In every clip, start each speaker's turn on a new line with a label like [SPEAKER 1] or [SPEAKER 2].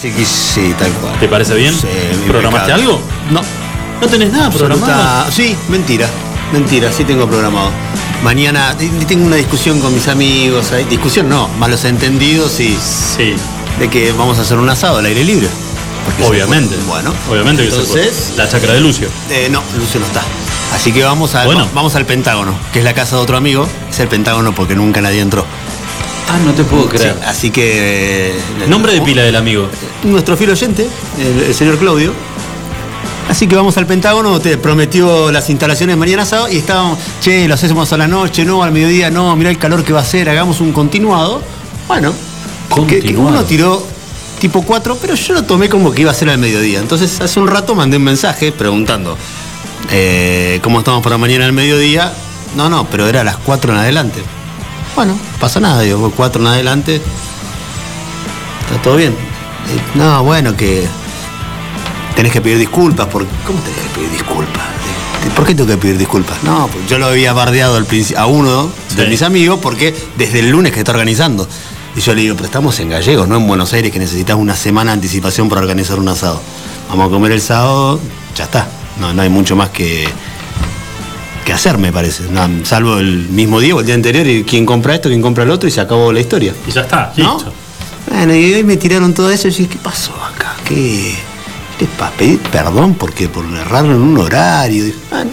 [SPEAKER 1] Sí, sí, tal cual.
[SPEAKER 2] ¿Te parece bien?
[SPEAKER 1] Sí,
[SPEAKER 2] ¿Programaste
[SPEAKER 1] impecable.
[SPEAKER 2] algo?
[SPEAKER 1] No.
[SPEAKER 2] ¿No tenés nada programado?
[SPEAKER 1] Absoluta- Sí, mentira. Mentira, sí tengo programado. Mañana tengo una discusión con mis amigos. Discusión no, malos entendidos y
[SPEAKER 2] Sí,
[SPEAKER 1] de que vamos a hacer un asado al aire libre. Porque
[SPEAKER 2] obviamente.
[SPEAKER 1] Bueno,
[SPEAKER 2] obviamente que se puede.
[SPEAKER 1] entonces,
[SPEAKER 2] La chacra de Lucio.
[SPEAKER 1] eh, no, Lucio no está. Así que vamos, a,
[SPEAKER 2] Bueno.
[SPEAKER 1] vamos al Pentágono, que es la casa de otro amigo. Es el Pentágono porque nunca nadie entró.
[SPEAKER 2] Ah, no te puedo
[SPEAKER 1] Sí, así que. eh,
[SPEAKER 2] Nombre de pila del amigo.
[SPEAKER 1] nuestro fiel oyente, el, el señor Claudio. Así que vamos al Pentágono, te prometió las instalaciones mañana sábado y estábamos, che, lo hacemos a la noche, no, al mediodía, no, mirá el calor que va a hacer, hagamos un continuado. Bueno, que- que
[SPEAKER 2] Continuado.
[SPEAKER 1] uno tiró tipo 4, pero yo lo tomé como que iba a ser al mediodía. Entonces hace un rato mandé un mensaje preguntando eh, cómo estamos para mañana al mediodía. No, no, pero era a las 4 en adelante. Bueno, pasa nada, digo, 4 en adelante. Está todo bien. Eh, No, bueno, que tenés que pedir disculpas. Por... ¿Cómo tenés que pedir disculpas? Eh, ¿Por qué tengo que pedir disculpas? No, pues yo lo había bardeado al princi- a uno de
[SPEAKER 2] Sí.
[SPEAKER 1] mis amigos porque desde el lunes que está organizando. Y yo le digo, pero estamos en Gallegos, no en Buenos Aires, que necesitas una semana de anticipación para organizar un asado. Vamos a comer el sábado, ya está. No, no hay mucho más que, que hacer, me parece. No, salvo el mismo día o el día anterior y quién compra esto, quién compra el otro y se acabó la historia.
[SPEAKER 2] Y ya está,
[SPEAKER 1] ¿No?
[SPEAKER 2] listo.
[SPEAKER 1] Bueno, y hoy me tiraron todo eso y dije, ¿qué pasó acá? ¿Qué? ¿Qué para pedir perdón porque por errar en un horario? Dije, bueno,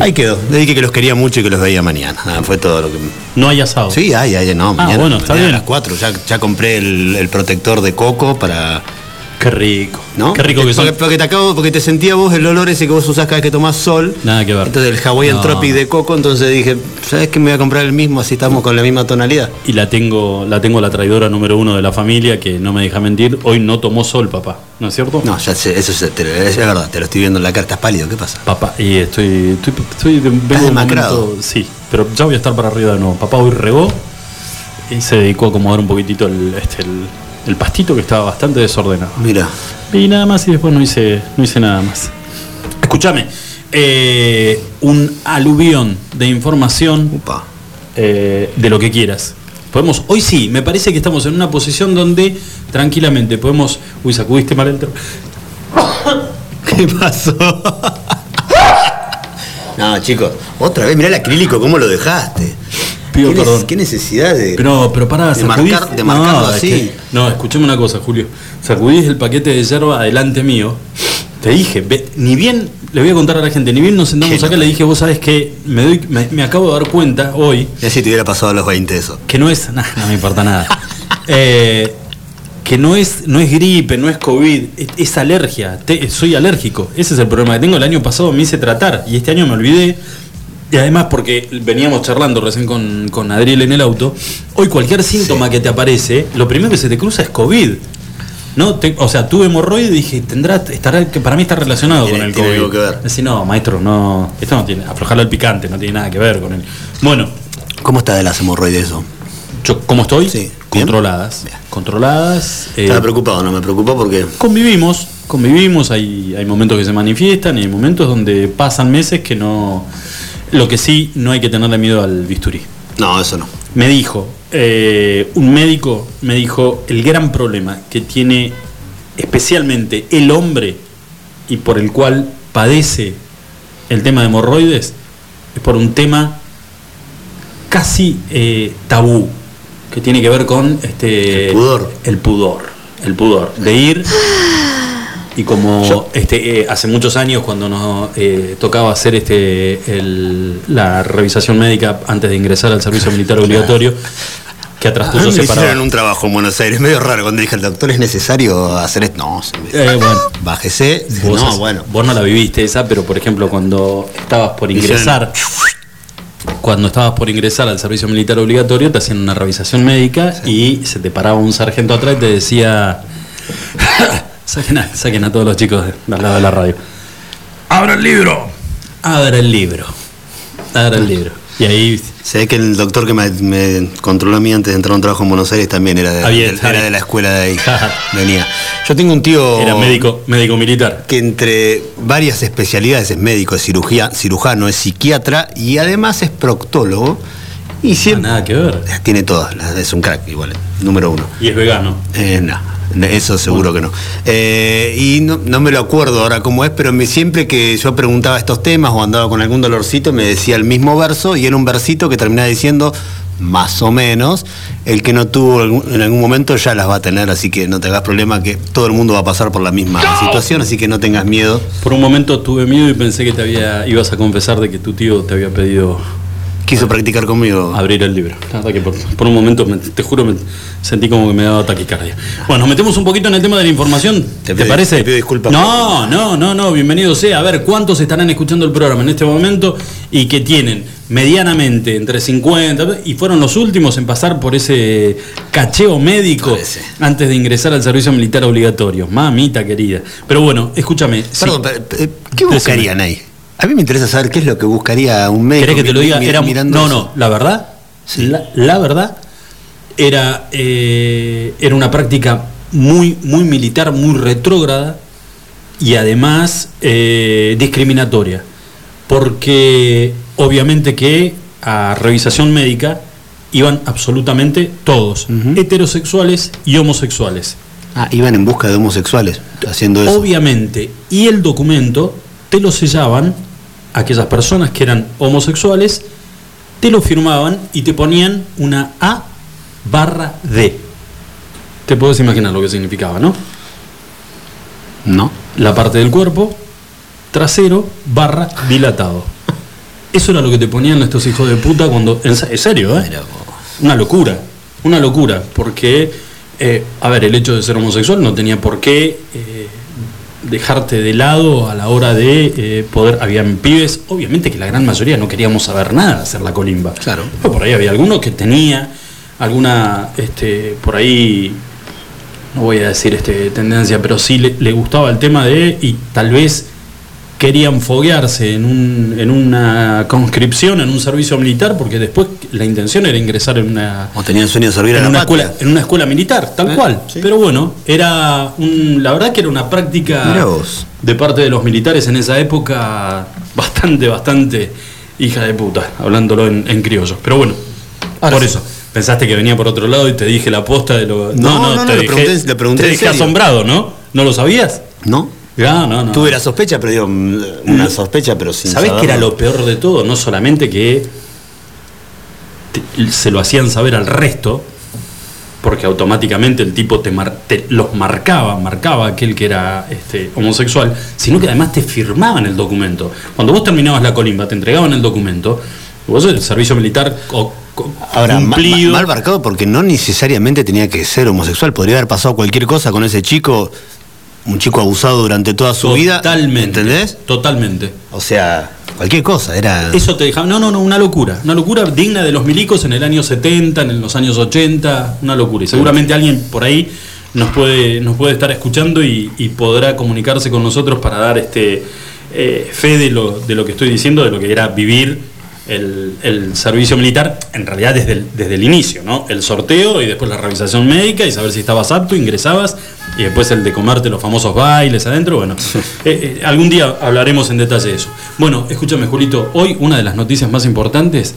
[SPEAKER 1] ahí quedó. Le dije que los quería mucho y que los veía mañana. Nada, fue todo lo que.
[SPEAKER 2] No hay asado.
[SPEAKER 1] Sí, ay, ay, no, mañana.
[SPEAKER 2] Oh. bueno, está
[SPEAKER 1] mañana
[SPEAKER 2] bien.
[SPEAKER 1] A las 4. Ya, ya compré el, el protector de coco para.
[SPEAKER 2] Qué rico.
[SPEAKER 1] ¿No?
[SPEAKER 2] Qué rico que
[SPEAKER 1] porque,
[SPEAKER 2] son.
[SPEAKER 1] porque te acabo, porque te sentía vos el olor ese que vos usás cada vez que tomás sol.
[SPEAKER 2] Nada que ver.
[SPEAKER 1] Entonces el Hawaiian
[SPEAKER 2] No.
[SPEAKER 1] Tropic de coco, entonces dije, ¿sabes qué? Me voy a comprar el mismo, así estamos con la misma tonalidad.
[SPEAKER 2] Y la tengo, la tengo la traidora número uno de la familia que no me deja mentir. Hoy no tomó sol, papá. ¿No es cierto?
[SPEAKER 1] No, ya sé, eso es, es verdad, te lo estoy viendo en la cara, estás pálido, ¿qué pasa?
[SPEAKER 2] Papá, y estoy, estoy, estoy vengo un momento- sí, pero ya voy a estar para arriba de nuevo. Papá hoy regó y se dedicó a acomodar un poquitito el, este, el, el pastito que estaba bastante desordenado.
[SPEAKER 1] Mira,
[SPEAKER 2] Y nada más y después no hice, no hice nada más. Escúchame, eh, un aluvión de información
[SPEAKER 1] upa.
[SPEAKER 2] eh, de lo que quieras. Podemos, hoy sí, me parece que estamos en una posición donde tranquilamente podemos. Uy, sacudiste mal el
[SPEAKER 1] ¿Qué pasó? no, chicos, otra vez, mirá el acrílico, ¿cómo lo dejaste?
[SPEAKER 2] Pido
[SPEAKER 1] ¿Qué,
[SPEAKER 2] perdón.
[SPEAKER 1] qué necesidad de.?
[SPEAKER 2] Pero, pero pará,
[SPEAKER 1] De marcar- de marcarlo
[SPEAKER 2] no, es
[SPEAKER 1] así.
[SPEAKER 2] que- no, escuchame una cosa, Julio. Sacudís el paquete de yerba adelante mío. Te dije, ve- ni bien, le voy a contar a la gente, ni bien nos sentamos acá, le dije, vos sabés que me, doy, me, me acabo de dar cuenta hoy
[SPEAKER 1] Ya si te hubiera pasado a los 20 eso.
[SPEAKER 2] que no es. no me importa nada. Eh, que no es, no es gripe, no es COVID, es, es alergia. Te- soy alérgico. Ese es el problema que tengo. El año pasado me hice tratar y este año me olvidé. Y además, porque veníamos charlando recién con, con Adriel en el auto, hoy cualquier síntoma que te aparece, lo primero que se te cruza es COVID. No, Te- o sea, tuve hemorroide y dije, tendrá, estará, que para mí está relacionado
[SPEAKER 1] Tiene-
[SPEAKER 2] con el
[SPEAKER 1] tiene
[SPEAKER 2] COVID.
[SPEAKER 1] algo que ver.
[SPEAKER 2] Decir, no, maestro, no, esto no tiene, aflojarlo al picante, no tiene nada que ver con él. Bueno,
[SPEAKER 1] ¿Cómo está de las hemorroides eso?
[SPEAKER 2] yo, ¿cómo estoy?
[SPEAKER 1] Sí.
[SPEAKER 2] Controladas.
[SPEAKER 1] Bien.
[SPEAKER 2] Controladas. eh,
[SPEAKER 1] Estaba preocupado, no me preocupa porque.
[SPEAKER 2] convivimos, convivimos, hay, hay momentos que se manifiestan y hay momentos donde pasan meses que no... Lo que sí, no hay que tenerle miedo al bisturí.
[SPEAKER 1] No, eso no.
[SPEAKER 2] Me dijo, eh, un médico me dijo, el gran problema que tiene especialmente el hombre y por el cual padece el tema de hemorroides es por un tema casi eh, tabú, que tiene que ver con este,
[SPEAKER 1] El pudor.
[SPEAKER 2] El pudor, el pudor, de ir y como
[SPEAKER 1] Yo-
[SPEAKER 2] este, eh, hace muchos años cuando nos eh, tocaba hacer este, el- la revisación médica antes de ingresar al servicio militar obligatorio, que atrás
[SPEAKER 1] A
[SPEAKER 2] tuyo se
[SPEAKER 1] hicieron un trabajo en Buenos Aires, medio raro, cuando dije al doctor, ¿es necesario hacer esto? No,
[SPEAKER 2] Eh, bueno,
[SPEAKER 1] bájese. Dije,
[SPEAKER 2] vos,
[SPEAKER 1] no,
[SPEAKER 2] has-
[SPEAKER 1] bueno.
[SPEAKER 2] vos no la viviste esa, pero por ejemplo cuando estabas por
[SPEAKER 1] hicieron-
[SPEAKER 2] ingresar, cuando estabas por ingresar al servicio militar obligatorio, te hacían una revisación médica y se te paraba un sargento atrás y te decía, saquen a, saquen a todos los chicos de, al lado de la radio. ¡Abra el libro! Abra el libro. Abra el libro. Y ahí
[SPEAKER 1] Se ve que el doctor que me, me controló a mí antes de entrar a un trabajo en Buenos Aires también era de,
[SPEAKER 2] Ah,
[SPEAKER 1] de- era de la escuela de ahí. Venía. Yo tengo un tío
[SPEAKER 2] era médico, médico militar.
[SPEAKER 1] que entre varias especialidades es médico, es cirugía, cirujano, es psiquiatra y además es proctólogo. Y
[SPEAKER 2] Ah,
[SPEAKER 1] siempre
[SPEAKER 2] nada que ver.
[SPEAKER 1] tiene todas, es un crack igual, número uno.
[SPEAKER 2] Y es vegano.
[SPEAKER 1] Eh, no, Eso seguro que no. Eh, y no, no me lo acuerdo ahora cómo es, pero me, siempre que yo preguntaba estos temas o andaba con algún dolorcito, me decía el mismo verso y era un versito que terminaba diciendo más o menos, el que no tuvo en algún momento ya las va a tener, así que no te hagas problema que todo el mundo va a pasar por la misma situación, así que no tengas miedo.
[SPEAKER 2] Por un momento tuve miedo y pensé que te había, ibas a confesar de que tu tío te había pedido
[SPEAKER 1] Quiso practicar conmigo.
[SPEAKER 2] abrir el libro. La verdad que por, por un momento, me- te juro, me sentí como que me daba taquicardia. Bueno, nos metemos un poquito en el tema de la información. ¿Te,
[SPEAKER 1] pido-
[SPEAKER 2] parece?
[SPEAKER 1] te pido disculpas.
[SPEAKER 2] No, no, no, no, bienvenido sea. A ver, ¿cuántos estarán escuchando el programa en este momento y que tienen medianamente entre 50 y fueron los últimos en pasar por ese cacheo médico
[SPEAKER 1] Parece.
[SPEAKER 2] antes de ingresar al servicio militar obligatorio? Mamita querida. Pero bueno, escúchame.
[SPEAKER 1] Perdón, eh, ¿qué buscarían ahí? A mí me interesa saber qué es lo que buscaría un médico.
[SPEAKER 2] ¿Querés que te lo diga?
[SPEAKER 1] mi-
[SPEAKER 2] Era,
[SPEAKER 1] mirando
[SPEAKER 2] no,
[SPEAKER 1] eso.
[SPEAKER 2] no, la verdad,
[SPEAKER 1] Sí.
[SPEAKER 2] la, la verdad, era, eh, era una práctica muy, muy militar, muy retrógrada y además eh, discriminatoria. Porque obviamente que a revisación médica iban absolutamente todos, heterosexuales y homosexuales.
[SPEAKER 1] Ah, iban en busca de homosexuales haciendo eso.
[SPEAKER 2] Obviamente, y el documento te lo sellaban aquellas personas que eran homosexuales, te lo firmaban y te ponían una A barra D. Te puedes imaginar lo que significaba, ¿no?
[SPEAKER 1] ¿No?
[SPEAKER 2] La parte del cuerpo, trasero, barra, dilatado. Eso era lo que te ponían estos hijos de puta cuando... En se- en serio, ¿eh? Una locura, una locura, porque, eh, a ver, el hecho de ser homosexual no tenía por qué eh, dejarte de lado a la hora de eh, poder, habían pibes, obviamente que la gran mayoría no queríamos saber nada de hacer la colimba.
[SPEAKER 1] Claro.
[SPEAKER 2] Pero por ahí había alguno que tenía alguna, este, por ahí, no voy a decir este, tendencia, pero sí le, le gustaba el tema de, y tal vez querían foguearse en, un, en una conscripción, en un servicio militar, porque después la intención era ingresar en una,
[SPEAKER 1] O tenían sueño de servir a
[SPEAKER 2] en
[SPEAKER 1] la
[SPEAKER 2] una, escuela, en una escuela militar, tal
[SPEAKER 1] Eh,
[SPEAKER 2] cual.
[SPEAKER 1] sí.
[SPEAKER 2] Pero bueno, era un, la verdad que era una práctica de parte de los militares en esa época bastante, bastante hija de puta, hablándolo en, en criollo. Pero bueno,
[SPEAKER 1] Ahora
[SPEAKER 2] por
[SPEAKER 1] sí.
[SPEAKER 2] eso. Pensaste que venía por otro lado y te dije la posta de lo.
[SPEAKER 1] No, no,
[SPEAKER 2] te
[SPEAKER 1] no, le
[SPEAKER 2] dejé,
[SPEAKER 1] pregunté- le pregunté
[SPEAKER 2] te dejé
[SPEAKER 1] serio.
[SPEAKER 2] asombrado, ¿no? ¿No lo sabías?
[SPEAKER 1] ¿No?
[SPEAKER 2] No, no.
[SPEAKER 1] Tuve la sospecha, pero digo, mm, una sospecha, pero sin
[SPEAKER 2] ¿Sabés qué era lo peor de todo? No solamente que te- se lo hacían saber al resto, porque automáticamente el tipo te, mar- te los marcaba, marcaba aquel que era este, homosexual, sino que además te firmaban el documento. Cuando vos terminabas la colimba, te entregaban el documento, vos el servicio militar co-
[SPEAKER 1] Ahora,
[SPEAKER 2] cumplido.
[SPEAKER 1] mal marcado porque no necesariamente tenía que ser homosexual. Podría haber pasado cualquier cosa con ese chico, un chico abusado durante toda su vida.
[SPEAKER 2] Totalmente.
[SPEAKER 1] ¿Entendés?
[SPEAKER 2] Totalmente.
[SPEAKER 1] O sea, cualquier cosa. Era.
[SPEAKER 2] Eso te dejaba. No, no, no, una locura. Una locura digna de los milicos en el año 70, en los años 80. Una locura. Y seguramente alguien por ahí nos puede, nos puede estar escuchando y, y podrá comunicarse con nosotros para dar este eh, fe de lo, de lo que estoy diciendo, de lo que era vivir el, el servicio militar, en realidad desde el, desde el inicio, ¿no? El sorteo y después la revisación médica y saber si estabas apto, ingresabas, y después el de comerte los famosos bailes adentro. Bueno, eh, eh, algún día hablaremos en detalle de eso. Bueno, escúchame, Julito, hoy una de las noticias más importantes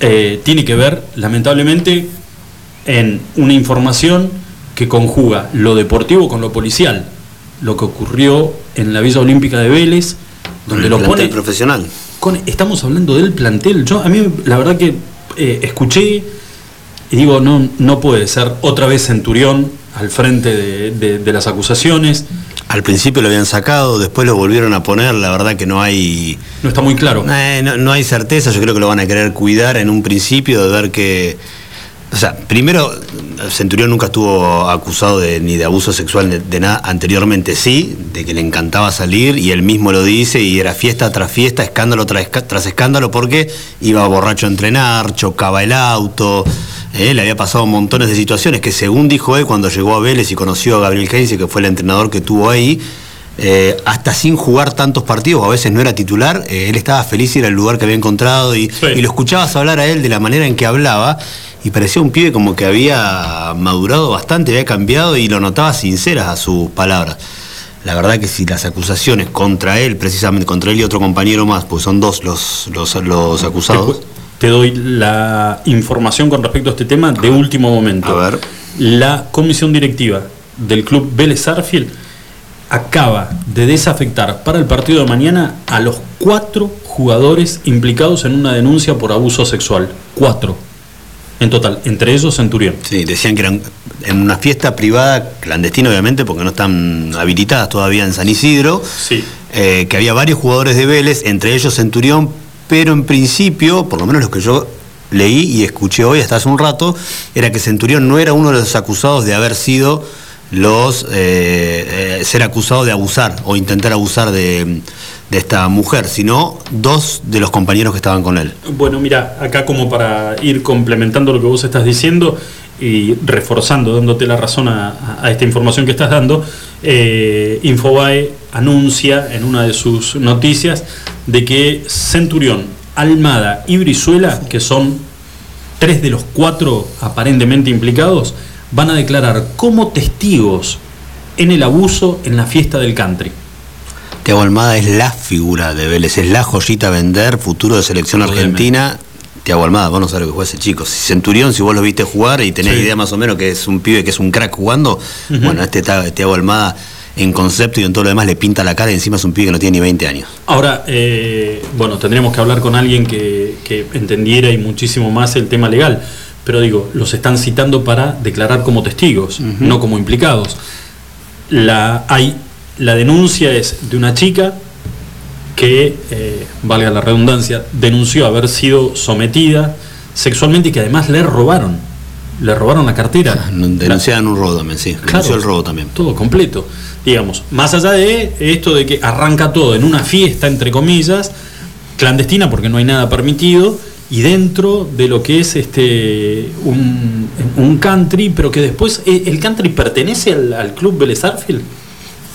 [SPEAKER 2] eh, tiene que ver, lamentablemente, en una información que conjuga lo deportivo con lo policial. Lo que ocurrió en la Villa Olímpica de Vélez, donde
[SPEAKER 1] el
[SPEAKER 2] lo pone
[SPEAKER 1] profesional.
[SPEAKER 2] Con- estamos hablando del plantel. Yo a mí la verdad que eh, escuché y digo no no puede ser otra vez Centurión al frente de, de- de las acusaciones.
[SPEAKER 1] Al principio lo habían sacado, después lo volvieron a poner. La verdad que no hay.
[SPEAKER 2] No está muy claro.
[SPEAKER 1] Eh, no, no hay certeza, yo creo que lo van a querer cuidar en un principio de ver que. O sea, primero, Centurión nunca estuvo acusado de, ni de abuso sexual de, nada. Anteriormente sí, de que le encantaba salir y él mismo lo dice y era fiesta tras fiesta, escándalo tras, tras escándalo porque iba borracho a entrenar, chocaba el auto. eh, le había pasado montones de situaciones que según dijo él cuando llegó a Vélez y conoció a Gabriel Heinze, que fue el entrenador que tuvo ahí, eh, hasta sin jugar tantos partidos, o a veces no era titular, eh, él estaba feliz y era el lugar que había encontrado y,
[SPEAKER 2] Sí.
[SPEAKER 1] y lo escuchabas hablar a él de la manera en que hablaba y parecía un pibe como que había madurado bastante, había cambiado y lo notaba sinceras a sus palabras. La verdad que si las acusaciones contra él, precisamente contra él y otro compañero más, pues son dos los, los, los acusados.
[SPEAKER 2] Te, te doy la información con respecto a este tema de último momento.
[SPEAKER 1] A ver.
[SPEAKER 2] La comisión directiva del club Vélez Arfield acaba de desafectar para el partido de mañana a los cuatro jugadores implicados en una denuncia por abuso sexual. Cuatro. En total, entre ellos Centurión.
[SPEAKER 1] Sí, decían que eran en una fiesta privada, clandestina obviamente, porque no están habilitadas todavía en San Isidro,
[SPEAKER 2] Sí.
[SPEAKER 1] eh, que había varios jugadores de Vélez, entre ellos Centurión, pero en principio, por lo menos lo que yo leí y escuché hoy hasta hace un rato, era que Centurión no era uno de los acusados de haber sido los eh, eh, ser acusado de abusar o intentar abusar de, esta mujer, sino dos de los compañeros que estaban con él.
[SPEAKER 2] Bueno, mira, acá como para ir complementando lo que vos estás diciendo y reforzando, dándote la razón a, a esta información que estás dando, eh, Infobae anuncia en una de sus noticias de que Centurión, Almada y Brizuela, que son tres de los cuatro aparentemente implicados, van a declarar como testigos en el abuso en la fiesta del country.
[SPEAKER 1] Tiago Almada es la figura de Vélez, es la joyita a vender, futuro de selección argentina. Tiago Almada, vos no sabés lo que juega ese chico. Si Centurión, si vos lo viste jugar y tenés
[SPEAKER 2] Sí.
[SPEAKER 1] idea más o menos que es un pibe que es un crack jugando, bueno, este Tiago Almada en concepto y en todo lo demás le pinta la cara y encima es un pibe que no tiene ni 20 años.
[SPEAKER 2] Ahora, eh, bueno, tendríamos que hablar con alguien que, que entendiera y muchísimo más el tema legal, pero digo, los están citando para declarar como testigos, no como implicados. La, hay, la denuncia es de una chica que, eh, valga la redundancia, denunció haber sido sometida sexualmente y que además le robaron. Le robaron la cartera.
[SPEAKER 1] Denunciaban un robo también, sí.
[SPEAKER 2] Claro,
[SPEAKER 1] Denunció el robo también.
[SPEAKER 2] Todo completo. Digamos, más allá de esto de que arranca todo en una fiesta, entre comillas, clandestina porque no hay nada permitido, y dentro de lo que es este un, un country, pero que después eh, el country pertenece al, al club Vélez Arfield.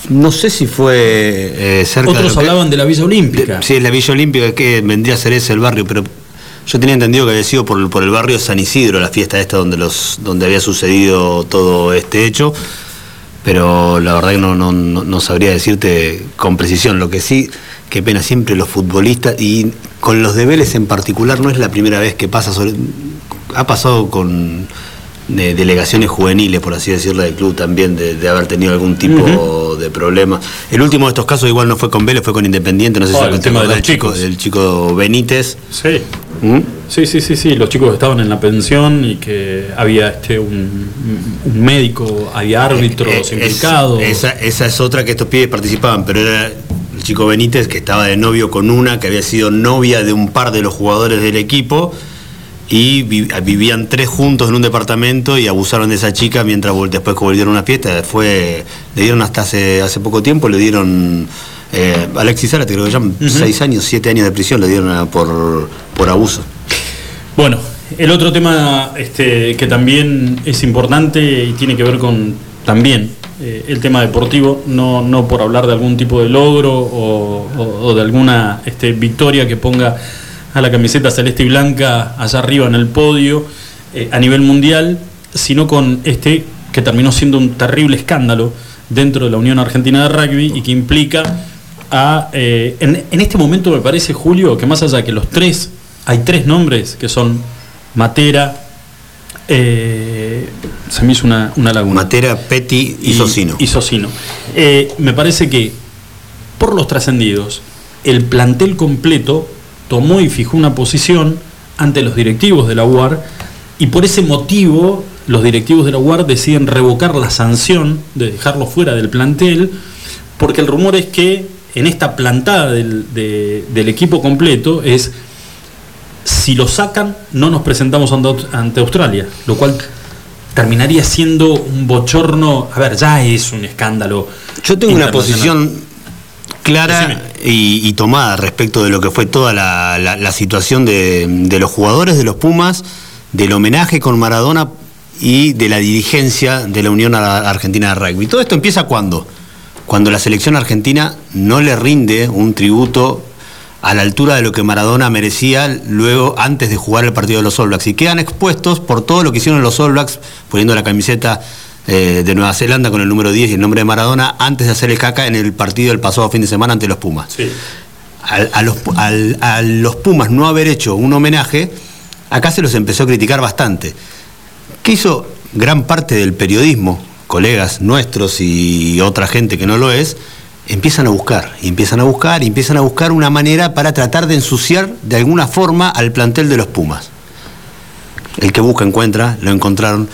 [SPEAKER 1] No sé si fue eh, cerca de
[SPEAKER 2] Otros
[SPEAKER 1] lo que-
[SPEAKER 2] hablaban de la Villa Olímpica.
[SPEAKER 1] De- sí, es la Villa Olímpica, que vendría a ser ese el barrio, pero yo tenía entendido que había sido por, por el barrio San Isidro, la fiesta esta donde los donde había sucedido todo este hecho, pero la verdad que no, no, no, no sabría decirte con precisión. Lo que sí, qué pena siempre los futbolistas, y con los de Vélez en particular no es la primera vez que pasa, sobre- ha pasado con de delegaciones juveniles, por así decirlo, del club también, de, de haber tenido algún tipo de problema. El último de estos casos igual no fue con Vélez, fue con Independiente, no sé si
[SPEAKER 2] el
[SPEAKER 1] te
[SPEAKER 2] tema de los
[SPEAKER 1] del chico,
[SPEAKER 2] chicos.
[SPEAKER 1] del chico Benítez.
[SPEAKER 2] Sí.
[SPEAKER 1] ¿Mm?
[SPEAKER 2] Sí, sí, sí, sí, los chicos estaban en la pensión y que había este un, un médico, había árbitros
[SPEAKER 1] Eh, es-
[SPEAKER 2] implicados.
[SPEAKER 1] esa, esa es otra que estos pibes participaban, pero era el chico Benítez que estaba de novio con una que había sido novia de un par de los jugadores del equipo y vi- vivían tres juntos en un departamento y abusaron de esa chica mientras después que volvieron a una fiesta. Fue, le dieron hasta hace, hace poco tiempo, le dieron eh, Alexis Zárate, creo que
[SPEAKER 2] Ujú.
[SPEAKER 1] seis años, siete años de prisión le dieron a- por, por abuso.
[SPEAKER 2] Bueno, el otro tema este, que también es importante y tiene que ver con también eh, el tema deportivo, no, no por hablar de algún tipo de logro o, de alguna este, victoria que ponga a la camiseta celeste y blanca allá arriba en el podio eh, a nivel mundial, sino con este que terminó siendo un terrible escándalo dentro de la Unión Argentina de Rugby y que implica a... eh, en, este momento me parece, Julio, que más allá que los tres, hay tres nombres que son Matera, se me hizo una, una laguna.
[SPEAKER 1] Matera, Petty y, Socino.
[SPEAKER 2] Y Socino. Eh, me parece que, por los trascendidos, el plantel completo tomó y fijó una posición ante los directivos de la UAR y por ese motivo los directivos de la UAR deciden revocar la sanción de dejarlo fuera del plantel porque el rumor es que en esta plantada del, de- del equipo completo es si lo sacan no nos presentamos ante, ante Australia, lo cual terminaría siendo un bochorno, a ver, ya es un escándalo.
[SPEAKER 1] Yo tengo una posición clara y, y tomada respecto de lo que fue toda la, la- la situación de, de los jugadores de los Pumas, del homenaje con Maradona y de la dirigencia de la Unión Ar- Argentina de Rugby. Todo esto empieza cuando? Cuando la selección argentina no le rinde un tributo a la altura de lo que Maradona merecía luego antes de jugar el partido de los All Blacks y quedan expuestos por todo lo que hicieron los All Blacks poniendo la camiseta eh, de Nueva Zelanda con el número 10 y el nombre de Maradona antes de hacer el caca en el partido del pasado fin de semana ante los Pumas.
[SPEAKER 2] Sí.
[SPEAKER 1] A, los, al- a los Pumas no haber hecho un homenaje, acá se los empezó a criticar bastante. ¿Qué hizo gran parte del periodismo colegas nuestros y otra gente que no lo es, empiezan a buscar, y empiezan a buscar, y empiezan a buscar una manera para tratar de ensuciar de alguna forma al plantel de los Pumas. El que busca encuentra, lo encontraron.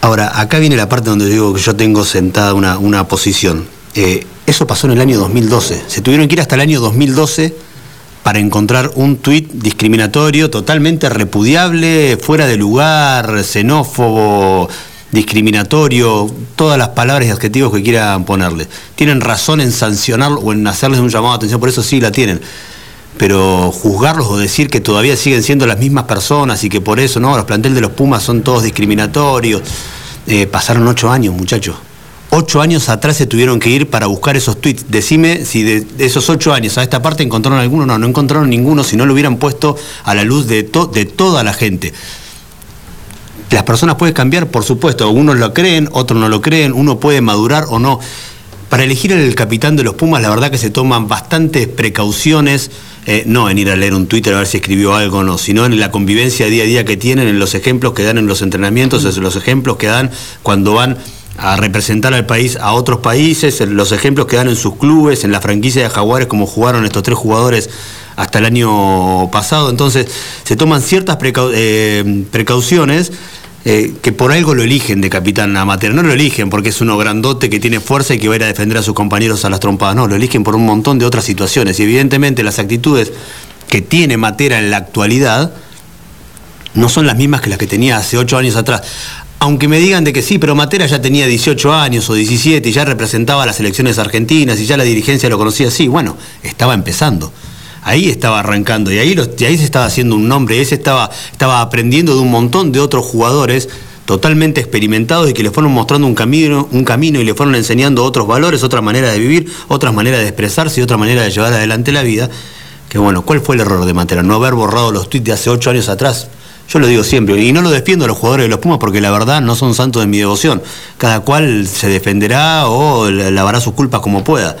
[SPEAKER 1] Ahora, acá viene la parte donde digo que yo tengo sentada una, una posición. Eh, eso pasó en el año 2012. Se tuvieron que ir hasta el año 2012 para encontrar un tuit discriminatorio, totalmente repudiable, fuera de lugar, xenófobo, discriminatorio, todas las palabras y adjetivos que quieran ponerle. Tienen razón en sancionar o en hacerles un llamado de atención, por eso sí la tienen. Pero juzgarlos o decir que todavía siguen siendo las mismas personas y que por eso, no, los planteles de los Pumas son todos discriminatorios. Eh, pasaron ocho años, muchachos. Ocho años atrás se tuvieron que ir para buscar esos tweets. Decime si de, esos ocho años a esta parte encontraron alguno. No, no encontraron ninguno si no lo hubieran puesto a la luz de, de toda la gente. Las personas pueden cambiar, por supuesto. Unos lo creen, otros no lo creen. Uno puede madurar o no. Para elegir el capitán de los Pumas, la verdad que se toman bastantes precauciones. Eh, no en ir a leer un Twitter a ver si escribió algo o no, sino en la convivencia día a día que tienen, en los ejemplos que dan en los entrenamientos, en los ejemplos que dan cuando van a representar al país a otros países, los ejemplos que dan en sus clubes, en la franquicia de Jaguares, como jugaron estos tres jugadores hasta el año pasado. Entonces, se toman ciertas eh, precauciones. Eh, que por algo lo eligen de capitán amateur. No lo eligen porque es uno grandote que tiene fuerza y que va a ir a defender a sus compañeros a las trompadas. No, lo eligen por un montón de otras situaciones. Y evidentemente las actitudes que tiene Matera en la actualidad no son las mismas que las que tenía hace ocho años atrás aunque me digan de que sí, pero Matera ya tenía 18 años o 17 y ya representaba las elecciones argentinas y ya la dirigencia lo conocía, sí, bueno, estaba empezando. Ahí estaba arrancando y ahí, ahí se estaba haciendo un nombre, ese estaba, estaba aprendiendo de un montón de otros jugadores totalmente experimentados y que le fueron mostrando un camino, un camino y le fueron enseñando otros valores, otra manera de vivir, otra manera de expresarse y otra manera de llevar adelante la vida. Que bueno, ¿cuál fue el error de Matera? No haber borrado los tweets de hace ocho años atrás. Yo lo digo siempre, y no lo defiendo a los jugadores de los Pumas porque la verdad no son santos de mi devoción. Cada cual se defenderá o lavará sus culpas como pueda.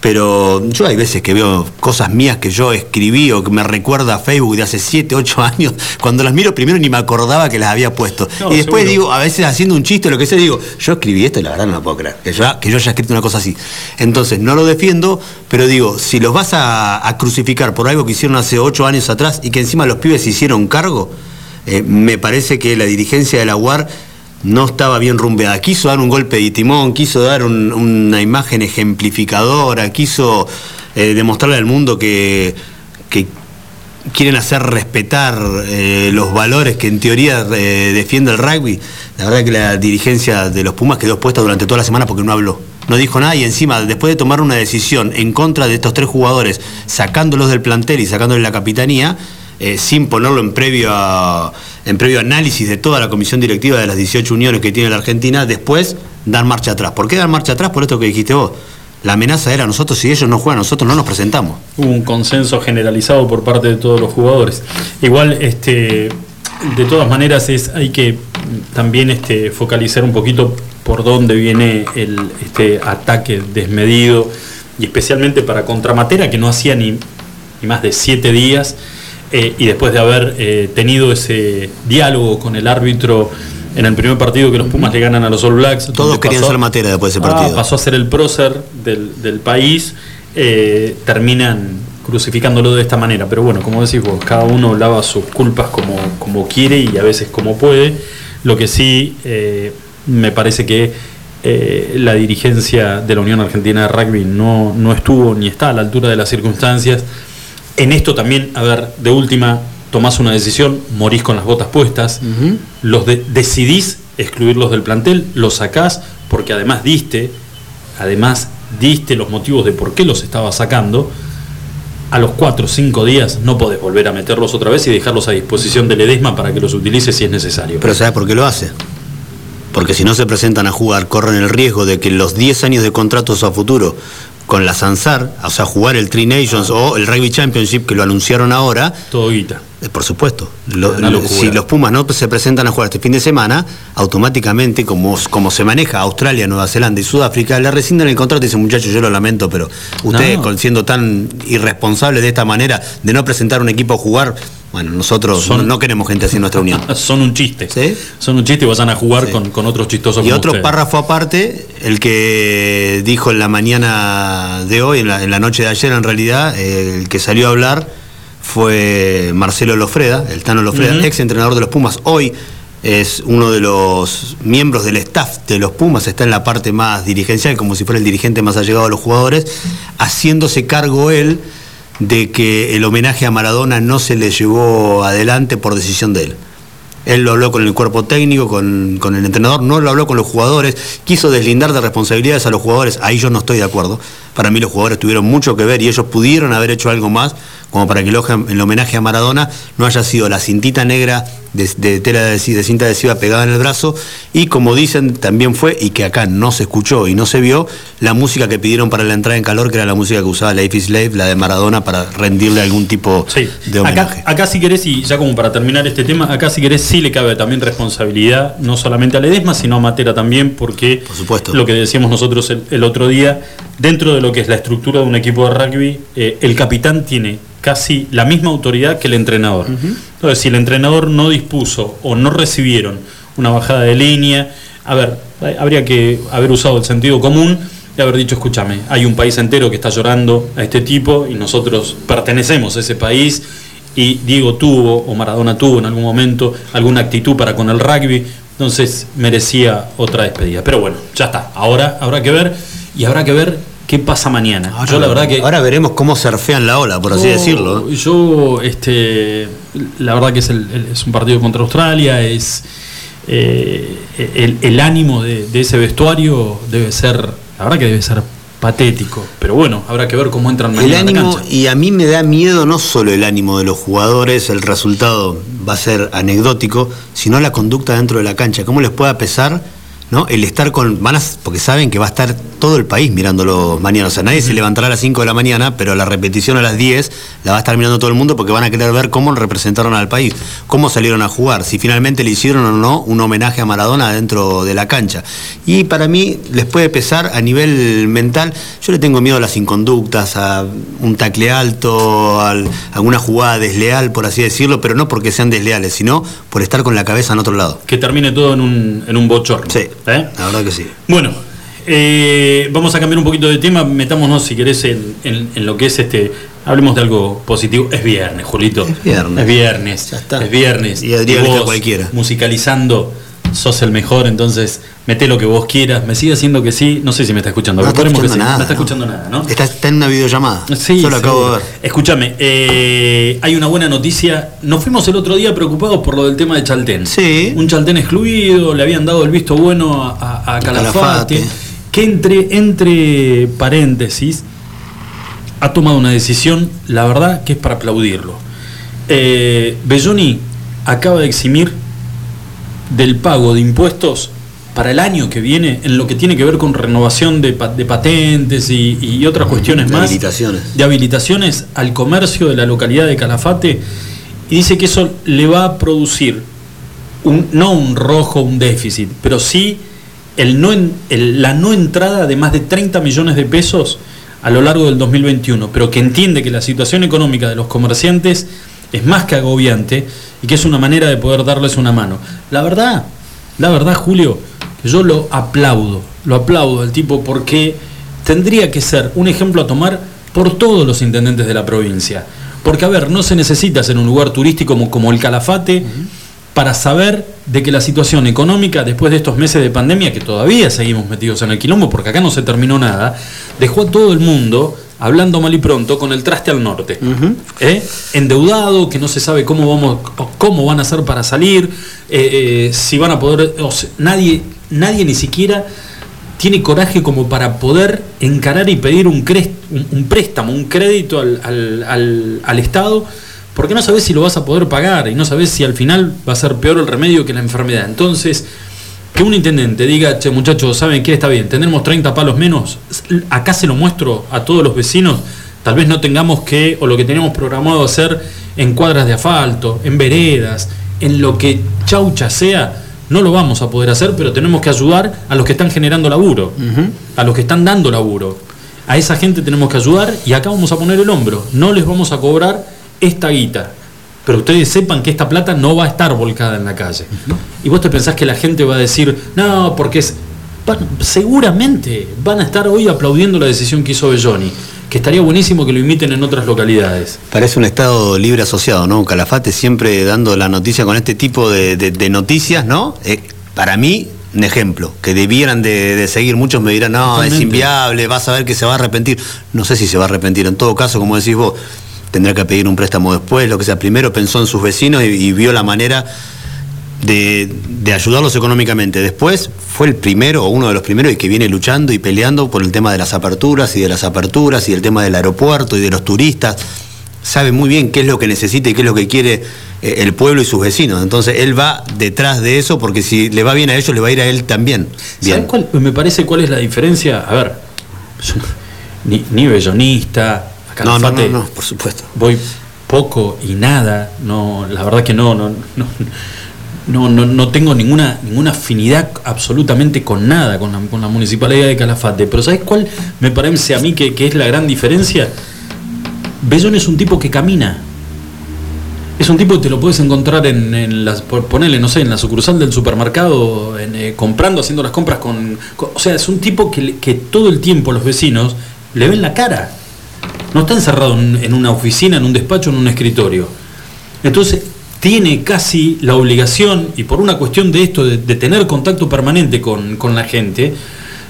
[SPEAKER 1] Pero yo hay veces que veo cosas mías que yo escribí o que me recuerda a Facebook de hace 7, 8 años, cuando las miro primero ni me acordaba que las había puesto. y después digo, a veces haciendo un chiste o lo que sea, digo, yo escribí esto y la verdad no lo puedo creer, que yo, que yo haya escrito una cosa así. Entonces, no lo defiendo, pero digo, si los vas a, a crucificar por algo que hicieron hace 8 años atrás y que encima los pibes se hicieron cargo, eh, me parece que la dirigencia de la UAR no estaba bien rumbeada. Quiso dar un golpe de timón, quiso dar una imagen ejemplificadora, quiso eh, demostrarle al mundo que, quieren hacer respetar eh, los valores que en teoría defiende el rugby. La verdad que la dirigencia de los Pumas quedó expuesta durante toda la semana porque no habló. No dijo nada y encima, después de tomar una decisión en contra de estos tres jugadores, sacándolos del plantel y sacándoles la capitanía, eh, sin ponerlo en previo, en previo análisis de toda la comisión directiva de las 18 uniones que tiene la Argentina, después dar marcha atrás. ¿Por qué dar marcha atrás? Por esto que dijiste vos. La amenaza era nosotros, si ellos no juegan, nosotros no nos presentamos.
[SPEAKER 2] Hubo un consenso generalizado por parte de todos los jugadores. Igual, este, de todas maneras, es, hay que también este, focalizar un poquito por dónde viene el este, ataque desmedido, y especialmente para Contramatera, que no hacía ni, ni más de siete días eh, y después de haber eh, tenido ese diálogo con el árbitro en el primer partido que los Pumas le ganan a los All Blacks.
[SPEAKER 1] Todos querían ser materia después de ese partido.
[SPEAKER 2] Ah, pasó a ser el prócer del, país, eh, terminan crucificándolo de esta manera. Pero bueno, como decís vos, cada uno lava sus culpas como, como quiere y a veces como puede. Lo que sí me parece que la dirigencia de la Unión Argentina de Rugby no, no estuvo ni está a la altura de las circunstancias en esto también, a ver, de última, tomás una decisión, morís con las botas puestas, los decidís excluirlos del plantel, los sacás, porque además diste, además diste los motivos de por qué los estaba sacando, a los cuatro o cinco días no podés volver a meterlos otra vez y dejarlos a disposición del Edesma para que los utilice si es necesario.
[SPEAKER 1] Pero ¿sabes por qué lo hace? Porque si no se presentan a jugar, corren el riesgo de que los 10 años de contratos a futuro con la Sansar, o sea, jugar el Tri Nations o el Rugby Championship que lo anunciaron ahora.
[SPEAKER 2] Todo guita.
[SPEAKER 1] Eh, por supuesto. si los Pumas no se presentan a jugar este fin de semana, automáticamente, como, como se maneja Australia, Nueva Zelanda y Sudáfrica, le rescinden el contrato y dicen, muchachos, yo lo lamento, pero ustedes, siendo tan irresponsables de esta manera de no presentar un equipo a jugar, Bueno, nosotros
[SPEAKER 2] Son-
[SPEAKER 1] no, no queremos gente así en nuestra unión.
[SPEAKER 2] Son un chiste.
[SPEAKER 1] ¿Sí?
[SPEAKER 2] Son un chiste y vayan a jugar
[SPEAKER 1] Sí.
[SPEAKER 2] con, con otros chistosos
[SPEAKER 1] Y
[SPEAKER 2] como
[SPEAKER 1] otro
[SPEAKER 2] ustedes.
[SPEAKER 1] párrafo aparte, el que dijo en la mañana de hoy, en la, en la noche de ayer en realidad, el que salió a hablar fue Marcelo Lofreda, el Tano Lofreda, ex entrenador de los Pumas. Hoy es uno de los miembros del staff de los Pumas, está en la parte más dirigencial, como si fuera el dirigente más allegado a los jugadores, haciéndose cargo él de que el homenaje a Maradona no se le llevó adelante por decisión de él. Él lo habló con el cuerpo técnico, con, con el entrenador, no lo habló con los jugadores, quiso deslindar de responsabilidades a los jugadores, ahí yo no estoy de acuerdo. Para mí los jugadores tuvieron mucho que ver y ellos pudieron haber hecho algo más, como para que el, homenaje a Maradona no haya sido la cintita negra de, de tela de, de cinta adhesiva pegada en el brazo, y como dicen, también fue, y que acá no se escuchó y no se vio, la música que pidieron para la entrada en calor, que era la música que usaba Life is Slave, la de Maradona, para rendirle algún tipo
[SPEAKER 2] Sí,
[SPEAKER 1] de homenaje.
[SPEAKER 2] acá, acá si querés, y ya como para terminar este tema, acá si querés sí le cabe también responsabilidad, no solamente a Ledesma, sino a Matera también, porque
[SPEAKER 1] Por supuesto.
[SPEAKER 2] lo que decíamos nosotros el, el otro día, dentro de lo que es la estructura de un equipo de rugby, eh, el capitán tiene casi la misma autoridad que el entrenador. Entonces, si el entrenador no dispuso o no recibieron una bajada de línea, a ver, habría que haber usado el sentido común y haber dicho, escúchame, hay un país entero que está llorando a este tipo y nosotros pertenecemos a ese país y Diego tuvo o Maradona tuvo en algún momento alguna actitud para con el rugby, entonces merecía otra despedida. Pero bueno, ya está, ahora habrá que ver y habrá que ver qué pasa mañana.
[SPEAKER 1] Ahora,
[SPEAKER 2] Yo la verdad que...
[SPEAKER 1] ahora veremos cómo surfean la ola, por así
[SPEAKER 2] Yo-
[SPEAKER 1] decirlo.
[SPEAKER 2] Yo, este, la verdad que es, el- el- es un partido contra Australia, es eh, el, el ánimo de, de ese vestuario debe ser, la verdad que debe ser patético. Pero bueno, habrá que ver cómo entran
[SPEAKER 1] El
[SPEAKER 2] mañana a la cancha.
[SPEAKER 1] y a mí me da miedo no solo el ánimo de los jugadores, el resultado va a ser anecdótico, sino la conducta dentro de la cancha. ¿Cómo les pueda pesar ¿no? el estar con. Van a- porque saben que va a estar todo el país mirándolo mañana. O sea, nadie se levantará a las 5 de la mañana, pero la repetición a las 10 la va a estar mirando todo el mundo porque van a querer ver cómo representaron al país, cómo salieron a jugar, si finalmente le hicieron o no un homenaje a Maradona dentro de la cancha. Y para mí les puede pesar a nivel mental. Yo le tengo miedo a las inconductas, a un tacle alto, a alguna jugada desleal, por así decirlo, pero no porque sean desleales, sino por estar con la cabeza en otro lado.
[SPEAKER 2] Que termine todo en un, en un bochorno.
[SPEAKER 1] Sí,
[SPEAKER 2] ¿eh?
[SPEAKER 1] la verdad que sí.
[SPEAKER 2] Bueno, eh, vamos a cambiar un poquito de tema, metámonos si querés en, en- en lo que es este, hablemos de algo positivo. Es viernes, Julito.
[SPEAKER 1] Es viernes.
[SPEAKER 2] Es viernes.
[SPEAKER 1] Ya está.
[SPEAKER 2] Es viernes.
[SPEAKER 1] Y Adrián
[SPEAKER 2] vos,
[SPEAKER 1] está cualquiera.
[SPEAKER 2] Musicalizando, sos el mejor, entonces meté lo que vos quieras. Me sigue haciendo que sí. No sé si me está escuchando.
[SPEAKER 1] No está
[SPEAKER 2] Esperemos que
[SPEAKER 1] escuchando
[SPEAKER 2] sí.
[SPEAKER 1] nada.
[SPEAKER 2] no está escuchando nada, ¿no?
[SPEAKER 1] Está, está en una videollamada.
[SPEAKER 2] Sí,
[SPEAKER 1] Yo lo acabo de ver.
[SPEAKER 2] Escúchame, eh, hay una buena noticia. Nos fuimos el otro día preocupados por lo del tema de Chaltén.
[SPEAKER 1] Sí.
[SPEAKER 2] Un Chaltén excluido, le habían dado el visto bueno a, a- a Calafate,
[SPEAKER 1] Calafate.
[SPEAKER 2] Que entre, entre paréntesis ha tomado una decisión, la verdad, que es para aplaudirlo. Eh, Belloni acaba de eximir del pago de impuestos para el año que viene en lo que tiene que ver con renovación de, pa- de patentes y, y otras cuestiones
[SPEAKER 1] De
[SPEAKER 2] más
[SPEAKER 1] habilitaciones.
[SPEAKER 2] de habilitaciones al comercio de la localidad de Calafate y dice que eso le va a producir un, no un rojo, un déficit, pero sí la no entrada de más de 30 millones de pesos a lo largo del 2021, pero que entiende que la situación económica de los comerciantes es más que agobiante y que es una manera de poder darles una mano. La verdad, la verdad, Julio, yo lo aplaudo, lo aplaudo al tipo porque tendría que ser un ejemplo a tomar por todos los intendentes de la provincia. Porque, a ver, no se necesita ser un lugar turístico como el Calafate para saber de que la situación económica, después de estos meses de pandemia, que todavía seguimos metidos en el quilombo, porque acá no se terminó nada, dejó a todo el mundo hablando mal y pronto con el traste al norte. ¿Eh? Endeudado, que no se sabe cómo, vamos, cómo van a hacer para salir, eh, eh, si van a poder... o sea, nadie, nadie ni siquiera tiene coraje como para poder encarar y pedir un, un, un préstamo, un crédito al, al- al- al Estado, porque no sabes si lo vas a poder pagar y no sabes si al final va a ser peor el remedio que la enfermedad. Entonces, que un intendente diga, che muchachos, ¿saben qué? Está bien, tendremos 30 palos menos, acá se lo muestro a todos los vecinos, tal vez no tengamos que, o lo que tenemos programado hacer en cuadras de asfalto, en veredas, en lo que chaucha sea, no lo vamos a poder hacer, pero tenemos que ayudar a los que están generando laburo, a los que están dando laburo. A esa gente tenemos que ayudar y acá vamos a poner el hombro. No les vamos a cobrar esta guita, pero ustedes sepan que esta plata no va a estar volcada en la calle. Y vos te pensás que la gente va a decir, no, porque es... seguramente van a estar hoy aplaudiendo la decisión que hizo Belloni que estaría buenísimo que lo imiten en otras localidades.
[SPEAKER 1] Parece un Estado libre asociado, ¿no? Calafate siempre dando la noticia con este tipo de, noticias, ¿no? Eh, para mí, un ejemplo, que debieran de, seguir. Muchos me dirán, no, es inviable, vas a ver que se va a arrepentir. No sé si se va a arrepentir. En todo caso, como decís vos, tendrá que pedir un préstamo después, lo que sea. Primero pensó en sus vecinos y, vio la manera de, ayudarlos económicamente. Después fue el primero o uno de los primeros y que viene luchando y peleando por el tema de las aperturas y de las aperturas y el tema del aeropuerto y de los turistas. Sabe muy bien qué es lo que necesita y qué es lo que quiere eh, el pueblo y sus vecinos. Entonces él va detrás de eso porque si le va bien a ellos, le va a ir a él también.
[SPEAKER 2] Bien. cuál, me parece cuál es la diferencia? A ver, ni, ni bellonista,
[SPEAKER 1] no, no, no, por supuesto.
[SPEAKER 2] Voy poco y nada, no, la verdad que no, no, no, no, no, tengo ninguna, ninguna afinidad absolutamente con nada con la, con la municipalidad de Calafate. Pero ¿sabes cuál me parece a mí que, es la gran diferencia? Bellón es un tipo que camina. Es un tipo que te lo puedes encontrar en, en las, ponerle, no sé, en la sucursal del supermercado, eh, comprando, haciendo las compras con, O sea, es un tipo que, que todo el tiempo los vecinos le ven la cara no está encerrado en, una oficina, en un despacho, en un escritorio. Entonces, tiene casi la obligación, y por una cuestión de esto, de, tener contacto permanente con, la gente,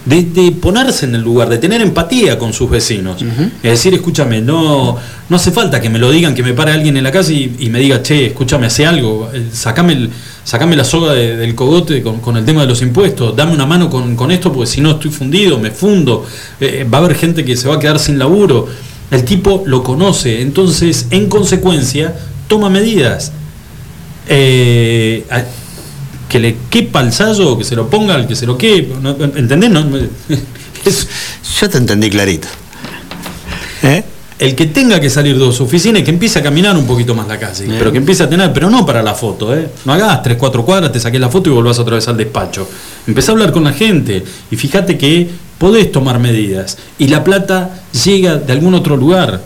[SPEAKER 2] de, ponerse en el lugar, de tener empatía con sus vecinos. Es decir, escúchame, no, no hace falta que me lo digan, que me pare alguien en la calle y, me diga, che, escúchame, hace algo, eh, sacame, sacame la soga del cogote con, el tema de los impuestos, dame una mano con, esto, porque si no estoy fundido, me fundo, eh, va a haber gente que se va a quedar sin laburo. El tipo lo conoce, entonces en consecuencia toma medidas. Eh, que le quepa el sallo, que se lo ponga al que se lo quepa. ¿Entendés?
[SPEAKER 1] Yo te entendí clarito.
[SPEAKER 2] ¿Eh? El que tenga que salir de su oficina y que empiece a caminar un poquito más la calle, pero que empiece a tener, pero no para la foto, ¿eh? No hagas tres, cuatro cuadras, te saques la foto y volvás otra vez al despacho. Empezá a hablar con la gente y fíjate que podés tomar medidas y la plata llega de algún otro lugar.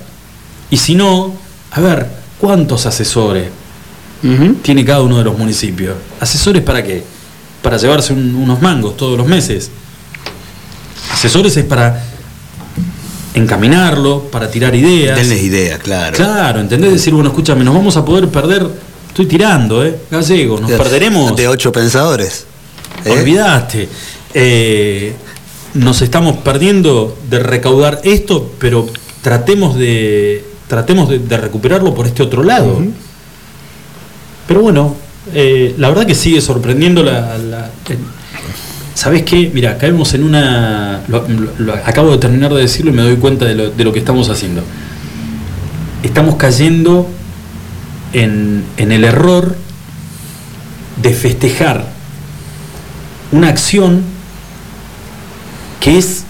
[SPEAKER 2] Y si no, a ver, ¿cuántos asesores tiene cada uno de los municipios? ¿Asesores para qué? Para llevarse unos mangos todos los meses. Asesores es para encaminarlo, para tirar ideas.
[SPEAKER 1] Denles ideas, claro.
[SPEAKER 2] Claro, ¿entendés? Decir, bueno, escúchame, nos vamos a poder perder, estoy tirando, ¿eh? Gallego, nos perderemos.
[SPEAKER 1] De ocho pensadores.
[SPEAKER 2] ¿eh? Olvidaste. Eh, nos estamos perdiendo de recaudar esto, pero tratemos de, tratemos de, recuperarlo por este otro lado. Pero bueno, eh, la verdad que sigue sorprendiendo la... ¿Sabes qué? Mira, caemos en una... acabo de terminar de decirlo y me doy cuenta de lo, de lo que estamos haciendo. Estamos cayendo en, en el error de festejar una acción que es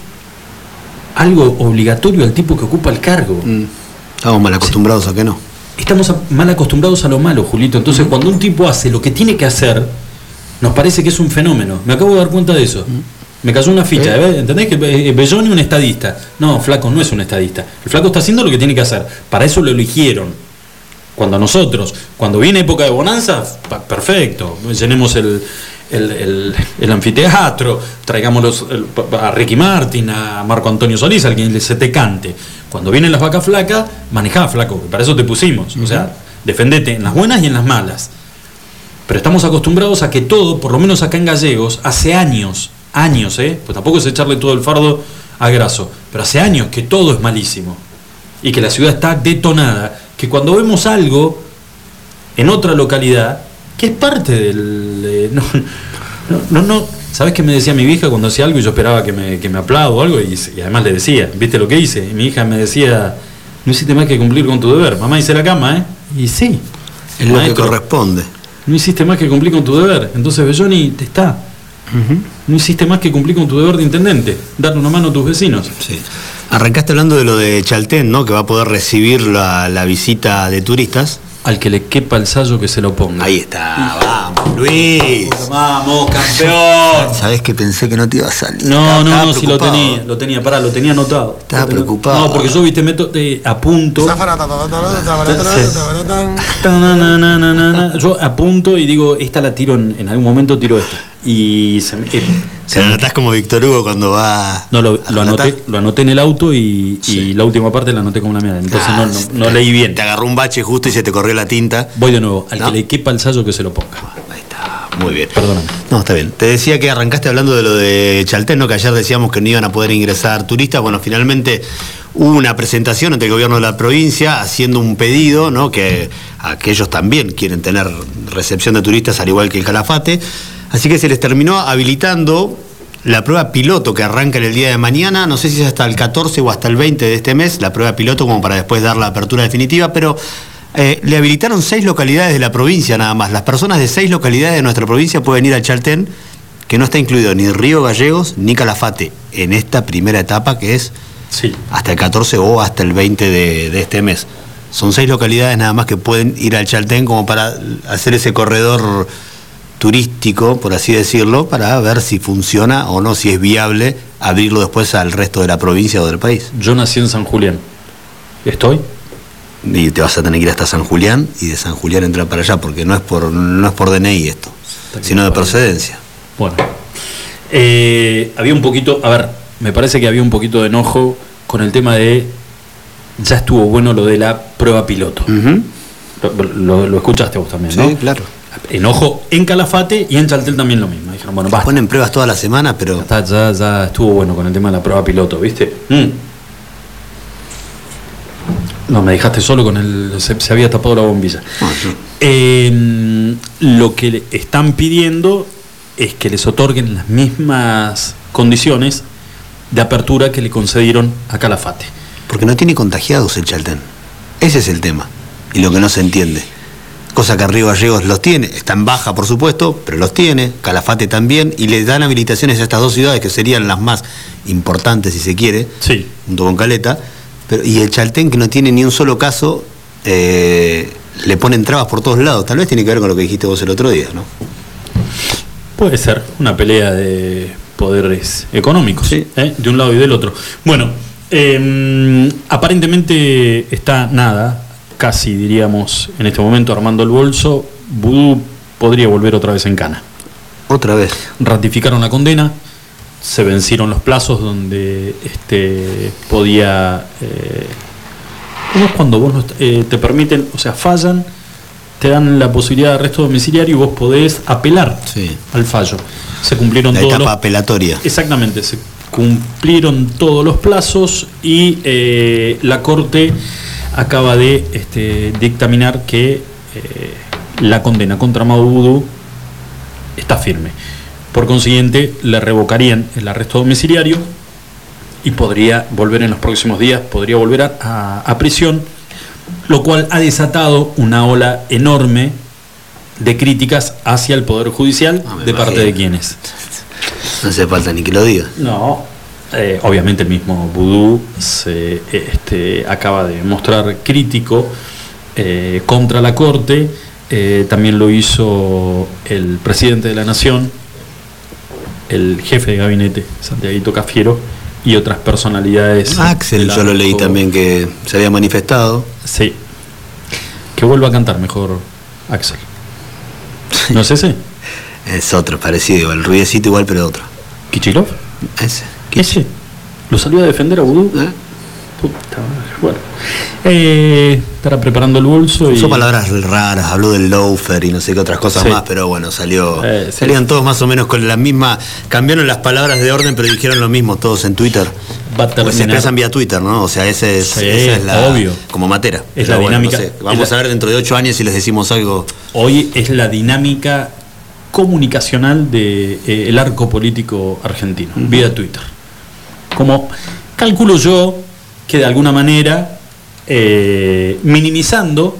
[SPEAKER 2] algo obligatorio al tipo que ocupa el cargo. Mm.
[SPEAKER 1] Estamos mal acostumbrados a que no.
[SPEAKER 2] Estamos mal acostumbrados a lo malo, Julito. Entonces, cuando un tipo hace lo que tiene que hacer, nos parece que es un fenómeno. Me acabo de dar cuenta de eso. Me cayó una ficha, ¿Eh? ¿entendés? Que eh, Belloni es un estadista. No, Flaco no es un estadista. El Flaco está haciendo lo que tiene que hacer. Para eso lo eligieron. Cuando nosotros, cuando viene época de bonanza, perfecto, llenemos el, el, anfiteatro, traigamos a Ricky Martin, a Marco Antonio Solís, alguien se te cante. Cuando vienen las vacas flacas, manejá, flaco, para eso te pusimos. O sea, defendete en las buenas y en las malas. Pero estamos acostumbrados a que todo, por lo menos acá en Gallegos, hace años, años, ¿eh? Pues tampoco es echarle todo el fardo a Graso, pero hace años que todo es malísimo. Y que la ciudad está detonada. Que cuando vemos algo en otra localidad, que es parte del... no, no, no, ¿Sabes qué me decía mi hija cuando hacía algo y yo esperaba que me, que me aplaudo o algo? Y, además le decía, ¿viste lo que hice? Y mi hija me decía, no hiciste más que cumplir con tu deber. Mamá hice la cama, ¿eh? Y sí.
[SPEAKER 1] Es lo que corresponde.
[SPEAKER 2] No hiciste más que cumplir con tu deber. Entonces Belloni te está. No hiciste más que cumplir con tu deber de intendente, darle una mano a tus vecinos.
[SPEAKER 1] Sí. Arrancaste hablando de lo de Chaltén, ¿no? Que va a poder recibir la, la visita de turistas
[SPEAKER 2] Al que le quepa el sallo que se lo ponga.
[SPEAKER 1] Ahí está, vamos, Luis.
[SPEAKER 2] Vamos, campeón.
[SPEAKER 1] Sabes que pensé que no te iba a salir.
[SPEAKER 2] No,
[SPEAKER 1] Estaba-
[SPEAKER 2] no,
[SPEAKER 1] estaba
[SPEAKER 2] no, si lo tenía, lo tenía, pará, lo tenía anotado.
[SPEAKER 1] Estaba
[SPEAKER 2] tenía-
[SPEAKER 1] preocupado.
[SPEAKER 2] No, porque yo, viste, meto eh, apunto. Yo apunto y digo, esta la tiro en, en algún momento, tiro esta. Y se me- eh,
[SPEAKER 1] Se lo notás como Víctor Hugo cuando va.
[SPEAKER 2] no, lo, lo anoté, lo anoté en el auto y, la última parte la anoté como una mierda. Entonces
[SPEAKER 1] Ah,
[SPEAKER 2] no, no- no leí bien.
[SPEAKER 1] Te agarró un bache justo y se te corrió la tinta.
[SPEAKER 2] Voy de nuevo, al
[SPEAKER 1] ¿No?
[SPEAKER 2] que le quepa el sallo que se lo ponga.
[SPEAKER 1] Ahí está, muy bien.
[SPEAKER 2] Perdóname.
[SPEAKER 1] No, está bien. Te decía que arrancaste hablando de lo de Chaltén, ¿no? Que ayer decíamos que no iban a poder ingresar turistas. Bueno, finalmente hubo una presentación ante el gobierno de la provincia haciendo un pedido, ¿no? Que aquellos también quieren tener recepción de turistas al igual que el Calafate. Así que se les terminó habilitando la prueba piloto que arranca en el día de mañana, no sé si es hasta el 14 o hasta el 20 de este mes, la prueba piloto como para después dar la apertura definitiva, pero eh, le habilitaron seis localidades de la provincia nada más. Las personas de seis localidades de nuestra provincia pueden ir al Chaltén, que no está incluido ni Río Gallegos ni Calafate en esta primera etapa que es
[SPEAKER 2] Sí.
[SPEAKER 1] hasta el 14 o hasta el 20 de, de este mes. Son seis localidades nada más que pueden ir al Chaltén como para hacer ese corredor turístico, por así decirlo, para ver si funciona o no, si es viable abrirlo después al resto de la provincia o del país.
[SPEAKER 2] Yo nací en San Julián. ¿Estoy?
[SPEAKER 1] Y te vas a tener que ir hasta San Julián y de San Julián entrar para allá, porque no es por, no es por DNI esto, sino de procedencia.
[SPEAKER 2] Bueno. Eh, había un poquito, a ver, me parece que había un poquito de enojo con el tema de. Ya estuvo bueno lo de la prueba piloto. Lo, lo- lo escuchaste vos también,
[SPEAKER 1] Sí,
[SPEAKER 2] ¿no?
[SPEAKER 1] claro.
[SPEAKER 2] Enojo en Calafate y en Chaltel también lo mismo. Dijeron, bueno, basta.
[SPEAKER 1] Ponen pruebas toda la semana, pero
[SPEAKER 2] Ya, está, ya, ya estuvo bueno con el tema de la prueba piloto, ¿viste? Mm. No, me dejaste solo con el. Se, se había tapado la bombilla.
[SPEAKER 1] Yo-
[SPEAKER 2] Eh, lo que le están pidiendo es que les otorguen las mismas condiciones de apertura que le concedieron a Calafate.
[SPEAKER 1] porque no tiene contagiados el Chaltén. Ese es el tema. Y lo que no se entiende. Cosa que Río Gallegos los tiene, está en baja por supuesto, pero los tiene, Calafate también, y le dan habilitaciones a estas dos ciudades que serían las más importantes si se quiere,
[SPEAKER 2] Sí.
[SPEAKER 1] junto con Caleta, pero, y el Chaltén que no tiene ni un solo caso, eh, le ponen trabas por todos lados. Tal vez tiene que ver con lo que dijiste vos el otro día, ¿no?
[SPEAKER 2] Puede ser una pelea de poderes económicos,
[SPEAKER 1] Sí.
[SPEAKER 2] ¿eh? de un lado y del otro. Bueno, eh, aparentemente está nada, casi diríamos en este momento armando el bolso. Vudú podría volver otra vez en cana.
[SPEAKER 1] Otra vez.
[SPEAKER 2] Ratificaron la condena, se vencieron los plazos donde este, podía. eh, ¿Cómo es cuando vos no eh, te permiten, o sea, fallan, te dan la posibilidad de arresto domiciliario y vos podés apelar
[SPEAKER 1] Sí.
[SPEAKER 2] al fallo? Se cumplieron
[SPEAKER 1] La
[SPEAKER 2] todos
[SPEAKER 1] etapa
[SPEAKER 2] los,
[SPEAKER 1] apelatoria.
[SPEAKER 2] Exactamente, se cumplieron todos los plazos y eh, la Corte acaba de este, dictaminar que eh, la condena contra Maudú está firme. Por consiguiente, le revocarían el arresto domiciliario y podría volver en los próximos días, podría volver a, a- a prisión, lo cual ha desatado una ola enorme de críticas hacia el Poder Judicial
[SPEAKER 1] Ah,
[SPEAKER 2] de parte de quienes.
[SPEAKER 1] No hace falta ni que lo diga.
[SPEAKER 2] No, eh, obviamente el mismo Vudú se este, acaba de mostrar crítico eh, contra la Corte, eh, también lo hizo el presidente de la Nación, el jefe de gabinete, Santiago Cafiero, y otras personalidades.
[SPEAKER 1] Axel,
[SPEAKER 2] del
[SPEAKER 1] yo lo leí también que se había manifestado.
[SPEAKER 2] Sí. Que vuelva a cantar mejor Axel. ¿No es ese?
[SPEAKER 1] Es otro, parecido, el ruidecito igual, pero otro.
[SPEAKER 2] ¿Kichilov?
[SPEAKER 1] Ese.
[SPEAKER 2] ¿Ese? ¿Lo salió a defender a Vudú?
[SPEAKER 1] ¿Eh?
[SPEAKER 2] Puta madre. Bueno, eh, estará preparando el bolso y.
[SPEAKER 1] Usó palabras raras, habló del loafer y no sé qué otras cosas
[SPEAKER 2] Sí.
[SPEAKER 1] más, pero bueno, salió.
[SPEAKER 2] Eh, sí.
[SPEAKER 1] Salían todos más o menos con la misma. Cambiaron las palabras de orden, pero dijeron lo mismo todos en Twitter.
[SPEAKER 2] Va a
[SPEAKER 1] Porque se expresan vía Twitter, ¿no? O sea, ese es,
[SPEAKER 2] Sí,
[SPEAKER 1] esa es la.
[SPEAKER 2] obvio.
[SPEAKER 1] Como matera.
[SPEAKER 2] Es
[SPEAKER 1] Pero
[SPEAKER 2] la
[SPEAKER 1] bueno, no
[SPEAKER 2] dinámica-
[SPEAKER 1] sé, Vamos
[SPEAKER 2] la-
[SPEAKER 1] a ver dentro de ocho años si les decimos algo.
[SPEAKER 2] Hoy es la dinámica comunicacional del arco político argentino, vía Twitter. Como calculo yo que de alguna manera, eh, minimizando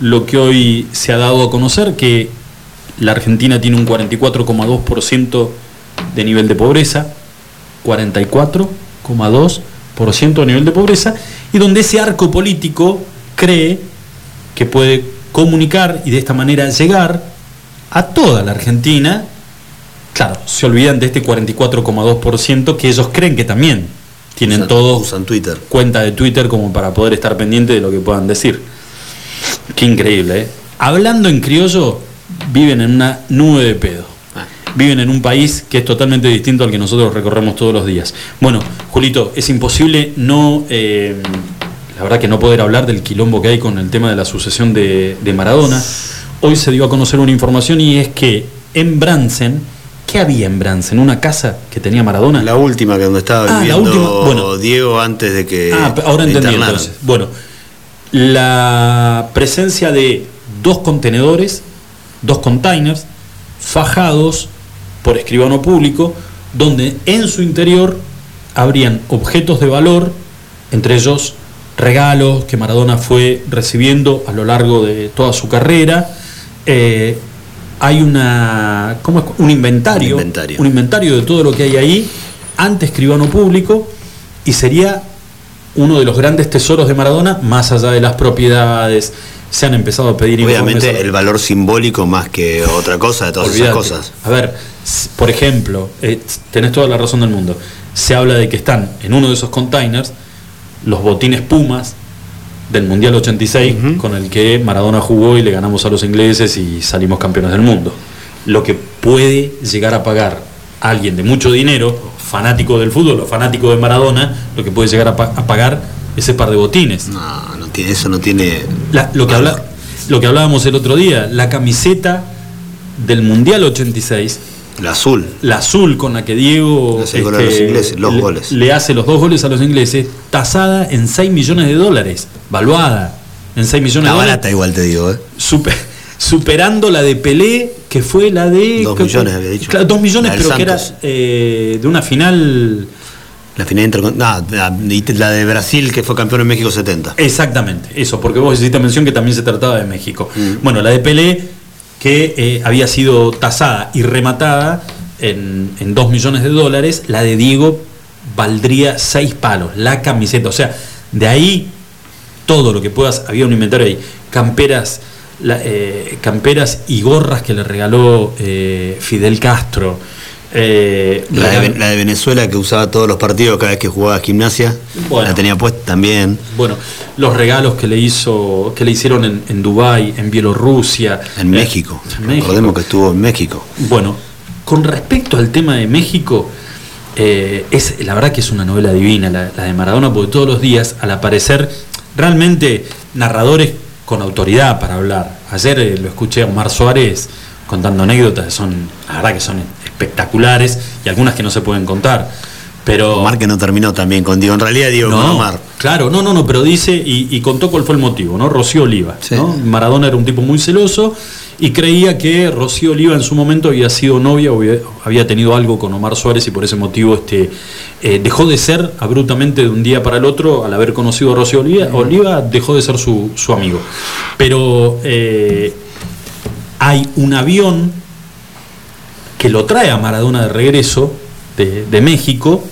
[SPEAKER 2] lo que hoy se ha dado a conocer, que la Argentina tiene un 44,2% de nivel de pobreza, 44,2% de nivel de pobreza, y donde ese arco político cree que puede comunicar y de esta manera llegar a toda la Argentina. Claro, se olvidan de este 44,2% que ellos creen que también tienen
[SPEAKER 1] Usan-
[SPEAKER 2] todos
[SPEAKER 1] usan Twitter.
[SPEAKER 2] cuenta de Twitter como para poder estar pendiente de lo que puedan decir. Qué increíble, ¿eh? Hablando en criollo, viven en una nube de pedo.
[SPEAKER 1] Ah.
[SPEAKER 2] Viven en un país que es totalmente distinto al que nosotros recorremos todos los días. Bueno, Julito, es imposible no, eh, la verdad que no poder hablar del quilombo que hay con el tema de la sucesión de, de Maradona. Hoy se dio a conocer una información y es que en Bransen, ¿qué había en Bransen? ¿Una casa que tenía Maradona?
[SPEAKER 1] La última que donde estaba
[SPEAKER 2] Ah, la
[SPEAKER 1] viviendo
[SPEAKER 2] última, bueno.
[SPEAKER 1] Diego antes de que.
[SPEAKER 2] Ah, ahora entendí entonces. Bueno, la presencia de dos contenedores, dos containers, fajados por escribano público, donde en su interior habrían objetos de valor, entre ellos regalos que Maradona fue recibiendo a lo largo de toda su carrera. Eh, hay una, ¿cómo es? un inventario,
[SPEAKER 1] Un inventario.
[SPEAKER 2] un inventario de todo lo que hay ahí ante escribano público y sería uno de los grandes tesoros de Maradona, más allá de las propiedades. Se han empezado a pedir
[SPEAKER 1] Obviamente el valor simbólico más que otra cosa de todas esas cosas.
[SPEAKER 2] A ver, por ejemplo, eh, tenés toda la razón del mundo. Se habla de que están en uno de esos containers los botines Pumas del Mundial 86,
[SPEAKER 1] Ujú.
[SPEAKER 2] con el que Maradona jugó y le ganamos a los ingleses y salimos campeones del mundo. Lo que puede llegar a pagar alguien de mucho dinero, fanático del fútbol o fanático de Maradona, lo que puede llegar a, pa- a pagar ese par de botines.
[SPEAKER 1] No, no tiene, eso no tiene.
[SPEAKER 2] La- lo, que habla- lo que hablábamos el otro día, la camiseta del Mundial 86,
[SPEAKER 1] El azul.
[SPEAKER 2] la azul con la que Diego este,
[SPEAKER 1] a los ingleses, los
[SPEAKER 2] le,
[SPEAKER 1] goles.
[SPEAKER 2] le hace los dos goles a los ingleses, tasada en 6 millones de dólares, valuada en 6 millones
[SPEAKER 1] Está
[SPEAKER 2] de dólares,
[SPEAKER 1] barata igual te digo, ¿eh?
[SPEAKER 2] super- superando la de Pelé, que fue la de...
[SPEAKER 1] Dos
[SPEAKER 2] que-
[SPEAKER 1] millones había dicho.
[SPEAKER 2] Claro, dos millones,
[SPEAKER 1] La del
[SPEAKER 2] pero que era eh, de una final...
[SPEAKER 1] La final intercon- no, la, la de Brasil que fue campeón en México 70.
[SPEAKER 2] Exactamente, eso, porque vos hiciste mención que también se trataba de México.
[SPEAKER 1] Mm.
[SPEAKER 2] Bueno, la de Pelé, que eh, había sido tasada y rematada en, en 2 millones de dólares, la de Diego valdría 6 palos, la camiseta. O sea, de ahí todo lo que puedas, había un inventario ahí, camperas, eh, camperas y gorras que le regaló eh, Fidel Castro. Eh,
[SPEAKER 1] La de, la Venezuela que usaba todos los partidos cada vez que jugaba gimnasia.
[SPEAKER 2] Bueno.
[SPEAKER 1] La tenía puesta también.
[SPEAKER 2] Bueno, los regalos que le hizo, que le hicieron en, en Dubái, en Bielorrusia,
[SPEAKER 1] En
[SPEAKER 2] eh,
[SPEAKER 1] México.
[SPEAKER 2] en México.
[SPEAKER 1] Recordemos que estuvo en México.
[SPEAKER 2] Bueno, con respecto al tema de México, eh, es la verdad que es una novela divina la, la de Maradona, porque todos los días, al aparecer realmente narradores con autoridad para hablar. Ayer lo escuché a Omar Suárez contando anécdotas, que son, la verdad que son espectaculares y algunas que no se pueden contar. Pero
[SPEAKER 1] Omar que no terminó también con Diego. En realidad Diego con
[SPEAKER 2] no,
[SPEAKER 1] Omar.
[SPEAKER 2] Claro, no, no, no, pero dice y, y contó cuál fue el motivo, ¿no? Rocío Oliva.
[SPEAKER 1] Sí.
[SPEAKER 2] ¿no? Maradona era un tipo muy celoso y creía que Rocío Oliva en su momento había sido novia o había, había tenido algo con Omar Suárez y por ese motivo este, eh, dejó de ser abruptamente de un día para el otro, al haber conocido a Rocío Oliva, Oliva dejó de ser su, su amigo. Pero eh, hay un avión que lo trae a Maradona de regreso de, de México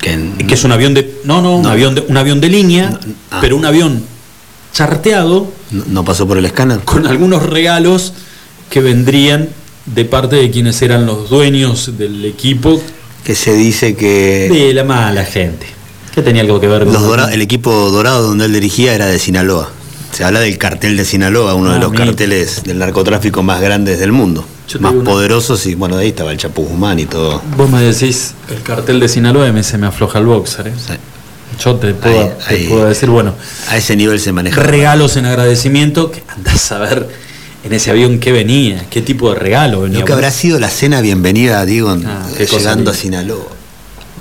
[SPEAKER 1] Que
[SPEAKER 2] es un avión de no no un
[SPEAKER 1] No.
[SPEAKER 2] avión de un avión de línea
[SPEAKER 1] No, ah.
[SPEAKER 2] pero un avión charteado
[SPEAKER 1] no, pasó por el escáner.
[SPEAKER 2] con algunos regalos que vendrían de parte de quienes eran los dueños del equipo
[SPEAKER 1] Que se dice que
[SPEAKER 2] de la mala gente que tenía algo que ver con
[SPEAKER 1] los el equipo dorado donde él dirigía era de Sinaloa. Se habla del cartel de Sinaloa, uno
[SPEAKER 2] Ah,
[SPEAKER 1] de los
[SPEAKER 2] mira.
[SPEAKER 1] carteles del narcotráfico más grandes del mundo. Más
[SPEAKER 2] una-
[SPEAKER 1] poderosos y bueno, ahí estaba el Chapo Guzmán y todo.
[SPEAKER 2] vos me decís el cartel de Sinaloa y me, se me afloja el boxer ¿eh?
[SPEAKER 1] Sí.
[SPEAKER 2] yo te puedo,
[SPEAKER 1] Ahí-
[SPEAKER 2] te
[SPEAKER 1] ahí.
[SPEAKER 2] puedo decir bueno
[SPEAKER 1] A ese nivel se maneja.
[SPEAKER 2] regalos en agradecimiento que andás a ver en ese avión qué venía qué tipo de regalo venía
[SPEAKER 1] Lo que habrá sido la cena bienvenida, digo,
[SPEAKER 2] Ah,
[SPEAKER 1] llegando a. Sinaloa.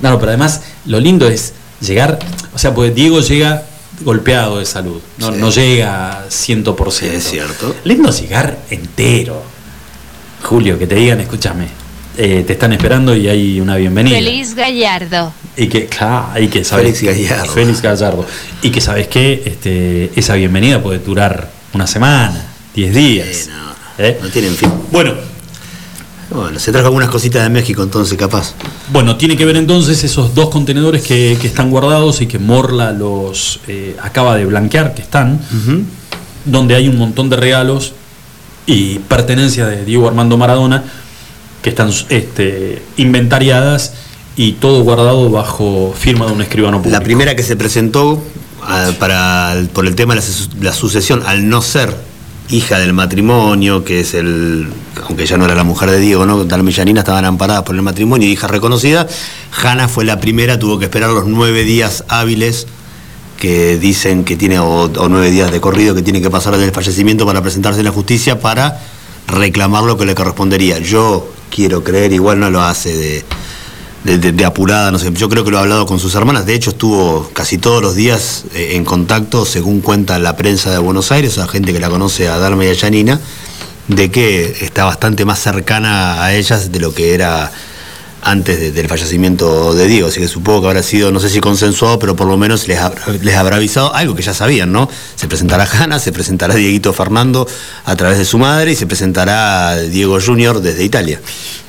[SPEAKER 2] No, no, pero además lo lindo es llegar, o sea, pues Diego llega golpeado de salud, no,
[SPEAKER 1] Sí.
[SPEAKER 2] no llega 100%.
[SPEAKER 1] Es cierto.
[SPEAKER 2] Lindo es llegar entero. Julio, que te digan, escúchame, eh, te están esperando y hay una bienvenida.
[SPEAKER 3] Feliz Gallardo.
[SPEAKER 2] Y que, claro, y que sabes.
[SPEAKER 1] Félix Gallardo.
[SPEAKER 2] Félix Gallardo. Y que sabes que este, esa bienvenida puede durar una semana, 10 días.
[SPEAKER 1] No,
[SPEAKER 2] ¿Eh?
[SPEAKER 1] no tienen fin.
[SPEAKER 2] Bueno,
[SPEAKER 1] Bueno, se trajo algunas cositas de México entonces, capaz.
[SPEAKER 2] Bueno, tiene que ver entonces esos dos contenedores que, que están guardados y que Morla los eh, acaba de blanquear, que están. donde hay un montón de regalos y pertenencias de Diego Armando Maradona que están este, inventariadas y todo guardado bajo firma de un escribano público.
[SPEAKER 1] La primera que se presentó a- para, por el tema de la, su- la sucesión, al no ser hija del matrimonio, que es el, aunque ya no era la mujer de Diego, ¿no? Dalma y Janina estaban amparadas por el matrimonio y hija reconocida, Hanna fue la primera, tuvo que esperar los nueve días hábiles que dicen que tiene, o, nueve días de corrido que tiene que pasar desde el fallecimiento para presentarse en la justicia para reclamar lo que le correspondería. Yo quiero creer, igual no lo hace de- de apurada, no sé. Yo creo que lo ha hablado con sus hermanas. De hecho, estuvo casi todos los días eh, en contacto, según cuenta la prensa de Buenos Aires, a gente que la conoce a Dalma y a Janina, de que está bastante más cercana a ellas de lo que era antes de- del fallecimiento de Diego. Así que supongo que habrá sido, no sé si consensuado, pero por lo menos les habrá, les habrá avisado algo que ya sabían, ¿no? Se presentará Hanna, se presentará Dieguito Fernando a través de su madre y se presentará Diego Junior desde Italia.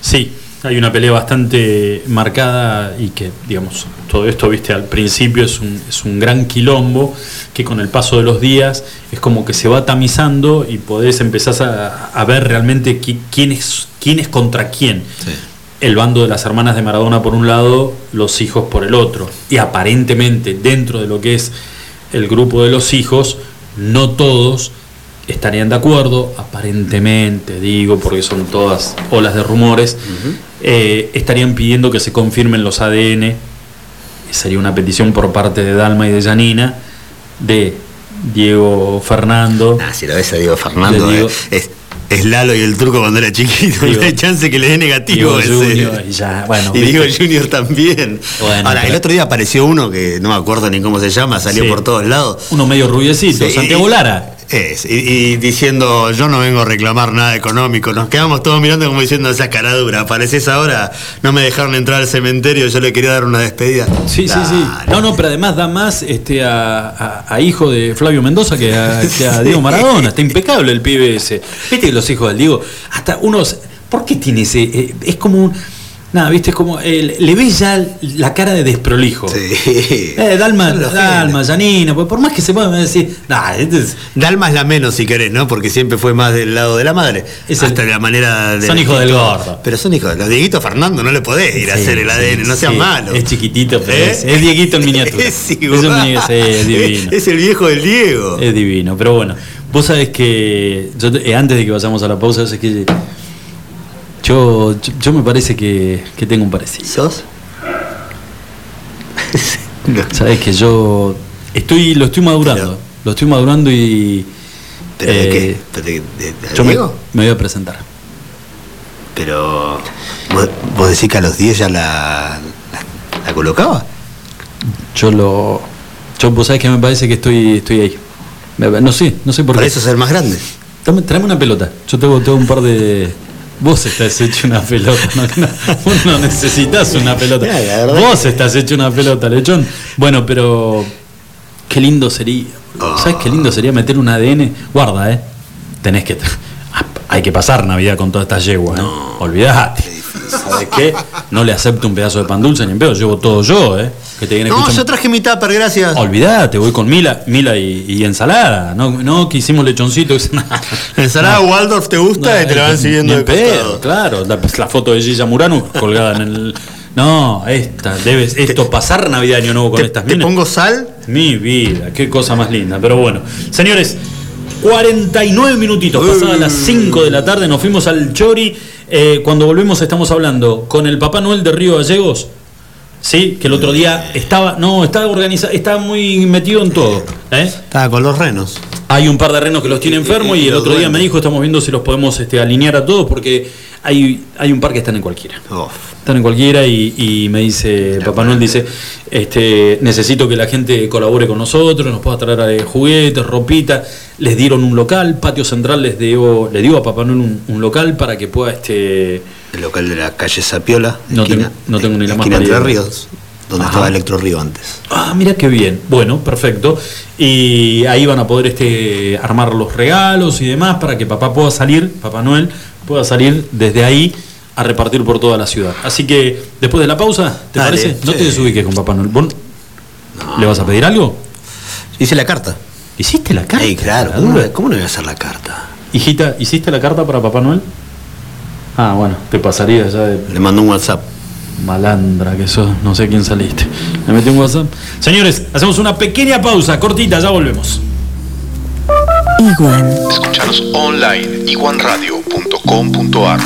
[SPEAKER 2] Sí, hay una pelea bastante marcada y que, digamos, todo esto, viste, al principio es un, es un gran quilombo que con el paso de los días es como que se va tamizando y podés empezar a, a ver realmente qui- quién es, quién es contra quién. El bando de las hermanas de Maradona por un lado, los hijos por el otro. Y aparentemente dentro de lo que es el grupo de los hijos, no todos estarían de acuerdo, aparentemente digo, porque son todas olas de rumores, eh, estarían pidiendo que se confirmen los ADN, sería una petición por parte de Dalma y de Janina, de Diego Fernando.
[SPEAKER 1] Ah, si lo ves a Diego Fernando, eh, es, es Lalo y el turco cuando era chiquito.
[SPEAKER 2] Digo-
[SPEAKER 1] no hay chance que le dé negativo. Ese.
[SPEAKER 2] Junior, ya, bueno,
[SPEAKER 1] y. Diego Junior también.
[SPEAKER 2] Bueno,
[SPEAKER 1] Ahora, el otro día apareció uno que no me acuerdo ni cómo se llama, salió
[SPEAKER 2] Sí.
[SPEAKER 1] por todos lados.
[SPEAKER 2] Uno medio rubiecito,
[SPEAKER 1] Sí,
[SPEAKER 2] Santiago Lara.
[SPEAKER 1] Es, y, y diciendo, yo no vengo a reclamar nada económico. Nos quedamos todos mirando como diciendo esa cara dura. Apareces ahora, no me dejaron entrar al cementerio, yo le quería dar una despedida.
[SPEAKER 2] Sí, sí, sí. No, no, pero además da más este, a, a- a hijo de Flavio Mendoza que a, que a Diego Maradona. Está impecable el pibe ese. Viste los hijos del Diego, hasta unos. ¿Por qué tiene ese.? eh, es como un. Nada, viste, es como. eh, le ves ya la cara de desprolijo.
[SPEAKER 1] Sí.
[SPEAKER 2] Eh, Dalma, Dalma. Janina, pues por más que se pueda decir, nah, este es-
[SPEAKER 1] Dalma es la menos si querés, ¿no? Porque siempre fue más del lado de la madre.
[SPEAKER 2] Es
[SPEAKER 1] hasta la manera de.
[SPEAKER 2] Son hijos del gordo.
[SPEAKER 1] Pero son hijos de los Dieguito Fernando, no le podés ir a hacer el
[SPEAKER 2] sí,
[SPEAKER 1] ADN, no seas
[SPEAKER 2] sí.
[SPEAKER 1] malo.
[SPEAKER 2] Es chiquitito, pero
[SPEAKER 1] ¿Eh?
[SPEAKER 2] es, es Dieguito en miniatura.
[SPEAKER 1] Es,
[SPEAKER 2] Es un es divino.
[SPEAKER 1] Es el viejo del Diego.
[SPEAKER 2] Es divino, pero bueno, vos sabés que yo, eh, antes de que vayamos a la pausa, sé que yo, yo, yo me parece que, que tengo un parecido.
[SPEAKER 1] ¿Sos? No.
[SPEAKER 2] Sabés que yo estoy, lo estoy madurando,
[SPEAKER 1] Pero-
[SPEAKER 2] lo estoy madurando y
[SPEAKER 1] ¿Pero de
[SPEAKER 2] eh,
[SPEAKER 1] qué? ¿Pero de, de- de
[SPEAKER 2] yo me, voy a presentar.
[SPEAKER 1] Pero. ¿vos, vos decís que a los 10 ya la, la, la colocaba?
[SPEAKER 2] Yo lo, yo vos sabés que me parece que estoy, estoy ahí. No sé, no sé por
[SPEAKER 1] Para
[SPEAKER 2] qué.
[SPEAKER 1] eso es el más grande.
[SPEAKER 2] Tráeme una pelota. Yo tengo, tengo un par de. Vos estás hecho una pelota. No, no, vos no necesitas una pelota.
[SPEAKER 1] Ya,
[SPEAKER 2] Vos estás hecho una pelota, lechón. Bueno, pero. Qué lindo sería. ¿Sabes qué lindo sería meter un ADN? Guarda, ¿eh? Tenés que. Hay que pasar Navidad con toda esta yegua, ¿eh? Olvidate. ¿Sabes qué? No le acepto un pedazo de pan dulce ni en pedo. Llevo todo yo, ¿eh? Que te viene
[SPEAKER 1] No,
[SPEAKER 2] escuchando-
[SPEAKER 1] yo traje mi tupper, gracias.
[SPEAKER 2] Olvidate, voy con Mila, Mila y, y ensalada. No, no que hicimos lechoncito.
[SPEAKER 1] ¿La ensalada Waldorf te gusta y te la van siguiendo de
[SPEAKER 2] pedo, claro. La, la foto de Gilla Murano colgada en el. No, esta, debes. Esto, pasar Navidad Año Nuevo con
[SPEAKER 1] ¿Te,
[SPEAKER 2] estas
[SPEAKER 1] te
[SPEAKER 2] minas.
[SPEAKER 1] pongo sal?
[SPEAKER 2] Mi vida, qué cosa más linda. Pero bueno, señores, 49 minutitos, pasadas las 5 de la tarde, nos fuimos al Chori. Eh, cuando volvemos estamos hablando con el Papá Noel de Río Gallegos. Sí, que el otro día estaba, no, estaba organizado, estaba muy metido en todo. ¿eh?
[SPEAKER 1] Estaba con los renos.
[SPEAKER 2] Hay un par de renos que los tiene enfermos y el otro día me dijo, estamos viendo si los podemos este, alinear a todos porque hay, hay un par que están en cualquiera.
[SPEAKER 1] Oh.
[SPEAKER 2] Están en cualquiera y, y me dice, Papá Noel dice, este, necesito que la gente colabore con nosotros, nos pueda traer eh, juguetes, ropita. Les dieron un local, Patio Central les dio, le dio a Papá Noel un, un local para que pueda este
[SPEAKER 1] El local de la calle Sapiola.
[SPEAKER 2] No tengo- no tengo ni la más
[SPEAKER 1] esquina Entre. Ríos, donde
[SPEAKER 2] Ajá.
[SPEAKER 1] estaba Electro Río antes.
[SPEAKER 2] Ah, mira qué bien. Bueno, perfecto. Y ahí van a poder este, armar los regalos y demás para que papá pueda salir, Papá Noel, pueda salir desde ahí a repartir por toda la ciudad. Así que después de la pausa, ¿te
[SPEAKER 1] Dale,
[SPEAKER 2] parece? No te desubiques con Papá Noel. ¿Vos ¿Le vas a pedir algo?
[SPEAKER 1] Hice la carta.
[SPEAKER 2] ¿Hiciste la carta?
[SPEAKER 1] Ey, claro, ¿cómo, no- ¿cómo no voy a hacer la carta?
[SPEAKER 2] Hijita, ¿hiciste la carta para Papá Noel? Ah, bueno, te pasaría ya de
[SPEAKER 1] Le mando un WhatsApp.
[SPEAKER 2] malandra que sos, no sé quién saliste. Me metí un WhatsApp. Señores, hacemos una pequeña pausa, cortita, ya volvemos.
[SPEAKER 3] Iguan.
[SPEAKER 4] Escuchanos online iguanradio.com.ar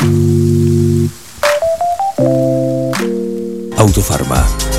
[SPEAKER 5] Autofarma,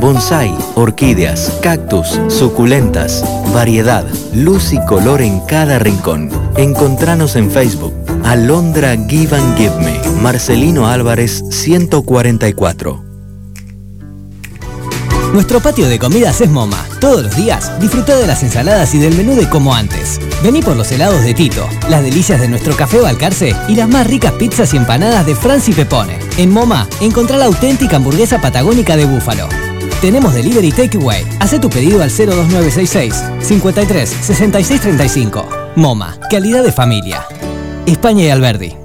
[SPEAKER 6] Bonsai, orquídeas, cactus, suculentas, variedad, luz y color en cada rincón. Encontranos en Facebook. Alondra Give and Give Me. Marcelino Álvarez 144.
[SPEAKER 7] Nuestro patio de comidas es MoMA. Todos los días disfruta de las ensaladas y del menú de como antes. Vení por los helados de Tito, las delicias de nuestro café Balcarce y las más ricas pizzas y empanadas de Franci Pepone. En MoMA encontrá la auténtica hamburguesa patagónica de búfalo. Tenemos delivery takeaway. Haz tu pedido al 02966 53 66 35. MoMA, calidad de familia. España y Alberdi.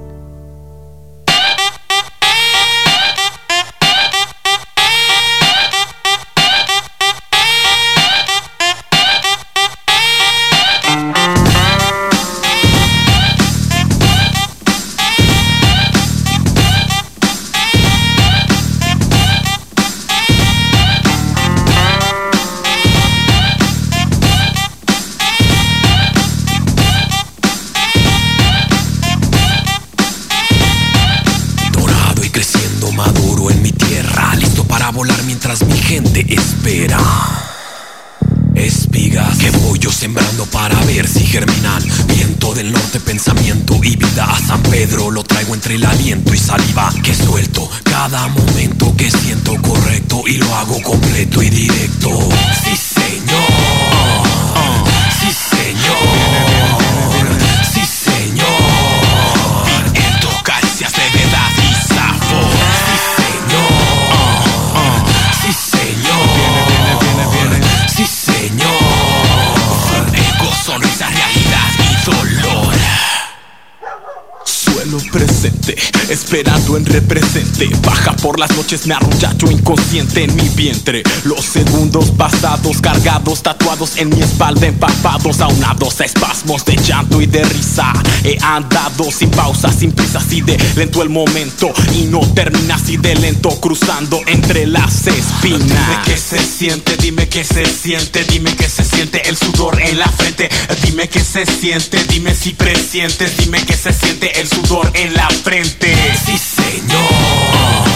[SPEAKER 8] Saliva que suelto. Cada momento que siento correcto y lo hago completo y directo.
[SPEAKER 9] Esperando en represente. Baja por las noches, me arrullacho inconsciente en mi vientre. Los segundos pasados, cargados, tatuados en mi espalda, empapados, aunados a espasmos de llanto y de risa. He andado sin pausa, sin prisa, así de lento el momento. Y no termina así de lento, cruzando entre las espinas. Dime qué se siente, dime qué se siente, dime qué se siente el sudor en la frente. Dime qué se siente, dime si presientes, dime qué se siente el sudor en la frente.
[SPEAKER 8] Sí, señor.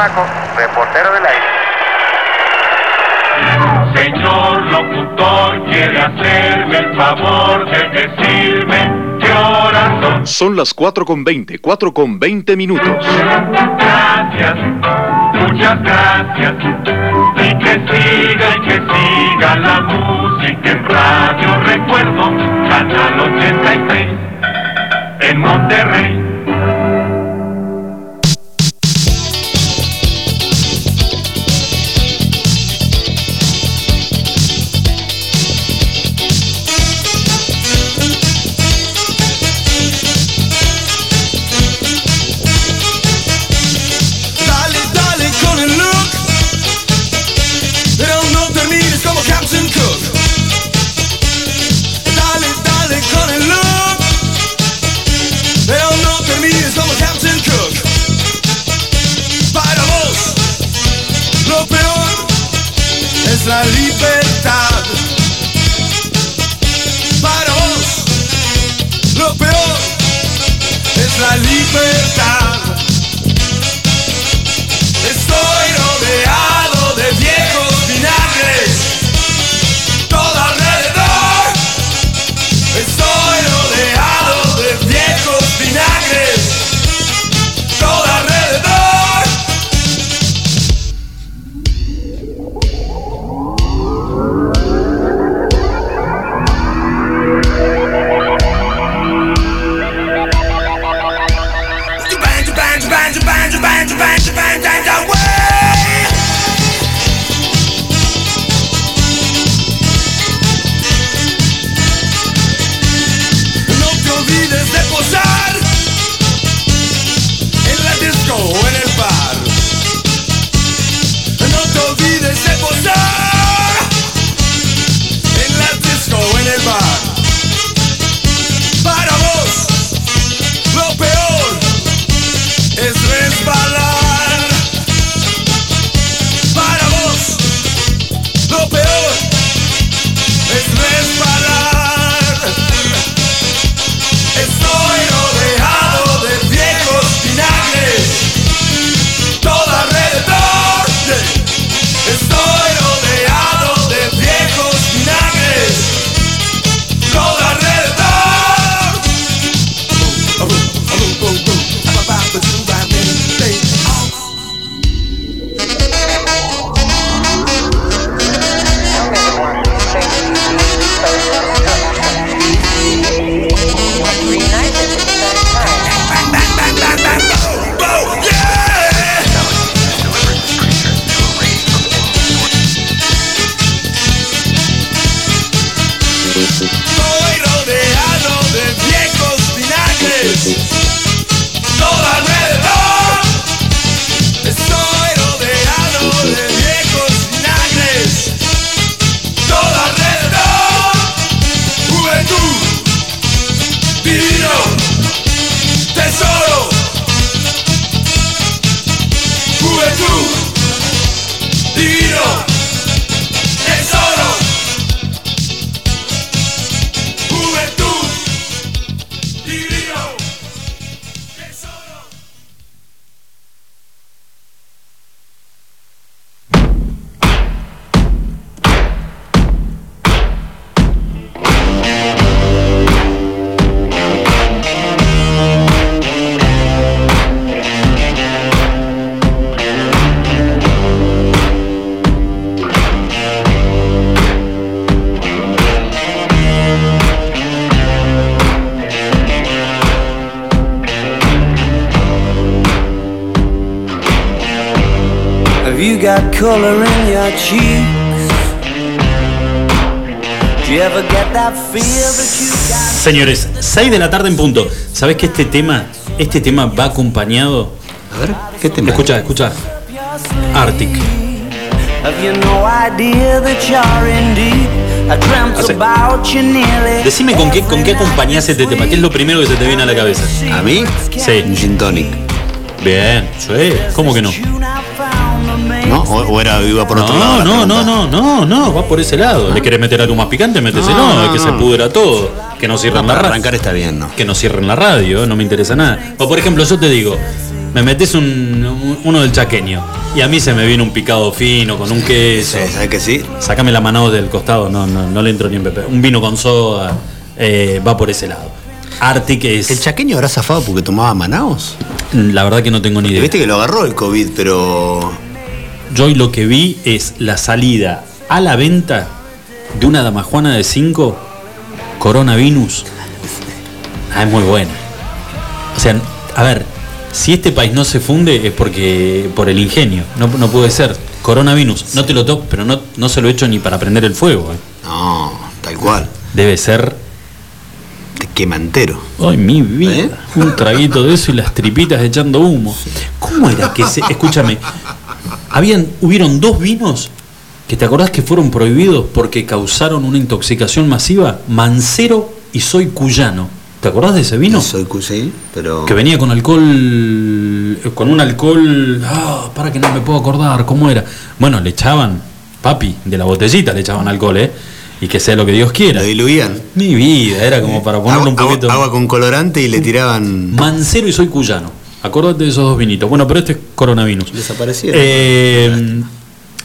[SPEAKER 3] Reportero del aire.
[SPEAKER 10] Señor locutor, quiere hacerme el favor de decirme qué horas son.
[SPEAKER 11] Son las 4 con 20, 4 con 20 minutos.
[SPEAKER 10] Gracias, muchas gracias. Y que siga y que siga la música en Radio Recuerdo, Canal 86, en Monterrey.
[SPEAKER 2] Señores, 6 de la tarde en punto. ¿Sabes que este tema, este tema va acompañado?
[SPEAKER 1] A ver, ¿qué tema?
[SPEAKER 2] Escucha, escucha. Arctic.
[SPEAKER 12] No
[SPEAKER 2] Hace-. Decime con qué, con qué acompañás este tema. ¿Qué es lo primero que se te viene a la cabeza?
[SPEAKER 1] ¿A mí?
[SPEAKER 2] Sí.
[SPEAKER 1] Un gin tonic.
[SPEAKER 2] Bien, sí. ¿Cómo que no?
[SPEAKER 1] ¿No? O, o era, iba por otro lado.
[SPEAKER 2] No,
[SPEAKER 1] la
[SPEAKER 2] no, no,
[SPEAKER 1] pregunta?
[SPEAKER 2] no, no, no, va por ese lado. ¿Le querés meter algo más picante? Méteselo,
[SPEAKER 1] No,
[SPEAKER 2] es que se
[SPEAKER 1] no.
[SPEAKER 2] pudra todo. Que no cierren la
[SPEAKER 1] para
[SPEAKER 2] radio.
[SPEAKER 1] arrancar está bien, ¿no?
[SPEAKER 2] Que no cierren la radio, no me interesa nada. O por ejemplo, yo te digo, me metes un, un- uno del chaqueño y a mí se me viene un picado fino con un queso.
[SPEAKER 1] ¿Sabes que sí?
[SPEAKER 2] Sácame la mano del costado, no, no, no le entro ni en pepe. Un vino con soda, eh, va por ese lado. Arctic es.
[SPEAKER 1] ¿El chaqueño habrá zafado porque tomaba manaos?
[SPEAKER 2] La verdad que no tengo ni idea.
[SPEAKER 1] Viste que lo agarró el COVID, pero.
[SPEAKER 2] Yo hoy lo que vi es la salida a la venta de una damajuana de 5 coronavirus. Ah, es muy buena. O sea, a ver, si este país no se funde es porque por el ingenio. No, no puede ser. Coronavirus, no te lo toco, pero no, no se lo echo ni para prender el fuego. eh.
[SPEAKER 1] No, tal cual.
[SPEAKER 2] Debe ser.
[SPEAKER 1] Te quema entero.
[SPEAKER 2] Ay, mi vida. Un traguito de eso y las tripitas echando humo. ¿Cómo era que se.? Escúchame. Habían, hubieron dos vinos que te acordás que fueron prohibidos porque causaron una intoxicación masiva. Mancero y Soy Cuyano. ¿Te acordás de ese vino?
[SPEAKER 1] Soy sí, pero.
[SPEAKER 2] Que venía con alcohol. eh, Con un alcohol. Ah, para que no me puedo acordar cómo era. Bueno, le echaban, papi, de la botellita le echaban alcohol, ¿eh? Y que sea lo que Dios quiera.
[SPEAKER 1] Lo diluían.
[SPEAKER 2] Mi vida, era como para ponerle un
[SPEAKER 1] Agua-
[SPEAKER 2] poquito.
[SPEAKER 1] Agua con colorante y le tiraban.
[SPEAKER 2] Mancero y soy cuyano. Acordate de esos dos vinitos. Bueno, pero este es coronavirus.
[SPEAKER 1] Desaparecieron.
[SPEAKER 2] Eh,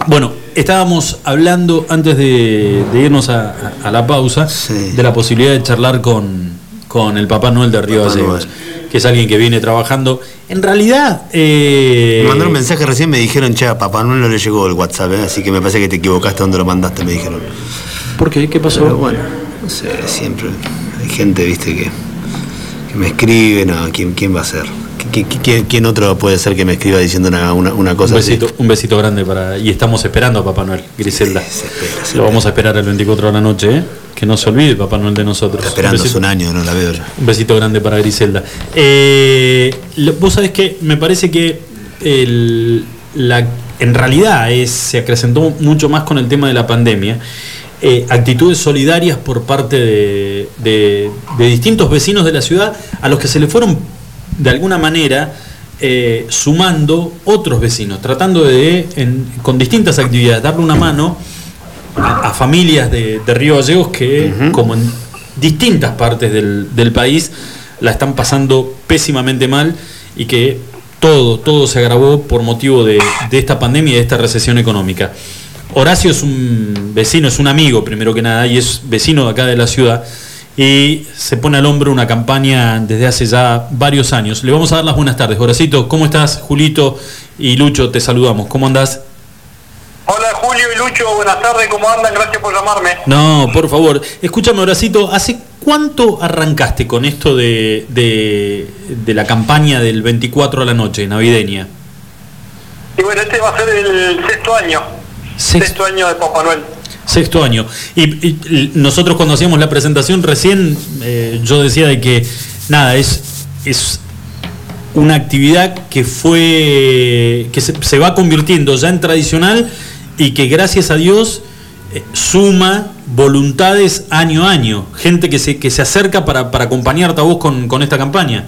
[SPEAKER 2] bueno, estábamos hablando antes de, de irnos a, a la pausa de la posibilidad de charlar con, con el Papá Noel de Río Gallegos, que es alguien que viene trabajando. En realidad, eh,
[SPEAKER 1] Me mandaron un mensaje recién, me dijeron, che, a Papá Noel no le llegó el WhatsApp, ¿eh? así que me parece que te equivocaste donde lo mandaste, me dijeron.
[SPEAKER 2] ¿Por qué? ¿Qué pasó?
[SPEAKER 1] Pero bueno, no sé, siempre hay gente, viste, que, que me escribe, no, ¿quién, quién va a ser? ¿Qui- qui- ¿Quién, quién otro puede ser que me escriba diciendo una, una, una
[SPEAKER 2] un
[SPEAKER 1] cosa así?
[SPEAKER 2] un besito grande para. Y estamos esperando a Papá Noel, Griselda. Lo vamos a esperar el 24 de la noche, ¿eh? Que no se olvide Papá Noel de nosotros.
[SPEAKER 1] Está esperando
[SPEAKER 2] Un besito-
[SPEAKER 1] un año, no la veo ya.
[SPEAKER 2] Un besito grande para Griselda. Eh, Vos sabés que me parece que el- la, en realidad es- se acrecentó mucho más con el tema de la pandemia. eh, actitudes solidarias por parte de, de- de distintos vecinos de la ciudad a los que se le fueron de alguna manera eh, sumando otros vecinos, tratando de, en- con distintas actividades, darle una mano a, a familias de, de Río Gallegos que, como en distintas partes del, del país, la están pasando pésimamente mal y que todo, todo se agravó por motivo de, de esta pandemia y de esta recesión económica. Horacio es un vecino, es un amigo primero que nada, y es vecino de acá de la ciudad, y se pone al hombro una campaña desde hace ya varios años. Le vamos a dar las buenas tardes. Horacito, ¿cómo estás? Julito y Lucho, te saludamos. ¿Cómo andás?
[SPEAKER 13] Hola Julio y Lucho, buenas tardes, ¿cómo andan? Gracias por llamarme.
[SPEAKER 2] No, por favor. Escúchame, Horacito, ¿hace cuánto arrancaste con esto de, de, de la campaña del 24 a la noche, navideña?
[SPEAKER 13] Y bueno, este va a ser el sexto año. Sexto año de Papá Noel.
[SPEAKER 2] Sexto año. Y, nosotros cuando hacíamos la presentación recién, eh, yo decía de que, nada, es, es una actividad que fue, que se, se va convirtiendo ya en tradicional y que gracias a Dios eh, suma voluntades año a año, gente que se, que se acerca para, para acompañarte a vos con, con esta campaña.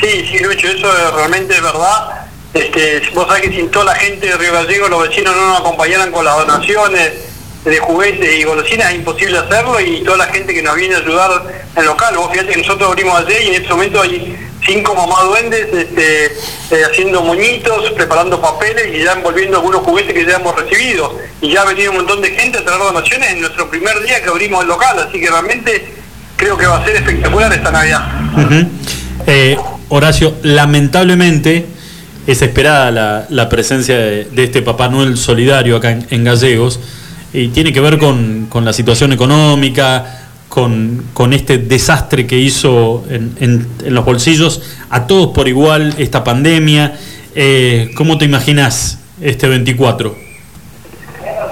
[SPEAKER 13] Sí, sí, Lucho, eso es realmente verdad. Este, vos sabés que sin toda la gente de Río Gallego, los vecinos no nos acompañaran con las donaciones de juguetes y golosinas, es imposible hacerlo y toda la gente que nos viene a ayudar en local. Vos fíjate que nosotros abrimos ayer y en este momento hay cinco mamás duendes este, eh, haciendo moñitos, preparando papeles y ya envolviendo algunos juguetes que ya hemos recibido. Y ya ha venido un montón de gente a traer donaciones en nuestro primer día que abrimos el local, así que realmente creo que va a ser espectacular esta Navidad.
[SPEAKER 2] Eh, Horacio, lamentablemente es esperada la, la presencia de, de este Papá Noel solidario acá en, Gallegos y tiene que ver con, con la situación económica, con, con este desastre que hizo en, en- los bolsillos a todos por igual esta pandemia. Eh, ¿Cómo te imaginas este 24?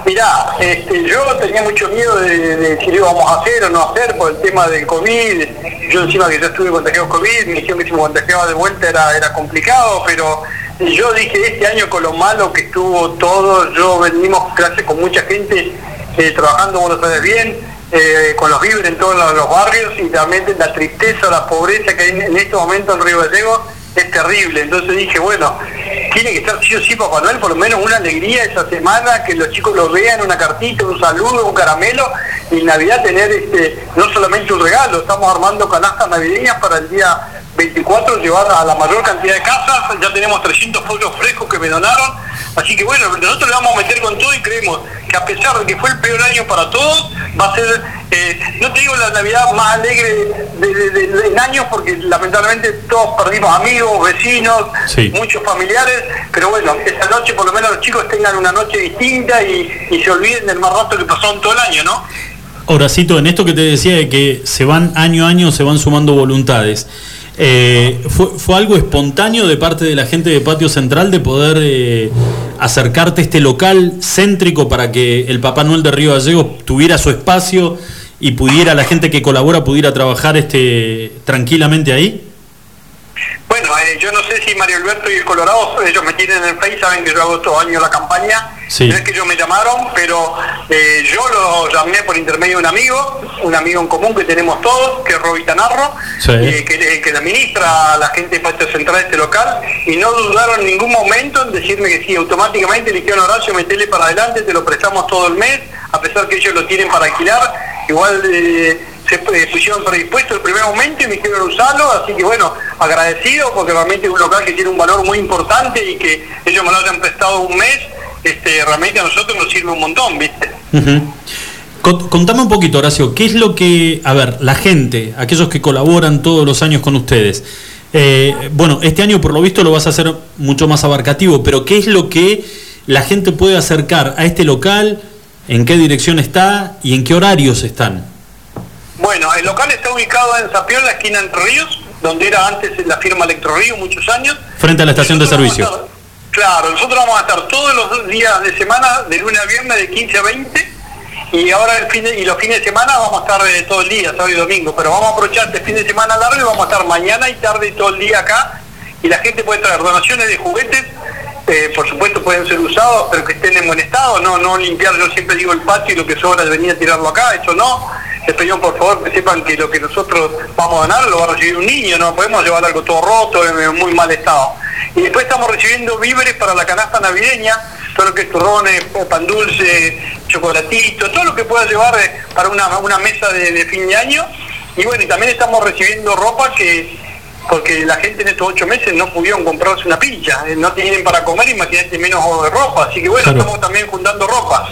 [SPEAKER 13] Mirá, este, yo tenía mucho miedo de, de si lo íbamos a hacer o no hacer por el tema del COVID. Yo encima que ya estuve contagiado COVID, me dijeron que si me contagiaba de vuelta era, era complicado, pero yo dije este año con lo malo que estuvo todo, yo venimos clase con mucha gente eh, trabajando, lo sabés bien, eh, con los víveres en todos los, barrios y realmente la tristeza, la pobreza que hay en, en este momento en Río Gallegos es terrible. Entonces dije, bueno, tiene que estar sí o sí Papá Noel, por lo menos una alegría esa semana, que los chicos lo vean, una cartita, un saludo, un caramelo, y en Navidad tener este, no solamente un regalo, estamos armando canastas navideñas para el día 24 llevar a la mayor cantidad de casas, ya tenemos 300 pollos frescos que me donaron, así que bueno, nosotros le vamos a meter con todo y creemos que a pesar de que fue el peor año para todos, va a ser, eh, no te digo la Navidad más alegre de, de- porque lamentablemente todos perdimos amigos, vecinos,
[SPEAKER 2] Sí.
[SPEAKER 13] muchos familiares, pero bueno, esta noche por lo menos los chicos tengan una noche distinta y, y se olviden del mal rato que pasó en todo el año, ¿no?
[SPEAKER 2] Horacito, en esto que te decía de que se van año a año, se van sumando voluntades. Eh, ¿fue, algo espontáneo de parte de la gente de Patio Central de poder eh, acercarte a este local céntrico para que el Papá Noel de Río Gallegos tuviera su espacio y pudiera la gente que colabora pudiera trabajar este tranquilamente ahí?
[SPEAKER 13] Bueno, eh, yo no sé si Mario Alberto y el Colorado, ellos me tienen en el Face, saben que yo hago todo año la campaña.
[SPEAKER 2] Sí.
[SPEAKER 13] No es que ellos me llamaron, pero eh, yo lo llamé por intermedio de un amigo, un amigo en común que tenemos todos, que es Robita Narro,
[SPEAKER 2] Sí.
[SPEAKER 13] eh, que, que administra a la gente de Patio Central de este local, y no dudaron en ningún momento en decirme que sí, automáticamente le dijeron Horacio, metele para adelante, te lo prestamos todo el mes, a pesar que ellos lo tienen para alquilar, igual eh, se pusieron predispuestos el primer momento y me dijeron usarlo, así que bueno, agradecido porque realmente es un local que tiene un valor muy importante y que ellos me lo hayan prestado un mes, este, realmente a nosotros nos sirve un montón, ¿viste?
[SPEAKER 2] Contame un poquito, Horacio, ¿qué es lo que, a ver, la gente, aquellos que colaboran todos los años con ustedes, eh, bueno, este año por lo visto lo vas a hacer mucho más abarcativo, pero ¿qué es lo que la gente puede acercar a este local? ¿En qué dirección está y en qué horarios están?
[SPEAKER 13] Bueno, el local está ubicado en Zapión, la esquina Entre Ríos, donde era antes la firma Electrorío muchos años.
[SPEAKER 2] Frente a la estación de servicio.
[SPEAKER 13] estar- claro, nosotros vamos a estar todos los días de semana, de lunes a viernes, de 15 a 20. Y ahora el fin de- y los fines de semana vamos a estar eh, todo el día, sábado y domingo. Pero vamos a aprovechar este fin de semana largo y vamos a estar mañana y tarde y todo el día acá. Y la gente puede traer donaciones de juguetes. eh, por supuesto pueden ser usados, pero que estén en buen estado. No, no limpiar, yo siempre digo el patio y lo que sobra es venir a tirarlo acá. Eso no. Pedimos por favor que sepan que lo que nosotros vamos a donar lo va a recibir un niño. No podemos llevar algo todo roto, en muy mal estado. Y después estamos recibiendo víveres para la canasta navideña, todo lo que es turrones, pan dulce, chocolatito, todo lo que pueda llevar eh, para una, una mesa de, de fin de año. Y bueno, y también estamos recibiendo ropa que, porque la gente en estos ocho meses no pudieron comprarse una pincha, eh, no tienen para comer, imagínate menos de ropa. Así que bueno,
[SPEAKER 1] Claro.
[SPEAKER 13] estamos también juntando ropa.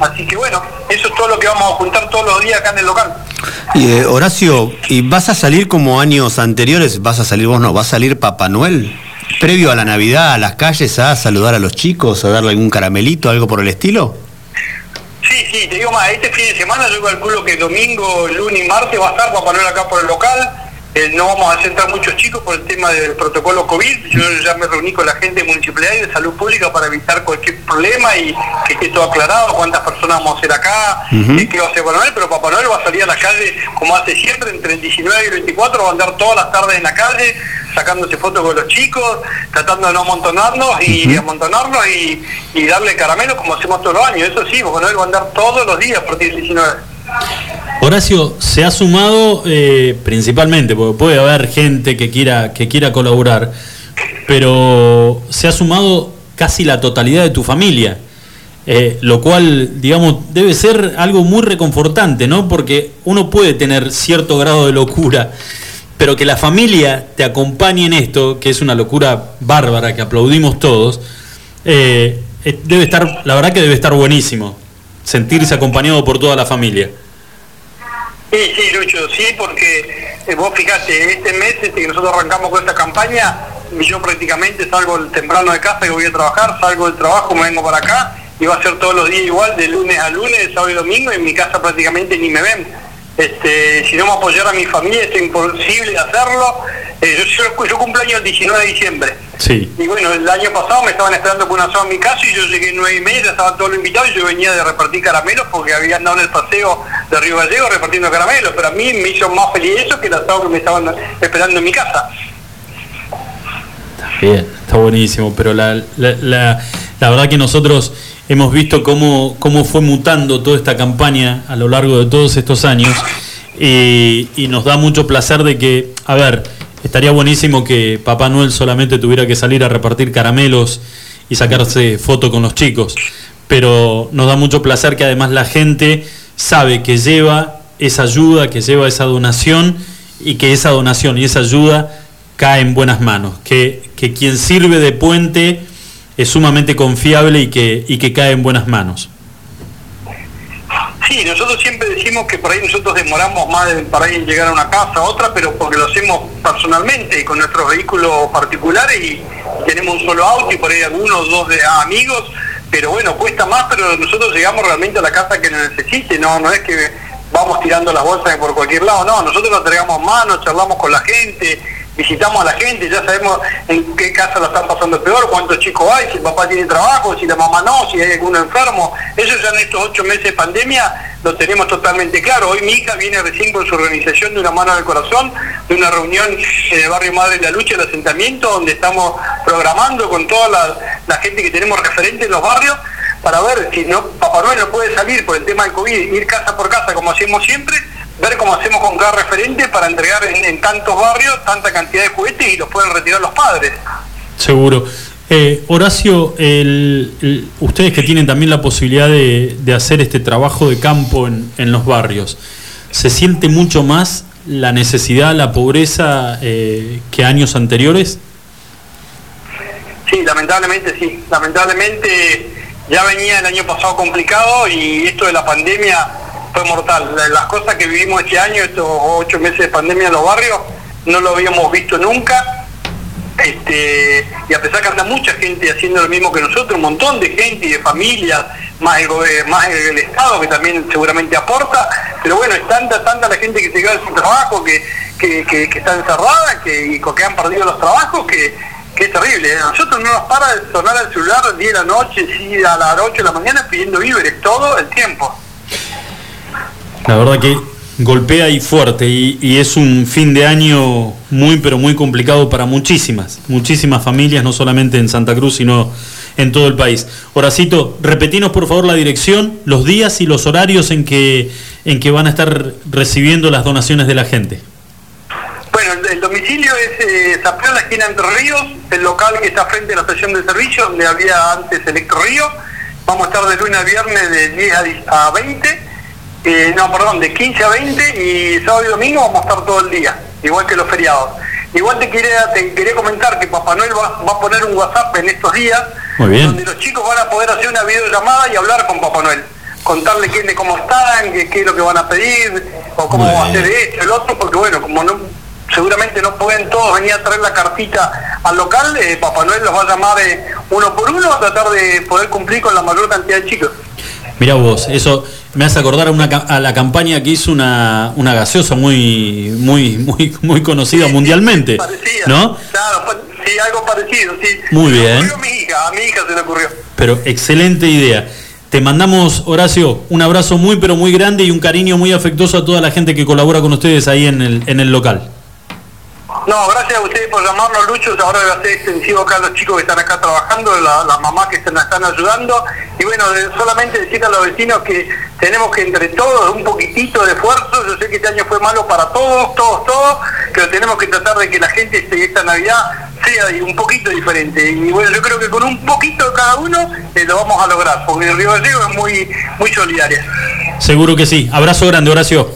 [SPEAKER 13] Así que bueno, eso es todo lo que vamos a juntar todos los días acá en el local.
[SPEAKER 1] Y eh, Horacio, ¿y vas a salir como años anteriores? ¿Vas a salir vos no? ¿Va a salir Papá Noel? Previo a la Navidad, a las calles, a saludar a los chicos, a darle algún caramelito, algo por el estilo.
[SPEAKER 13] Sí, sí, te digo más, este fin de semana yo calculo que domingo, lunes y martes va a estar Papá Noel acá por el local. Eh, no vamos a sentar muchos chicos por el tema del protocolo COVID. Yo ya me reuní con la gente de municipalidad y de salud pública para evitar cualquier problema y que esté todo aclarado, cuántas personas vamos a hacer acá, eh, qué va a hacer Papá Noel, pero Papá Noel va a salir a la calle como hace siempre, entre el 19 y el 24, va a andar todas las tardes en la calle, sacándose fotos con los chicos, tratando de no amontonarnos y amontonarnos y, y darle caramelo como hacemos todos los años. Eso sí, Papá Noel va a andar todos los días a partir del 19.
[SPEAKER 2] Horacio, se ha sumado eh, principalmente, porque puede haber gente que quiera, que quiera colaborar, pero se ha sumado casi la totalidad de tu familia, eh, lo cual, digamos, debe ser algo muy reconfortante, ¿no? Porque uno puede tener cierto grado de locura, pero que la familia te acompañe en esto, que es una locura bárbara, que aplaudimos todos, eh, debe estar, la verdad que debe estar buenísimo, sentirse acompañado por toda la familia.
[SPEAKER 13] Sí, sí, Lucho, sí, porque eh, vos fijate, este mes este que nosotros arrancamos con esta campaña, yo prácticamente salgo temprano de casa que voy a trabajar, salgo del trabajo, me vengo para acá y va a ser todos los días igual, de lunes a lunes, sábado y domingo, y en mi casa prácticamente ni me ven. Este, si no me apoyara a mi familia, es imposible hacerlo. Eh, yo, yo, yo cumplo año el 19 de diciembre.
[SPEAKER 2] Sí.
[SPEAKER 13] Y bueno, el año pasado me estaban esperando con una asado en mi casa y yo llegué nueve y media, estaban todos los invitados y yo venía de repartir caramelos porque había andado en el paseo de Río Gallego repartiendo caramelos, pero a mí me hizo más feliz eso que el asado que me estaban esperando en mi casa.
[SPEAKER 2] Bien, está buenísimo, pero la, la, la- la verdad que nosotros hemos visto cómo, cómo fue mutando toda esta campaña a lo largo de todos estos años y, nos da mucho placer de que, a ver, Estaría buenísimo que Papá Noel solamente tuviera que salir a repartir caramelos y sacarse foto con los chicos. Pero nos da mucho placer que además la gente sabe que lleva esa ayuda, que lleva esa donación y que esa donación y esa ayuda cae en buenas manos. Que, que quien sirve de puente es sumamente confiable y que, y que cae en buenas manos.
[SPEAKER 13] Sí, nosotros siempre decimos que por ahí nosotros demoramos más de, para llegar a una casa, a otra, pero porque lo hacemos personalmente y con nuestros vehículos particulares y tenemos un solo auto y por ahí algunos, dos de amigos, pero bueno, cuesta más, pero nosotros llegamos realmente a la casa que lo necesite, no, no es que vamos tirando las bolsas por cualquier lado, no, nosotros nos entregamos manos, charlamos con la gente, visitamos a la gente, ya sabemos en qué casa la están pasando peor, cuántos chicos hay, si el papá tiene trabajo, si la mamá no, si hay alguno enfermo. Eso ya en estos ocho meses de pandemia lo tenemos totalmente claro. Hoy mi hija viene recién con su organización de una mano del corazón, de una reunión en el barrio Madre de la Lucha, el asentamiento, donde estamos programando con toda la, la gente que tenemos referente en los barrios para ver si no Papá Noel no puede salir por el tema del COVID, ir casa por casa como hacemos siempre, ver cómo hacemos con cada referente para entregar en, en tantos barrios tanta cantidad de juguetes y los pueden retirar los padres.
[SPEAKER 2] Seguro. Eh, Horacio, el- el- ustedes que tienen también la posibilidad de, de hacer este trabajo de campo en, en los barrios, ¿se siente mucho más la necesidad, la pobreza eh, que años anteriores?
[SPEAKER 13] Sí, lamentablemente sí. Lamentablemente ya venía el año pasado complicado y esto de la pandemia mortal. La- Las cosas que vivimos este año, estos ocho meses de pandemia en los barrios, no lo habíamos visto nunca. Este, y a pesar que anda mucha gente haciendo lo mismo que nosotros, un montón de gente y de familias, más el, más el Estado que también seguramente aporta, pero bueno, es tanta, tanta la gente que se queda sin trabajo, que, que, que- que está encerrada, que, que han perdido los trabajos, que, que es terrible. ¿eh? A nosotros no nos para de sonar el celular a las 10 de la noche, sí, a las 8 de la mañana pidiendo víveres, todo el tiempo.
[SPEAKER 2] La verdad que golpea y fuerte y, es un fin de año muy pero muy complicado para muchísimas, muchísimas familias, no solamente en Santa Cruz, sino en todo el país. Horacito, repetinos por favor la dirección, los días y los horarios en que, en que van a estar recibiendo las donaciones de la gente.
[SPEAKER 13] Bueno, el, domicilio es eh, la esquina Entre Ríos, el local que está frente a la estación de servicio, donde había antes Electro Río. Vamos a estar de lunes a viernes de 10 a 10 a 20, eh, no, perdón, de 15 a 20 y sábado y domingo vamos a estar todo el día, igual que los feriados. Igual te quería, te quería comentar que Papá Noel va, va a poner un WhatsApp en estos días
[SPEAKER 2] Muy bien.
[SPEAKER 13] donde los chicos van a poder hacer una videollamada y hablar con Papá Noel. Contarle qué, de cómo están, qué, qué es lo que van a pedir, o cómo va a hacer esto, el otro, porque bueno, como no seguramente no pueden todos venir a traer la cartita al local, eh, Papá Noel los va a llamar eh, uno por uno a tratar de poder cumplir con la mayor cantidad de chicos.
[SPEAKER 2] Mira vos, eso me hace acordar a, una, a la campaña que hizo una, una gaseosa muy, muy, muy, muy conocida mundialmente, ¿no?
[SPEAKER 13] Claro, sí, algo parecido, sí.
[SPEAKER 2] Muy
[SPEAKER 13] Se
[SPEAKER 2] bien.
[SPEAKER 13] a mi hija, a mi hija se le ocurrió.
[SPEAKER 2] Pero excelente idea. Te mandamos, Horacio, un abrazo muy pero muy grande y un cariño muy afectuoso a toda la gente que colabora con ustedes ahí en el, en el local.
[SPEAKER 13] No, gracias a ustedes por llamarnos, Lucho. Ahora va a ser extensivo acá a los chicos que están acá trabajando, la- las mamás que están, están ayudando. Y bueno, de- solamente decir a los vecinos que tenemos que entre todos un poquitito de esfuerzo. Yo sé que este año fue malo para todos, todos, todos, pero tenemos que tratar de que la gente este- esta Navidad sea un poquito diferente. Y bueno, yo creo que con un poquito de cada uno eh, lo vamos a lograr, porque el Río Gallego es muy, muy solidaria.
[SPEAKER 2] Seguro que sí. Abrazo grande, Horacio.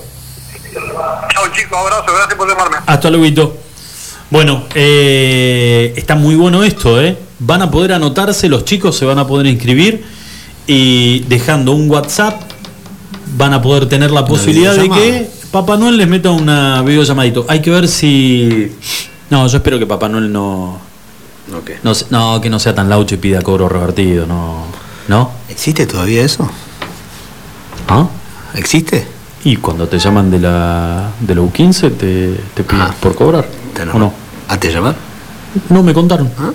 [SPEAKER 13] Chao chicos, abrazo, gracias por llamarme.
[SPEAKER 2] Hasta luego. Bueno, eh, está muy bueno esto, ¿eh? Van a poder anotarse, los chicos se van a poder inscribir y dejando un WhatsApp van a poder tener la posibilidad de que Papá Noel les meta una videollamadito. Hay que ver si... No, yo espero que Papá Noel no... No, se- no, que no sea tan laucho y pida cobro revertido, no. ¿No?
[SPEAKER 1] ¿Existe todavía eso?
[SPEAKER 2] ¿Ah?
[SPEAKER 1] ¿Existe?
[SPEAKER 2] Y cuando te llaman de la, de la U15 te, te piden por cobrar. ¿O no?
[SPEAKER 1] ¿A te llamar?
[SPEAKER 2] No me contaron.
[SPEAKER 1] ¿Ah?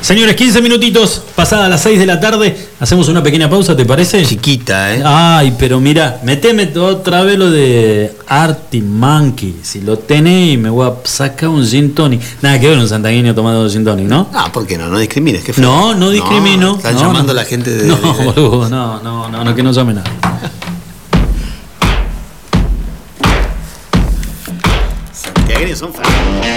[SPEAKER 2] Señores, 15 minutitos, pasadas las 6 de la tarde, hacemos una pequeña pausa, ¿te parece?
[SPEAKER 1] Chiquita, ¿eh?
[SPEAKER 2] Ay, pero mira, meteme otra vez lo de Artie Monkey. Si lo tenés, me voy a sacar un gin tonic. Nada que ver un santagueño tomando gin tonic, ¿no?
[SPEAKER 1] Ah, ¿por qué no? No discrimines. qué feo.
[SPEAKER 2] No, no discrimino.
[SPEAKER 1] están
[SPEAKER 2] No,
[SPEAKER 1] llamando
[SPEAKER 2] no.
[SPEAKER 1] a la gente de.
[SPEAKER 2] No, boludo, no, no, no, no, que no llame nada.
[SPEAKER 1] Son fenómenos.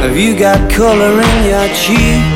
[SPEAKER 12] Have you got color in your cheeks?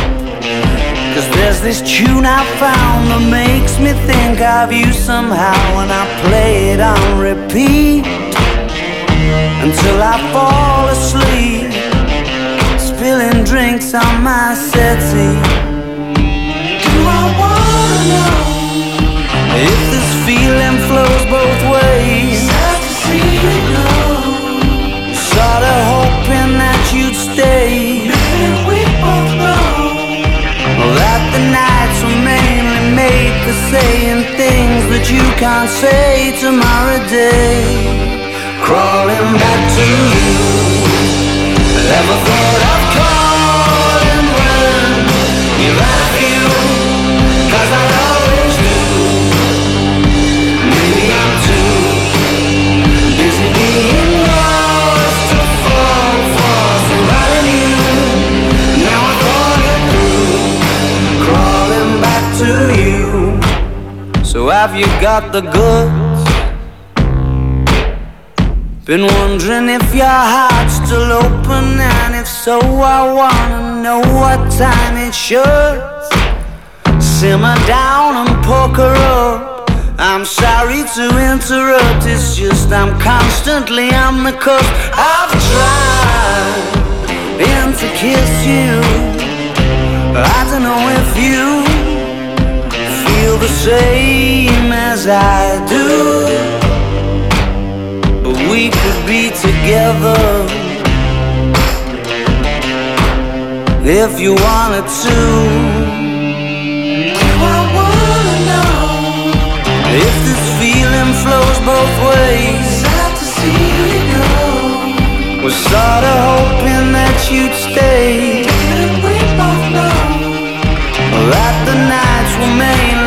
[SPEAKER 12] Cause there's this tune I found that makes me think of you somehow And I play it on repeat Until I fall asleep Spilling drinks on my settee. Do I wanna know If this feeling flows both ways? Sad to see you go. Sorta hoping for saying things that you can't say tomorrow day. Crawling back to you. Ever thought of calling have you got the goods? Been wondering if your heart's still open, and if so, I wanna know what time it should. Simmer down and poker up. I'm sorry to interrupt, it's just I'm constantly on the cusp. I've tried and to kiss you. But I don't know if you the same as I do. But we could be together if you wanted to. I wanna know if this feeling flows both ways. Sad to see you go. Was sorta hoping that you'd stay. Didn't we both know that the nights were mainly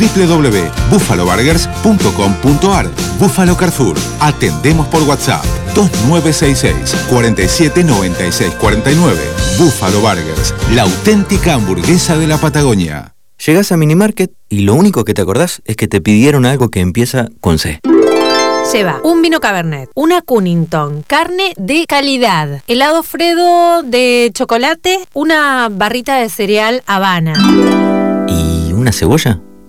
[SPEAKER 14] www.buffaloburgers.com.ar Buffalo Carrefour. Atendemos por WhatsApp 2966 47 96 49. Buffalo Burgers, la auténtica hamburguesa de la Patagonia.
[SPEAKER 6] Llegás a Minimarket y lo único que te acordás es que te pidieron algo que empieza con C.
[SPEAKER 15] Lleva un vino Cabernet, una Cunnington, carne de calidad, helado Fredo de chocolate, una barrita de cereal Habana.
[SPEAKER 6] ¿Y una cebolla?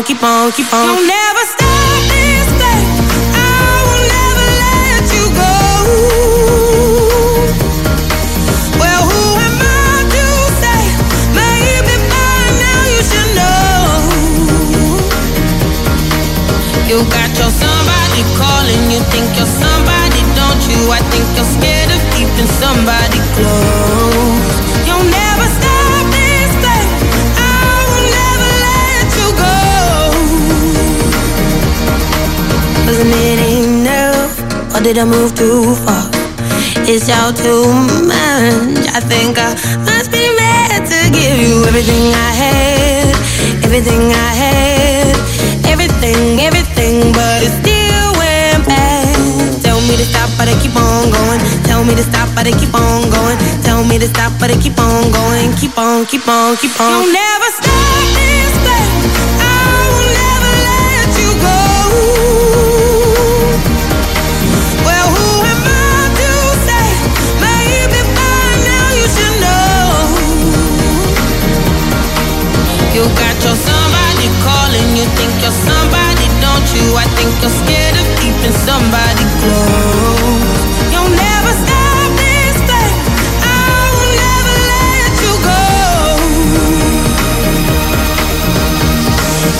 [SPEAKER 16] on, keep on, keep on. Don't did I move too far? It's all too much. I think I must be mad to give you everything I had, everything I had, everything, everything, but it still went bad. Tell me to stop, but I keep on going. Tell me to stop, but I keep on going. Tell me to stop, but I keep on going. Keep on, keep on, keep on. You'll never you. I think you're scared of keeping somebody close. You'll never stop this thing. I'll never let you go.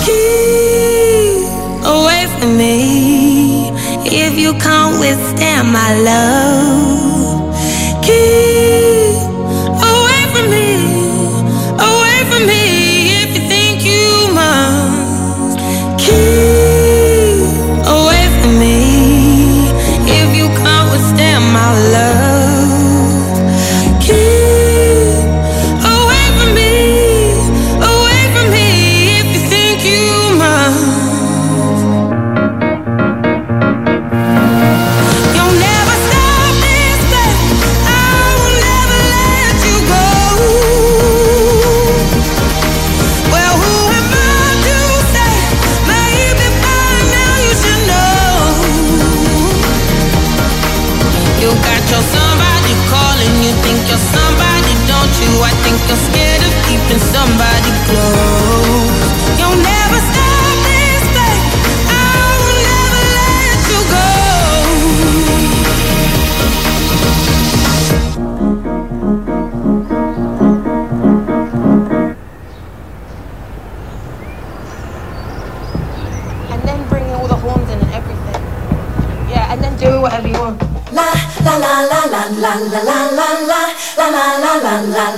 [SPEAKER 16] Keep away from me if you can't withstand my love. Keep
[SPEAKER 17] la la la la la la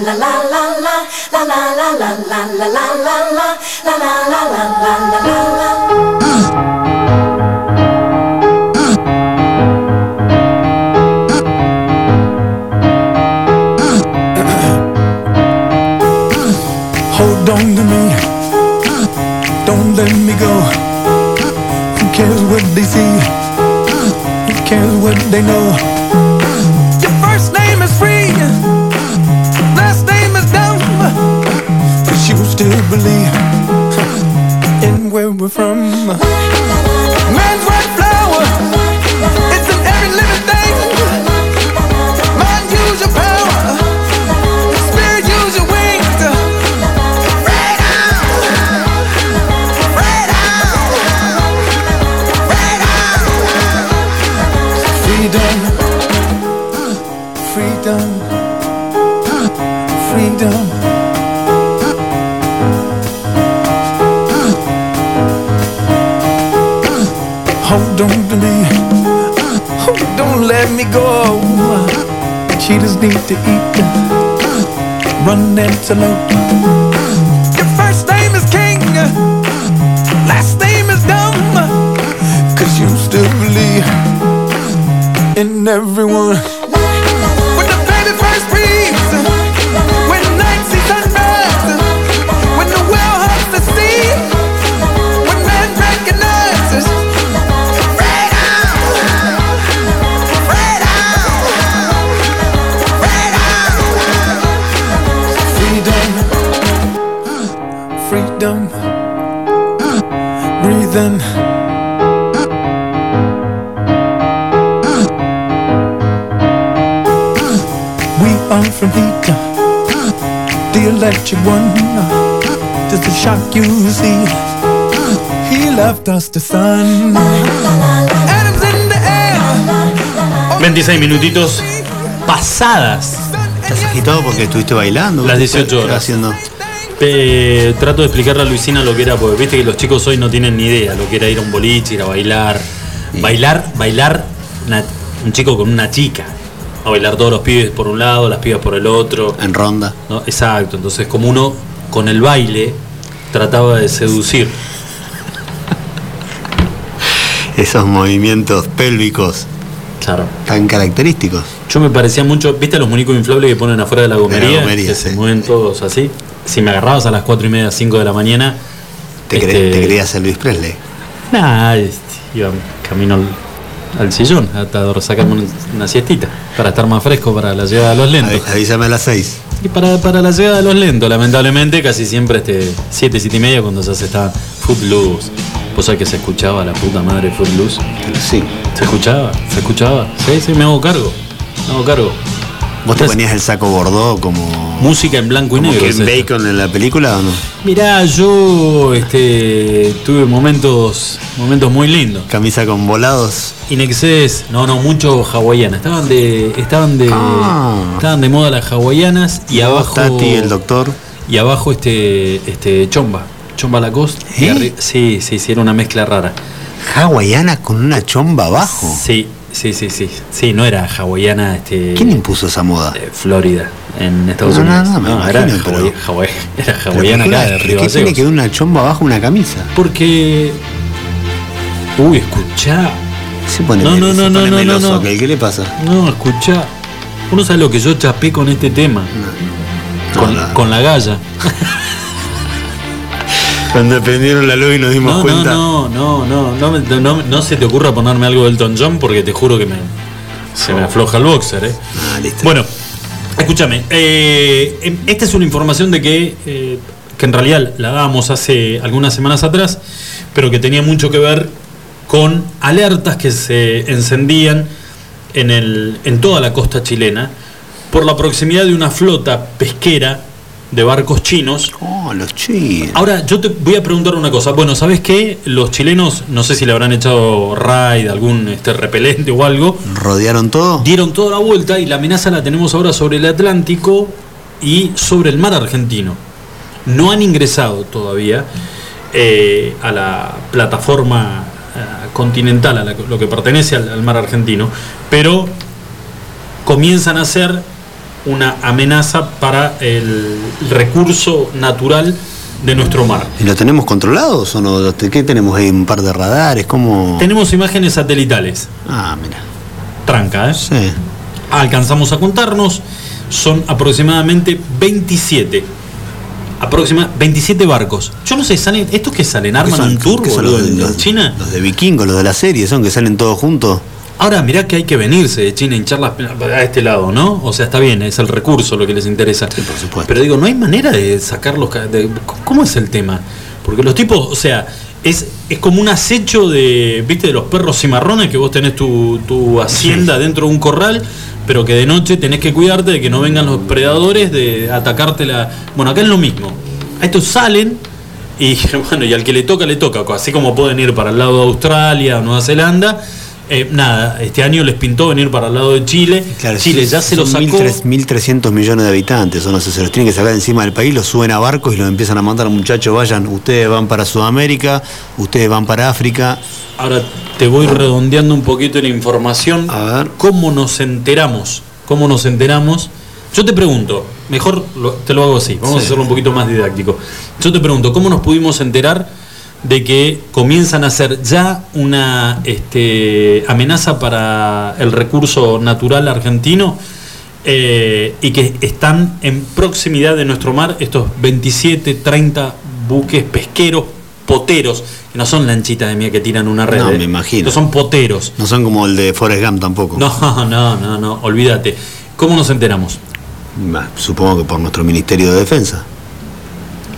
[SPEAKER 17] la la la la la la la la
[SPEAKER 18] Hold on to me, don't let me go. Who cares what they see? Who cares what they know? believe hold on to me. Oh, don't let me go. Uh, Cheetahs need to eat. Uh, run antelope. Uh, your first name is King. Last name is Dumb. Cause you still then. We are from the electric one. Just to shock you, see. He left us the sun. Atoms in the air.
[SPEAKER 2] 26 minutitos pasadas.
[SPEAKER 1] ¿Estás agitado porque estuviste bailando?
[SPEAKER 2] Las
[SPEAKER 1] ¿Qué
[SPEAKER 2] 18
[SPEAKER 1] estás
[SPEAKER 2] horas.
[SPEAKER 1] haciendo?
[SPEAKER 2] Eh, trato de explicarle a Luisina lo que era, porque viste que los chicos hoy no tienen ni idea lo que era ir a un boliche, ir a bailar. Bailar, bailar una- un chico con una chica. A bailar todos los pibes por un lado, las pibas por el otro.
[SPEAKER 1] En ronda.
[SPEAKER 2] ¿no? Exacto, entonces como uno con el baile trataba de seducir.
[SPEAKER 1] Esos movimientos pélvicos
[SPEAKER 2] Claro.
[SPEAKER 1] tan característicos.
[SPEAKER 2] Yo me parecía mucho, ¿viste los muñecos inflables que ponen afuera de la gomería?
[SPEAKER 1] gomería,
[SPEAKER 2] que se mueven todos así. Si me agarrabas a las 4 y media, 5 de la mañana.
[SPEAKER 1] Te,
[SPEAKER 2] este,
[SPEAKER 1] te creías Elvis Presley.
[SPEAKER 2] Nah, este, iba camino al, al sillón hasta sacarme una, una siestita para estar más fresco para la llegada de los lentos.
[SPEAKER 1] Avi- Avísame a las 6.
[SPEAKER 2] Y para, para la llegada de los lentos, lamentablemente, casi siempre este 7, 7 y media cuando ya se está Footloose. ¿Vos sabés que se escuchaba la puta madre Footloose?
[SPEAKER 1] Sí.
[SPEAKER 2] ¿Se escuchaba? ¿Se escuchaba? Sí, sí, me hago cargo. Me hago cargo.
[SPEAKER 1] ¿Vos te ponías el saco bordó como,
[SPEAKER 2] Música en blanco y
[SPEAKER 1] como
[SPEAKER 2] negro.
[SPEAKER 1] Kevin. Bacon en la película o no?
[SPEAKER 2] Mirá, yo este, tuve momentos momentos muy lindos.
[SPEAKER 1] Camisa con volados.
[SPEAKER 2] Inexcess, no, no, mucho hawaiana. Estaban de estaban de
[SPEAKER 1] Ah.
[SPEAKER 2] estaban de moda las hawaianas y abajo
[SPEAKER 1] Tati, el doctor.
[SPEAKER 2] y abajo este este chomba, chomba Lacoste.
[SPEAKER 1] ¿Eh?
[SPEAKER 2] sí, sí, sí, era una mezcla rara.
[SPEAKER 1] Hawaiana con una chomba abajo.
[SPEAKER 2] Sí, sí, sí, sí. Sí, no era hawaiana este
[SPEAKER 1] ¿Quién impuso esa moda?
[SPEAKER 2] de Florida en Estados
[SPEAKER 1] No, no,
[SPEAKER 2] Unidos.
[SPEAKER 1] no, me
[SPEAKER 2] era,
[SPEAKER 1] imagino, pero-
[SPEAKER 2] era
[SPEAKER 1] Pero
[SPEAKER 2] hawaiana
[SPEAKER 1] ¿por qué-
[SPEAKER 2] acá de
[SPEAKER 1] ¿por
[SPEAKER 2] Río
[SPEAKER 1] ¿Qué tiene que ver una chomba abajo una camisa?
[SPEAKER 2] Porque. Uy, escuchá.
[SPEAKER 1] Se pone,
[SPEAKER 2] No, no,
[SPEAKER 1] se
[SPEAKER 2] no, no,
[SPEAKER 1] pone
[SPEAKER 2] no,
[SPEAKER 1] meloso,
[SPEAKER 2] no, no.
[SPEAKER 1] ¿Qué le pasa?
[SPEAKER 2] No, escuchá. Uno sabe lo que yo chapé con este tema. con,
[SPEAKER 1] no.
[SPEAKER 2] con la galla.
[SPEAKER 1] Cuando prendieron la luz y nos dimos
[SPEAKER 2] No, no,
[SPEAKER 1] cuenta.
[SPEAKER 2] no, no, no, no, me- no, no se te ocurra ponerme algo del Elton John porque te juro que me, se me afloja el boxer, ¿eh?
[SPEAKER 1] Ah, listo.
[SPEAKER 2] Bueno, escúchame. eh, em, esta es una información de que, eh, que en realidad la dábamos hace algunas semanas atrás, pero que tenía mucho que ver con alertas que se encendían en, el, en toda la costa chilena por la proximidad de una flota pesquera de barcos chinos
[SPEAKER 1] Oh, los chinos.
[SPEAKER 2] Ahora, yo te voy a preguntar una cosa. Bueno, ¿sabes qué? Los chilenos, no sé si le habrán echado raid, algún este, repelente o algo,
[SPEAKER 1] ¿Rodearon todo?
[SPEAKER 2] dieron toda la vuelta y la amenaza la tenemos ahora sobre el Atlántico y sobre el mar argentino. No han ingresado todavía eh, a la plataforma eh, continental, a la- lo que pertenece al, al mar argentino, pero comienzan a ser una amenaza para el recurso natural de nuestro mar.
[SPEAKER 1] ¿Y lo tenemos controlados o no? ¿Qué tenemos ahí? ¿Un par de radares? ¿Cómo?
[SPEAKER 2] Tenemos imágenes satelitales.
[SPEAKER 1] Ah, mira.
[SPEAKER 2] Tranca, ¿eh?
[SPEAKER 1] Sí.
[SPEAKER 2] Alcanzamos a contarnos. Son aproximadamente 27. Aproxima, 27 barcos. Yo no sé, salen, ¿estos que salen? ¿Arman
[SPEAKER 1] son-
[SPEAKER 2] un boludo,
[SPEAKER 1] los de- los-
[SPEAKER 2] China?
[SPEAKER 1] Los de vikingos, los de la serie, son que salen todos juntos.
[SPEAKER 2] Ahora mirá que hay que venirse de China a hinchar las a este lado, ¿no? O sea, está bien, es el recurso lo que les interesa.
[SPEAKER 1] por supuesto.
[SPEAKER 2] Pero digo, no hay manera de sacarlos. de- ¿Cómo es el tema? Porque los tipos, o sea, es, es como un acecho de, ¿viste? De los perros cimarrones que vos tenés tu, tu hacienda dentro de un corral, pero que de noche tenés que cuidarte de que no vengan los predadores de atacarte la. Bueno, acá es lo mismo. A estos salen y bueno, y al que le toca, le toca. Así como pueden ir para el lado de Australia o Nueva Zelanda. Eh, nada, este año les pintó venir para el lado de Chile. Chile ya se lo
[SPEAKER 1] Son
[SPEAKER 2] sacó.
[SPEAKER 1] 1.300 1.300 millones de habitantes, o no sé, se los tienen que sacar encima del país, los suben a barcos y los empiezan a mandar, muchachos, vayan, ustedes van para Sudamérica, ustedes van para África.
[SPEAKER 2] Ahora te voy redondeando un poquito la información.
[SPEAKER 1] A ver.
[SPEAKER 2] ¿Cómo nos enteramos? ¿Cómo nos enteramos? Yo te pregunto, mejor te lo hago así, vamos a hacerlo un poquito más didáctico. Yo te pregunto, ¿cómo nos pudimos enterar de que comienzan a ser ya una este, amenaza para el recurso natural argentino eh, y que están en proximidad de nuestro mar estos 27, 30 buques pesqueros poteros, que no son lanchitas de mía que tiran una red.
[SPEAKER 1] No,
[SPEAKER 2] eh.
[SPEAKER 1] me imagino.
[SPEAKER 2] Son poteros.
[SPEAKER 1] No son como el de Forrest Gump tampoco.
[SPEAKER 2] No, no, no, no, olvídate. ¿Cómo nos enteramos?
[SPEAKER 1] Bah, Supongo que por nuestro Ministerio de Defensa.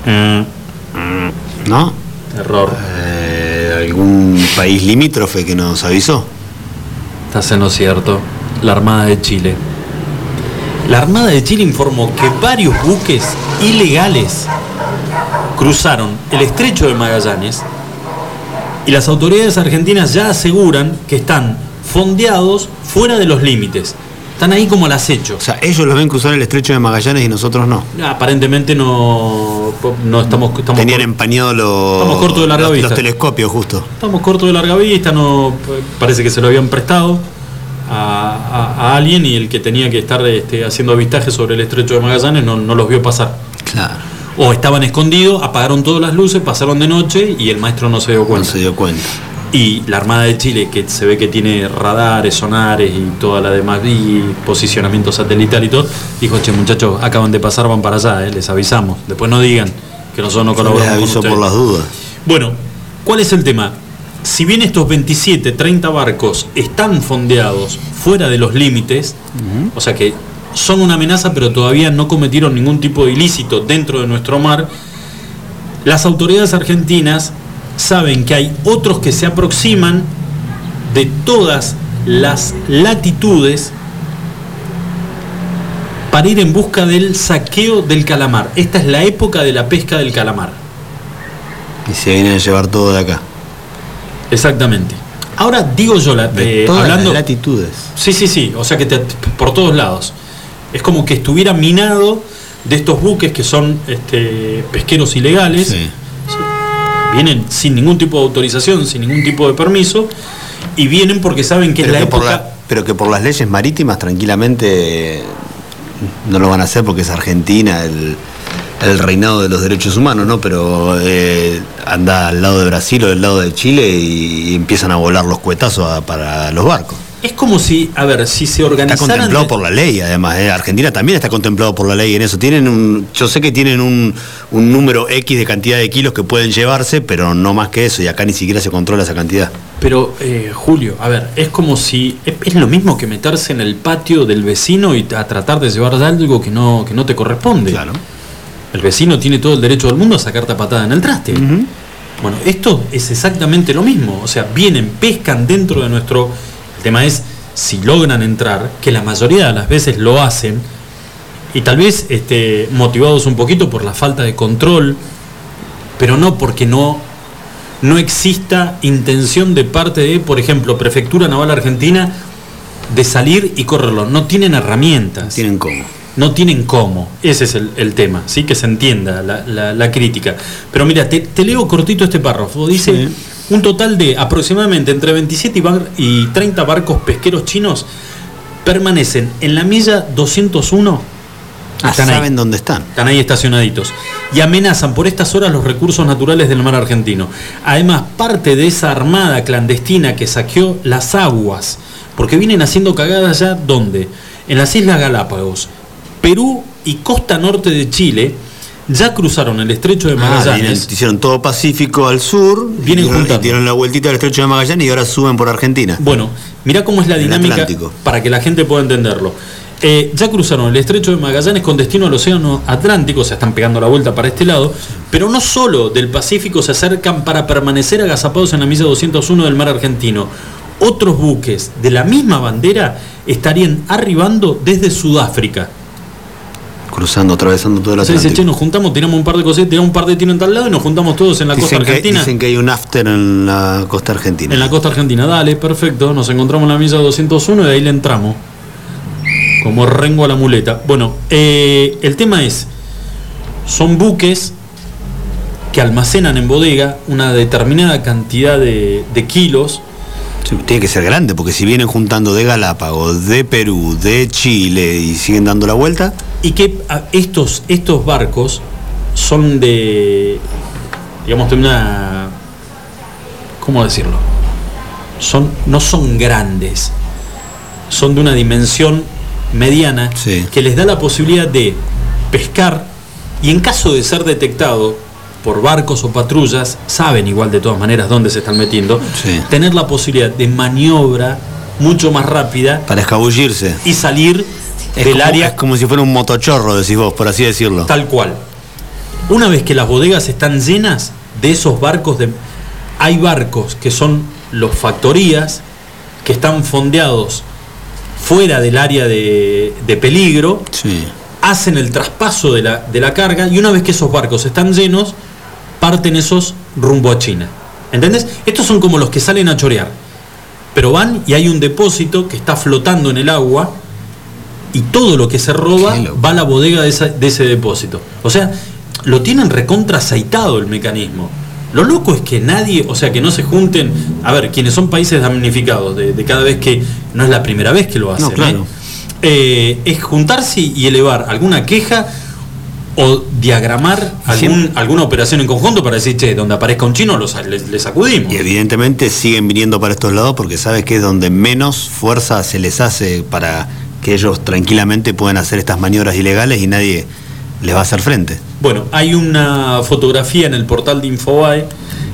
[SPEAKER 2] Mm,
[SPEAKER 1] ¿No?
[SPEAKER 2] Error.
[SPEAKER 1] Eh, algún país limítrofe que nos avisó.
[SPEAKER 2] Estás en lo cierto. La Armada de Chile. La Armada de Chile informó que varios buques ilegales cruzaron el estrecho de Magallanes y las autoridades argentinas ya aseguran que están fondeados fuera de los límites. Están ahí como al acecho.
[SPEAKER 1] O sea, ellos los ven cruzar el estrecho de Magallanes y nosotros no.
[SPEAKER 2] Aparentemente no, no estamos, estamos
[SPEAKER 1] Tenían empañados los,
[SPEAKER 2] Estamos cortos de larga
[SPEAKER 1] los,
[SPEAKER 2] vista.
[SPEAKER 1] los telescopios justo.
[SPEAKER 2] Estamos cortos de larga vista, no parece que se lo habían prestado a, a- a alguien y el que tenía que estar este, haciendo avistaje sobre el estrecho de Magallanes no, no los vio pasar.
[SPEAKER 1] Claro.
[SPEAKER 2] O estaban escondidos, apagaron todas las luces, pasaron de noche y el maestro no se dio cuenta.
[SPEAKER 1] No se dio cuenta.
[SPEAKER 2] Y la Armada de Chile, que se ve que tiene radares, sonares y toda la demás, y posicionamiento satelital y todo, dijo, che muchachos, acaban de pasar, van para allá, eh, les avisamos. Después no digan que nosotros no
[SPEAKER 1] les
[SPEAKER 2] colaboramos con
[SPEAKER 1] aviso
[SPEAKER 2] ustedes".
[SPEAKER 1] por las dudas.
[SPEAKER 2] Bueno, ¿cuál es el tema? Si bien estos 27, 30 barcos están fondeados fuera de los límites, o sea que son una amenaza pero todavía no cometieron ningún tipo de ilícito dentro de nuestro mar, las autoridades argentinas saben que hay otros que se aproximan de todas las latitudes para ir en busca del saqueo del calamar. Esta es la época de la pesca del calamar.
[SPEAKER 1] Y se vienen a llevar todo de acá.
[SPEAKER 2] Exactamente. Ahora digo yo, la,
[SPEAKER 1] De
[SPEAKER 2] eh,
[SPEAKER 1] todas
[SPEAKER 2] hablando.
[SPEAKER 1] las latitudes.
[SPEAKER 2] Sí, sí, sí. O sea que te- por todos lados. Es como que estuviera minado de estos buques que son este, pesqueros ilegales. Vienen sin ningún tipo de autorización, sin ningún tipo de permiso. Y vienen porque saben que
[SPEAKER 1] Pero
[SPEAKER 2] es la
[SPEAKER 1] que, por
[SPEAKER 2] época.
[SPEAKER 1] la- pero que por las leyes marítimas tranquilamente no lo van a hacer porque es Argentina el, el reinado de los derechos humanos, ¿no? Pero eh, anda al lado de Brasil o del lado de Chile y, y empiezan a volar los cuetazos a- para los barcos.
[SPEAKER 2] Es como si, a ver, si se
[SPEAKER 1] Está
[SPEAKER 2] organizaran.
[SPEAKER 1] contemplado por la ley, además. ¿eh? Argentina también está contemplado por la ley en eso. Tienen un, yo sé que tienen un, un número X de cantidad de kilos que pueden llevarse, pero no más que eso. Y acá ni siquiera se controla esa cantidad.
[SPEAKER 2] Pero, eh, Julio, a ver, es como si. Es, es lo mismo que meterse en el patio del vecino y a tratar de llevar algo que no, que no te corresponde. Claro. El vecino tiene todo el derecho del mundo a sacarte patada en el traste. Bueno, esto es exactamente lo mismo. O sea, vienen, pescan dentro de nuestro. El tema es si logran entrar, que la mayoría de las veces lo hacen, y tal vez este, motivados un poquito por la falta de control, pero no porque no no exista intención de parte de, por ejemplo, Prefectura Naval Argentina de salir y correrlo. No tienen herramientas.
[SPEAKER 1] Tienen cómo.
[SPEAKER 2] No tienen cómo. Ese es el, el tema, ¿sí? Que se entienda la, la- la crítica. Pero mira, te, te leo cortito este párrafo. Dice, un total de aproximadamente entre 27 y, bar- y 30 barcos pesqueros chinos permanecen en la milla 201.
[SPEAKER 1] Ah,
[SPEAKER 2] Están ahí.
[SPEAKER 1] saben dónde están.
[SPEAKER 2] Están ahí estacionaditos. Y amenazan por estas horas los recursos naturales del mar argentino. Además, parte de esa armada clandestina que saqueó las aguas, porque vienen haciendo cagadas ya, ¿dónde? En las Islas Galápagos, Perú y costa norte de Chile, ya cruzaron el estrecho de
[SPEAKER 1] Ah,
[SPEAKER 2] Magallanes.
[SPEAKER 1] vienen- hicieron todo Pacífico al sur,
[SPEAKER 2] Vienen juntando.
[SPEAKER 1] dieron la vueltita del estrecho de Magallanes y ahora suben por Argentina.
[SPEAKER 2] Bueno, mirá cómo es la dinámica para que la gente pueda entenderlo. Eh, ya cruzaron el estrecho de Magallanes con destino al Océano Atlántico, se están pegando la vuelta para este lado, pero no solo del Pacífico se acercan para permanecer agazapados en la milla 201 del mar argentino. Otros buques de la misma bandera estarían arribando desde Sudáfrica.
[SPEAKER 1] Cruzando, atravesando el
[SPEAKER 2] Se dice,
[SPEAKER 1] Atlántico.
[SPEAKER 2] che, nos juntamos, tiramos un par de cositas, tiramos un par de tiros en tal lado y nos juntamos todos en la costa
[SPEAKER 1] que,
[SPEAKER 2] argentina.
[SPEAKER 1] dicen que hay un after en la costa argentina.
[SPEAKER 2] En la costa argentina, dale, perfecto. Nos encontramos en la milla 201 y de ahí le entramos. Como rengo a la muleta. Bueno, eh, el tema es, son buques que almacenan en bodega una determinada cantidad de, de kilos.
[SPEAKER 1] Sí, tiene que ser grande, porque si vienen juntando de Galápagos, de Perú, de Chile y siguen dando la vuelta,
[SPEAKER 2] Y que estos, estos barcos son de, digamos, de una, ¿cómo decirlo? Son, no son grandes, son de una dimensión mediana que les da la posibilidad de pescar y en caso de ser detectado por barcos o patrullas, saben igual de todas maneras dónde se están metiendo, tener la posibilidad de maniobra mucho más rápida
[SPEAKER 1] para escabullirse.
[SPEAKER 2] y salir
[SPEAKER 1] Es
[SPEAKER 2] del
[SPEAKER 1] como,
[SPEAKER 2] área
[SPEAKER 1] es como si fuera un motochorro, decís vos, por así decirlo.
[SPEAKER 2] Tal cual. Una vez que las bodegas están llenas de esos barcos de hay barcos que son los factorías que están fondeados fuera del área de, de peligro, hacen el traspaso de la, de la carga y una vez que esos barcos están llenos, parten esos rumbo a China. ¿Entendés? Estos son como los que salen a chorear. Pero van y hay un depósito que está flotando en el agua y todo lo que se roba va a la bodega de, esa- de ese depósito. O sea, lo tienen recontra aceitado el mecanismo. Lo loco es que nadie, o sea, que no se junten, a ver, quienes son países damnificados de, de cada vez que, no es la primera vez que lo hacen,
[SPEAKER 1] claro.
[SPEAKER 2] ¿eh? Eh, es juntarse y elevar alguna queja o diagramar algún- alguna operación en conjunto para decir, che, donde aparezca un chino los, le, le sacudimos.
[SPEAKER 1] Y evidentemente siguen viniendo para estos lados porque sabes que es donde menos fuerza se les hace para que ellos tranquilamente puedan hacer estas maniobras ilegales y nadie les va a hacer frente.
[SPEAKER 2] Bueno, hay una fotografía en el portal de Infobae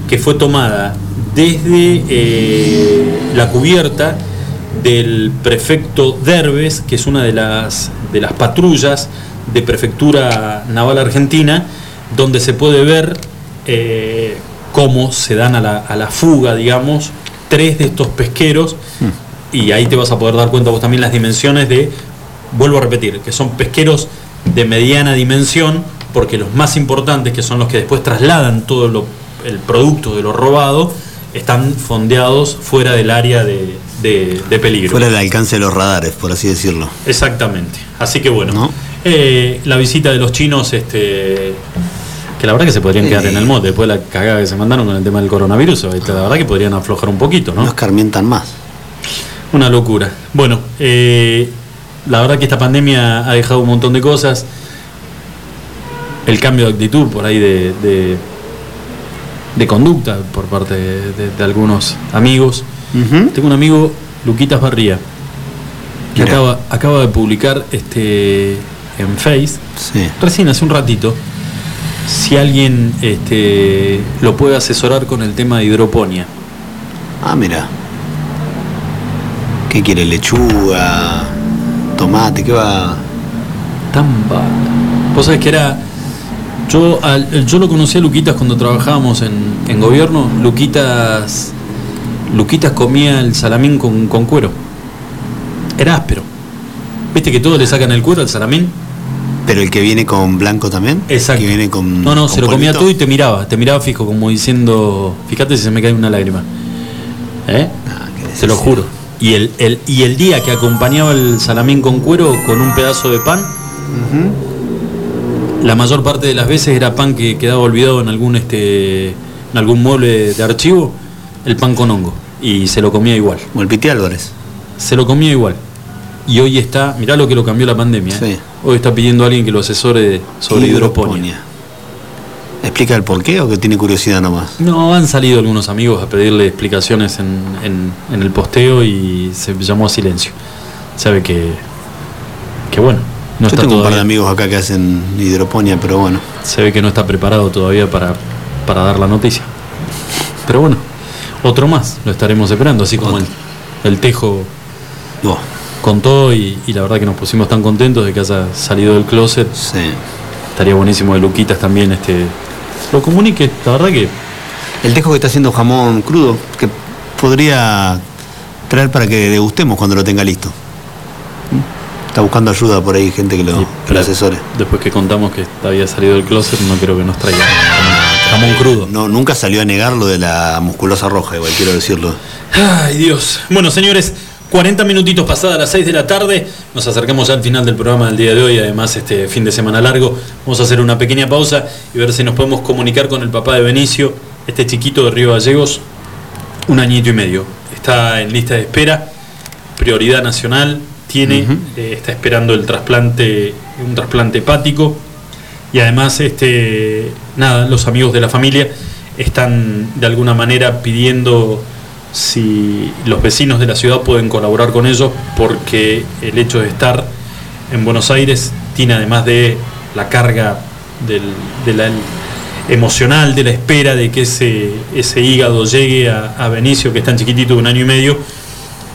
[SPEAKER 2] que fue tomada desde eh, la cubierta del prefecto Derbes, que es una de las, de las patrullas de Prefectura Naval Argentina, donde se puede ver eh, cómo se dan a la, a la fuga, digamos, tres de estos pesqueros, y ahí te vas a poder dar cuenta vos también las dimensiones de, vuelvo a repetir, que son pesqueros de mediana dimensión, porque los más importantes, que son los que después trasladan todo lo- el producto de lo robado, están fondeados fuera del área de, de- de peligro.
[SPEAKER 1] Fuera del alcance de los radares, por así decirlo.
[SPEAKER 2] Exactamente. Así que bueno, eh, la visita de los chinos, este, que la verdad que se podrían quedar en el mote después de la cagada que se mandaron con el tema del coronavirus, este, la verdad que podrían aflojar un poquito, ¿no?
[SPEAKER 1] No escarmientan más.
[SPEAKER 2] Una locura. Bueno, eh, la verdad que esta pandemia ha dejado un montón de cosas. El cambio de actitud por ahí de, de, de conducta por parte de, algunos amigos. Tengo un amigo, Luquitas Barría, que acaba, acaba de publicar este en Face, recién hace un ratito, si alguien este, lo puede asesorar con el tema de hidroponía.
[SPEAKER 1] Ah, mira. ¿Qué quiere? ¿Lechuga? ¿Tomate? ¿Qué va?
[SPEAKER 2] Tan. Vos sabés que era. Yo, al- yo lo conocí a Luquitas cuando trabajábamos en, en gobierno. Luquitas. Luquitas comía el salamín con, con cuero. Era áspero. ¿Viste que todos le sacan el cuero al salamín?
[SPEAKER 1] ¿Pero el que viene con blanco también?
[SPEAKER 2] Exacto.
[SPEAKER 1] Que viene con.
[SPEAKER 2] No, no,
[SPEAKER 1] con
[SPEAKER 2] se lo comía todo y te miraba. Te miraba fijo, como diciendo. Fíjate si se me cae una lágrima. ¿Eh? Te lo juro. Y el, el- y el día que acompañaba el salamín con cuero con un pedazo de pan, la mayor parte de las veces era pan que quedaba olvidado en algún este en algún mueble de archivo, el pan con hongo. Y se lo comía igual.
[SPEAKER 1] O el Piti Álvarez.
[SPEAKER 2] Se lo comía igual. Y hoy está, mirá lo que lo cambió la pandemia. ¿eh? Hoy está pidiendo a alguien que lo asesore sobre hidroponía.
[SPEAKER 1] ¿Explica el por qué o que tiene curiosidad nomás?
[SPEAKER 2] No, han salido algunos amigos a pedirle explicaciones en, en- en el posteo y se llamó a silencio. Sabe que, que bueno, no
[SPEAKER 1] Yo
[SPEAKER 2] está
[SPEAKER 1] tengo un par de
[SPEAKER 2] todavía,
[SPEAKER 1] amigos acá que hacen hidroponía, pero bueno.
[SPEAKER 2] se ve que no está preparado todavía para, para dar la noticia. Pero bueno, otro más, lo estaremos esperando, así como el, el Tejo contó y, y la verdad que nos pusimos tan contentos de que haya salido del closet. Estaría buenísimo de Luquitas también este lo comunique, la verdad que
[SPEAKER 1] El Tejo que está haciendo jamón crudo, que podría traer para que degustemos cuando lo tenga listo. Está buscando ayuda por ahí, gente que lo, que lo asesore.
[SPEAKER 2] Después que contamos que había salido del closet, no creo que nos traiga jamón crudo.
[SPEAKER 1] No, nunca salió a negar lo de la musculosa roja, igual quiero decirlo.
[SPEAKER 2] Ay, Dios. Bueno, señores, 40 minutitos pasadas las 6 de la tarde. Nos acercamos ya al final del programa del día de hoy. Además, este fin de semana largo. Vamos a hacer una pequeña pausa y ver si nos podemos comunicar con el papá de Benicio, este chiquito de Río Gallegos, un añito y medio. Está en lista de espera, prioridad nacional. Tiene, eh, está esperando el trasplante, un trasplante hepático. Y además, este, nada, los amigos de la familia están de alguna manera pidiendo si los vecinos de la ciudad pueden colaborar con ellos, porque el hecho de estar en Buenos Aires tiene además de la carga del, de la- emocional de la espera de que ese, ese hígado llegue a, a Benicio, que es tan chiquitito de un año y medio,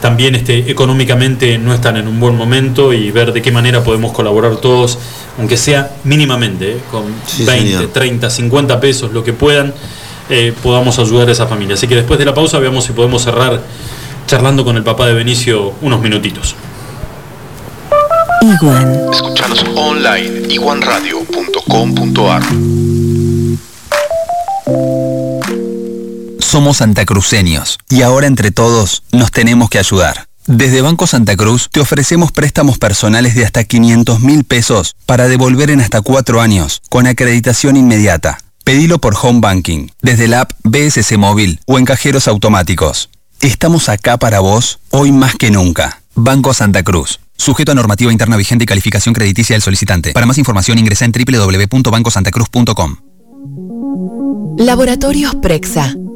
[SPEAKER 2] también este, económicamente no están en un buen momento y ver de qué manera podemos colaborar todos, aunque sea mínimamente, ¿eh? con
[SPEAKER 1] Sí,
[SPEAKER 2] 20,
[SPEAKER 1] señor.
[SPEAKER 2] 30, 50 pesos, lo que puedan, eh, podamos ayudar a esa familia. Así que después de la pausa veamos si podemos cerrar charlando con el papá de Benicio unos minutitos.
[SPEAKER 19] Iguan.
[SPEAKER 14] Escuchanos online iguanradio.com.ar
[SPEAKER 20] Somos santacruceños y ahora entre todos nos tenemos que ayudar. Desde Banco Santa Cruz te ofrecemos préstamos personales de hasta 500 mil pesos para devolver en hasta cuatro años, con acreditación inmediata. Pedilo por Home Banking, desde la app BSC Móvil o en cajeros automáticos. Estamos acá para vos hoy más que nunca. Banco Santa Cruz. Sujeto a normativa interna vigente y calificación crediticia del solicitante. Para más información ingresa en www.bancosantacruz.com.
[SPEAKER 21] Laboratorios Prexa.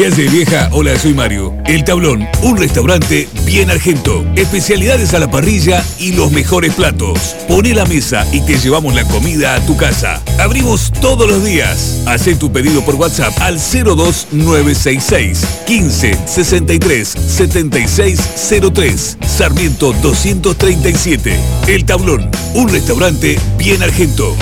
[SPEAKER 22] ¿Qué hace vieja? Hola, soy Mario. El Tablón, un restaurante bien argento. Especialidades a la parrilla y los mejores platos. Pone la mesa y te llevamos la comida a tu casa. Abrimos todos los días. Haz tu pedido por WhatsApp al 02966 15 63 76 03. Sarmiento 237. El Tablón, un restaurante bien argento.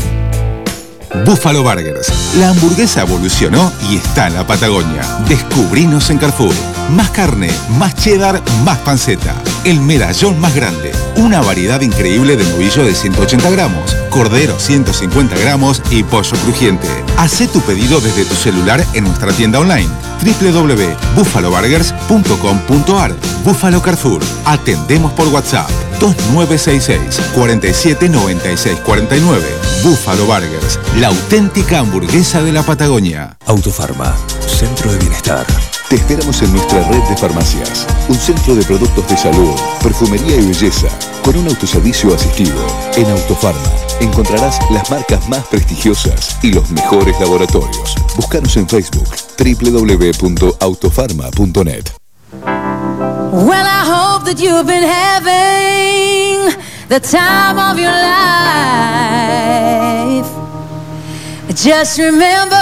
[SPEAKER 14] Buffalo Burgers. La hamburguesa evolucionó y está en la Patagonia. Descubrinos en Carrefour. Más carne, más cheddar, más panceta. El medallón más grande. Una variedad increíble de novillo de 180 gramos, cordero 150 gramos y pollo crujiente. Haz tu pedido desde tu celular en nuestra tienda online www.buffaloburgers.com.ar Buffalo Carrefour. Atendemos por WhatsApp 2966 47 96 49. Buffalo Burgers, la auténtica hamburguesa de la Patagonia.
[SPEAKER 5] Autofarma, Centro de Bienestar. Te esperamos en nuestra red de farmacias. Un centro de productos de salud, perfumería y belleza, con un autoservicio asistido. En Autofarma encontrarás las marcas más prestigiosas y los mejores laboratorios. Búscanos en Facebook www.autofarma.net.
[SPEAKER 17] Well, I hope that you've been having the time of your life. Just remember,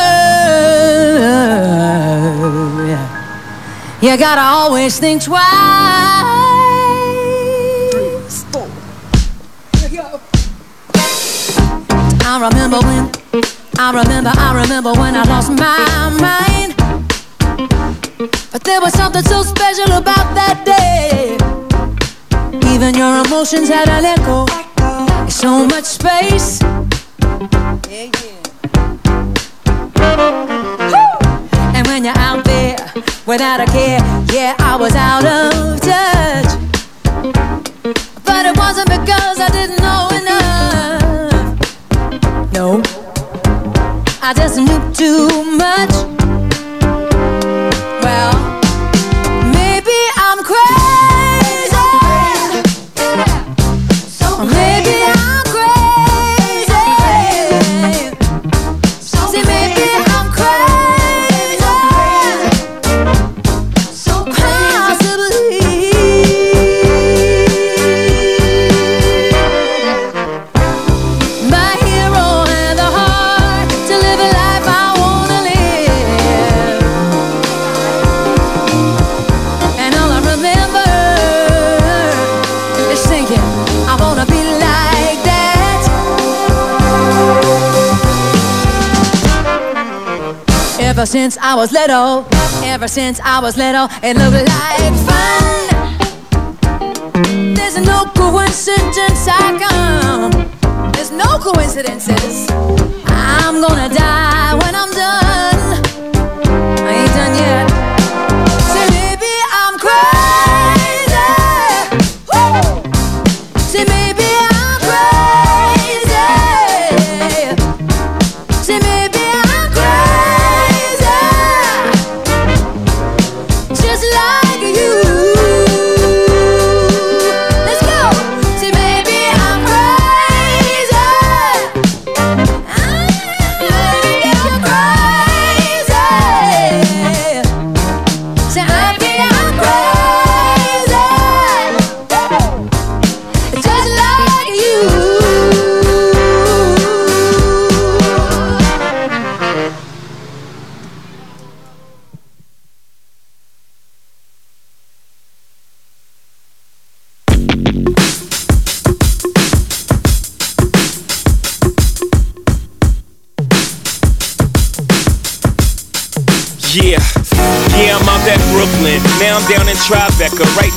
[SPEAKER 17] you gotta always think twice. I remember when, I remember, I remember when I lost my mind. But there was something so special about that day. Even your emotions had an echo. So much space. And when you're out there without a care, yeah, I was out of touch. But it wasn't because I didn't know. No, I just knew too much. Ever since I was little, ever since I was little, it looked like fun. There's no coincidence I come. There's no coincidences. I'm gonna die when I'm done.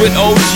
[SPEAKER 17] With
[SPEAKER 10] OG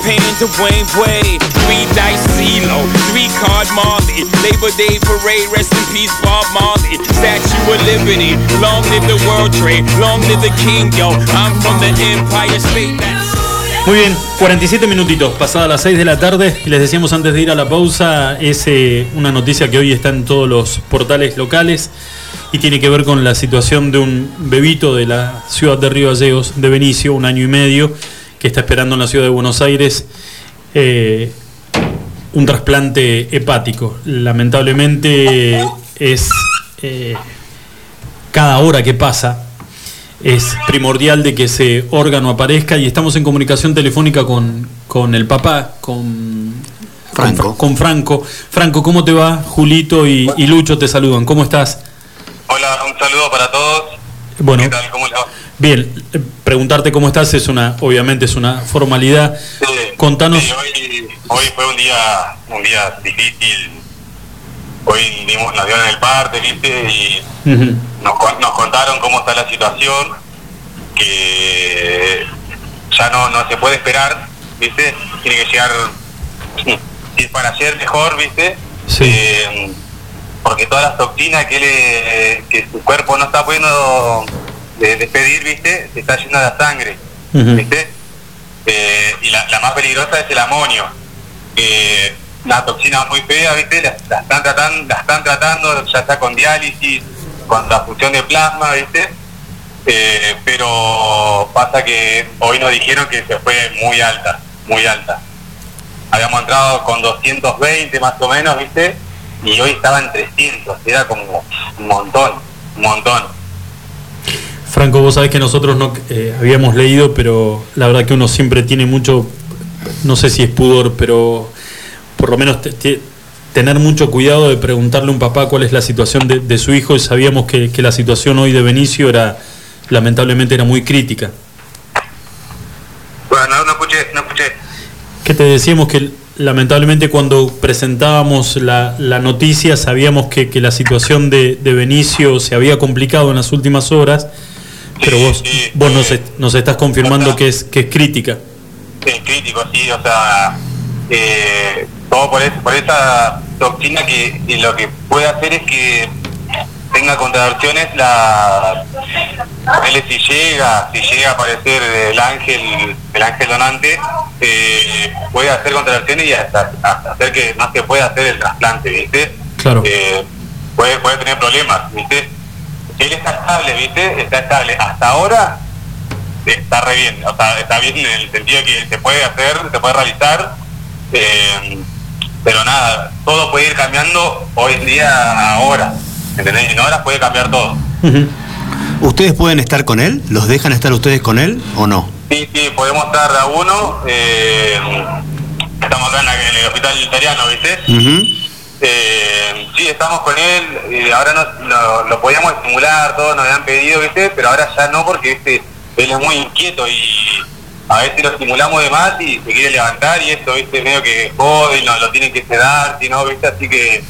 [SPEAKER 10] Wade. Three dice three card. Labor Day parade, rest in peace Bob. Statue of
[SPEAKER 2] Muy bien, 47 minutitos, pasada las 6 de la tarde. Les decíamos antes de ir a la pausa, es eh, una noticia que hoy está en todos los portales locales y tiene que ver con la situación de un bebito de la ciudad de Río Gallegos, de Benicio, un año y medio, que está esperando en la ciudad de Buenos Aires eh, un trasplante hepático. Lamentablemente es eh, cada hora que pasa es primordial de que ese órgano aparezca y estamos en comunicación telefónica con, con el papá, con
[SPEAKER 1] Franco.
[SPEAKER 2] Con, con Franco. Franco, ¿cómo te va? Julito y, y Lucho te saludan. ¿Cómo estás?
[SPEAKER 23] Hola, un saludo para todos.
[SPEAKER 2] Bueno,
[SPEAKER 23] ¿Qué tal? ¿Cómo les va?
[SPEAKER 2] Bien, preguntarte cómo estás es una, obviamente es una formalidad. Contanos,
[SPEAKER 23] Sí, hoy, hoy fue un día un día difícil. Hoy dimos, nos dieron el parte, ¿viste? Y
[SPEAKER 2] Ujú.
[SPEAKER 23] nos, con- nos contaron cómo está la situación, que ya no, no se puede esperar, ¿viste? Tiene que llegar, es para ser mejor, ¿viste? Eh, porque todas las toxinas que, le, que su cuerpo no está pudiendo de- despedir, ¿viste? Se está yendo la sangre, ¿viste? Eh, y la, la más peligrosa es el amonio. Eh, una toxina muy fea, ¿viste? La, la están tratando, la están tratando, ya está con diálisis, con transfusión de plasma, ¿viste? Eh, pero pasa que hoy nos dijeron que se fue muy alta, muy alta. Habíamos entrado con 220 más o menos, ¿viste? Y hoy estaba en 300, era como un montón, un montón.
[SPEAKER 2] Franco, vos sabés que nosotros no eh, habíamos leído, pero la verdad que uno siempre tiene mucho, no sé si es pudor, pero por lo menos te- te- tener mucho cuidado de preguntarle a un papá cuál es la situación de, de su hijo y sabíamos que, que la situación hoy de Benicio era, lamentablemente, era muy crítica.
[SPEAKER 23] Bueno, no, no escuché, no escuché.
[SPEAKER 2] Que te decíamos que lamentablemente cuando presentábamos la, la noticia sabíamos que, que la situación de, de Benicio se había complicado en las últimas horas, pero vos, vos nos, est- nos estás confirmando que es, que es crítica.
[SPEAKER 23] Es crítico, sí, o sea, eh, todo por, es- por esa toxina que, que lo que puede hacer es que tenga contracciones la él si llega si llega a aparecer el ángel el ángel donante eh, puede hacer contracciones y hasta, hasta hacer que no se pueda hacer el trasplante viste
[SPEAKER 2] Claro.
[SPEAKER 23] Eh, puede puede tener problemas viste él está estable viste está estable hasta ahora está re bien, o sea, está bien en el sentido de que se puede hacer, se puede realizar, eh, pero nada, todo puede ir cambiando hoy en día ahora, ¿entendés? En horas puede cambiar todo.
[SPEAKER 1] ¿Ustedes pueden estar con él? ¿Los dejan estar ustedes con él o no?
[SPEAKER 23] Sí, sí, podemos estar a uno, eh, acá en, la- en el hospital italiano, ¿viste? Eh, sí, estamos con él, eh, ahora no, lo, podíamos estimular, todos nos habían pedido, ¿viste? Pero ahora ya no, porque ¿viste? él es muy inquieto y a veces lo estimulamos de más y se quiere levantar y esto, ¿viste? Medio que jode y no lo tienen que sedar, si no, ¿viste? Así que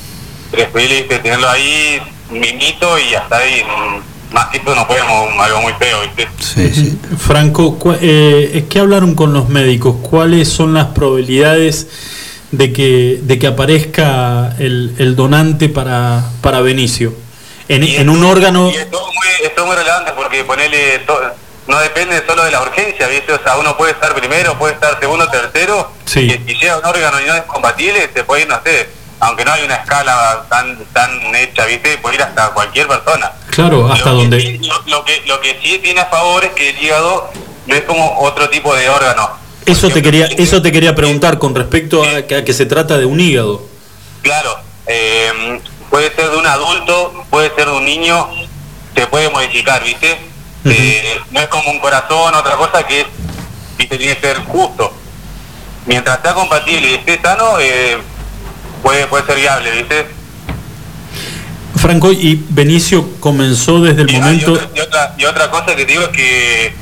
[SPEAKER 23] preferí ¿viste? tenerlo ahí, mimito y hasta ahí. mm, Más que esto no podemos, algo muy feo, ¿viste?
[SPEAKER 2] Franco, cu- eh, ¿qué hablaron con los médicos? ¿Cuáles son las probabilidades de que, de que aparezca el, el donante para, para Benicio? En, en un órgano...
[SPEAKER 23] Y esto es muy, esto es muy relevante porque ponerle to- no depende solo de la urgencia, ¿viste? O sea, uno puede estar primero, puede estar segundo, tercero,
[SPEAKER 2] Sí.
[SPEAKER 23] y si llega un órgano y no es compatible, se puede ir, no sé, aunque no hay una escala tan tan hecha, ¿viste? Puede ir hasta cualquier persona.
[SPEAKER 2] Claro, hasta donde...
[SPEAKER 23] sí- Lo, lo que, lo que sí tiene a favor es que el hígado no es como otro tipo de órgano.
[SPEAKER 2] Eso te quería, eso te quería preguntar con respecto a que, a que se trata de un hígado.
[SPEAKER 23] Claro, eh, puede ser de un adulto, puede ser de un niño, se puede modificar, ¿viste? Eh, no es como un corazón, otra cosa que es, ¿viste? tiene que ser justo. Mientras sea compatible y esté sano, eh, puede, puede ser viable, ¿viste?
[SPEAKER 2] Franco, y Benicio comenzó desde el
[SPEAKER 23] Y, ah, y
[SPEAKER 2] momento...
[SPEAKER 23] otra, y, otra, y otra cosa que te digo es que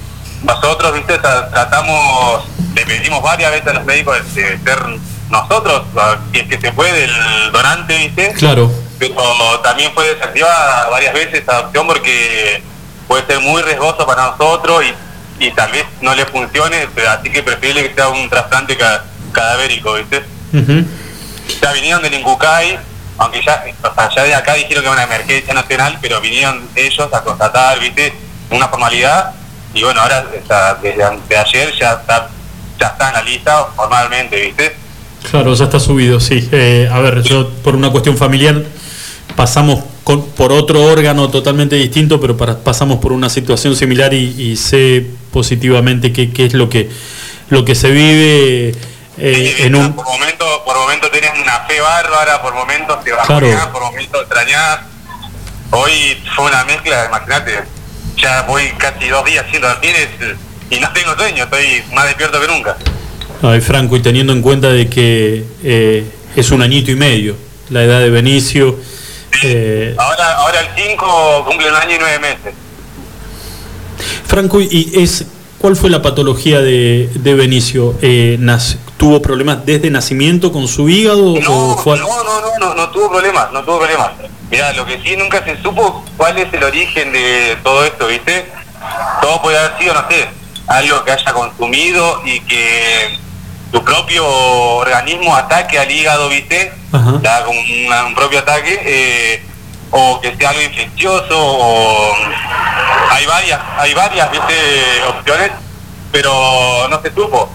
[SPEAKER 23] nosotros, ¿viste? Tra- tratamos, le pedimos varias veces a los médicos de, ser nosotros, si es que se puede, el donante, ¿viste?
[SPEAKER 2] Claro.
[SPEAKER 23] pero también fue desactivada varias veces esa opción porque puede ser muy riesgoso para nosotros y, y tal vez no le funcione, así que preferible que sea un trasplante ca- cadavérico, ¿viste?
[SPEAKER 2] Ujú.
[SPEAKER 23] Ya vinieron del Incucay, aunque ya, o sea, ya de acá dijeron que era una emergencia nacional, pero vinieron ellos a constatar, ¿viste? Una formalidad, y bueno, ahora desde ante- de ayer ya está, ya está en la lista formalmente, ¿viste?
[SPEAKER 2] Claro, ya está subido, sí. Eh, a ver, yo por una cuestión familiar pasamos con- por otro órgano totalmente distinto, pero para- pasamos por una situación similar y, y sé positivamente qué, qué es lo que, lo que se vive eh, en un...
[SPEAKER 23] por momento por momento tenés una fe bárbara, por momentos te bajoneás,
[SPEAKER 2] Claro.
[SPEAKER 23] por momentos extrañás. Hoy fue una mezcla, imagínate, ya voy casi dos días haciendo tienes y no tengo sueño, estoy más despierto que nunca.
[SPEAKER 2] Ay, Franco, y teniendo en cuenta de que eh, es un añito y medio la edad de Benicio, eh,
[SPEAKER 23] Ahora ahora el 5 cumple un año y nueve meses.
[SPEAKER 2] Franco, ¿y es cuál fue la patología de, de Benicio? Eh, ¿Tuvo problemas desde nacimiento con su hígado o fue al-
[SPEAKER 23] No, no, no, no, no tuvo problemas, no tuvo problemas. Mira, lo que sí nunca se supo cuál es el origen de todo esto, ¿viste? Todo puede haber sido, no sé, algo que haya consumido y que tu propio organismo ataque al hígado, ¿viste? Da como una- un propio ataque, eh, o que sea algo infeccioso, o hay varias, hay varias, ¿viste? Opciones, pero no se supo.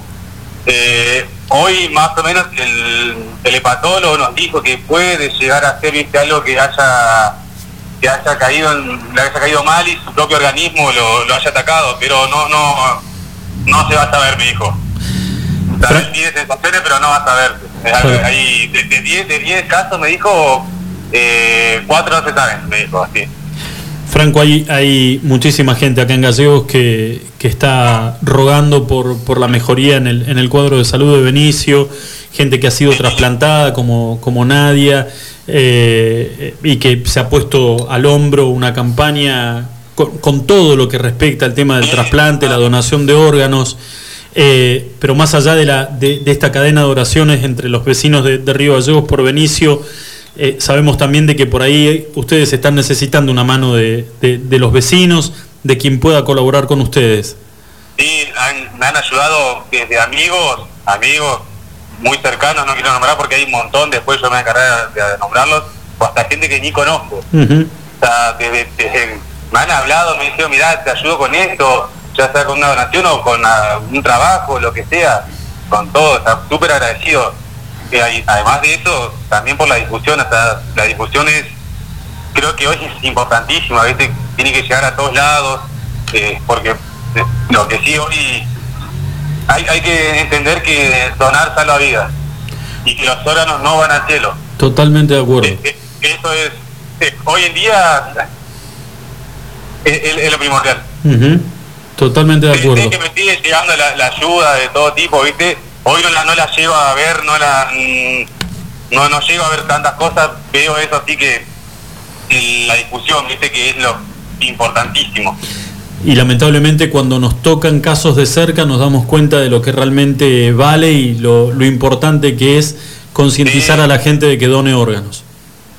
[SPEAKER 23] Eh, hoy más o menos el, el hepatólogo nos dijo que puede llegar a ser ¿viste? algo que haya que haya caído en- le haya caído mal y su propio organismo lo, lo haya atacado, pero no no no se va a saber, me dijo. Tal vez tiene sensaciones, pero no va a saber. Hay de de 10 de 10 casos me dijo eh, cuatro no se saben, me dijo así.
[SPEAKER 2] Franco, hay, hay muchísima gente acá en Gallegos que, que está rogando por, por la mejoría en el, en el cuadro de salud de Benicio, gente que ha sido trasplantada como, como Nadia, eh, y que se ha puesto al hombro una campaña con, todo lo que respecta al tema del trasplante, la donación de órganos. eh, pero más allá de, la, de esta cadena de oraciones entre los vecinos de, de Río Gallegos por Benicio, eh, sabemos también de que por ahí ustedes están necesitando una mano de, de- de los vecinos, de quien pueda colaborar con ustedes.
[SPEAKER 23] Sí, han- me han ayudado desde amigos, amigos muy cercanos, no quiero nombrar porque hay un montón, después yo me voy a encargar de, de nombrarlos, o hasta gente que ni conozco. O sea, desde, desde- me han hablado, me dijeron, mirá, te ayudo con esto, ya sea con una donación o con un trabajo, lo que sea, con todo, sea, súper agradecido. Hay- además de eso, también por la discusión, sea, la discusión es, creo que hoy es importantísima, ¿viste? tiene que llegar a todos lados, eh, porque eh, lo que sí hoy hay, hay que entender que donar salva vidas y que los órganos no van al cielo.
[SPEAKER 2] Totalmente de acuerdo.
[SPEAKER 23] Eso es, eh, hoy en día es, es- es lo primordial.
[SPEAKER 2] Ujú. Totalmente de acuerdo.
[SPEAKER 23] Que me sigue llegando la, la ayuda de todo tipo, ¿viste? Hoy no la, no la llego a ver, no la mm, no, no llego a ver tantas cosas, veo eso así que en la discusión, viste que es lo importantísimo.
[SPEAKER 2] Y lamentablemente cuando nos tocan casos de cerca nos damos cuenta de lo que realmente vale y lo, lo importante que es concientizar a la gente de que done órganos.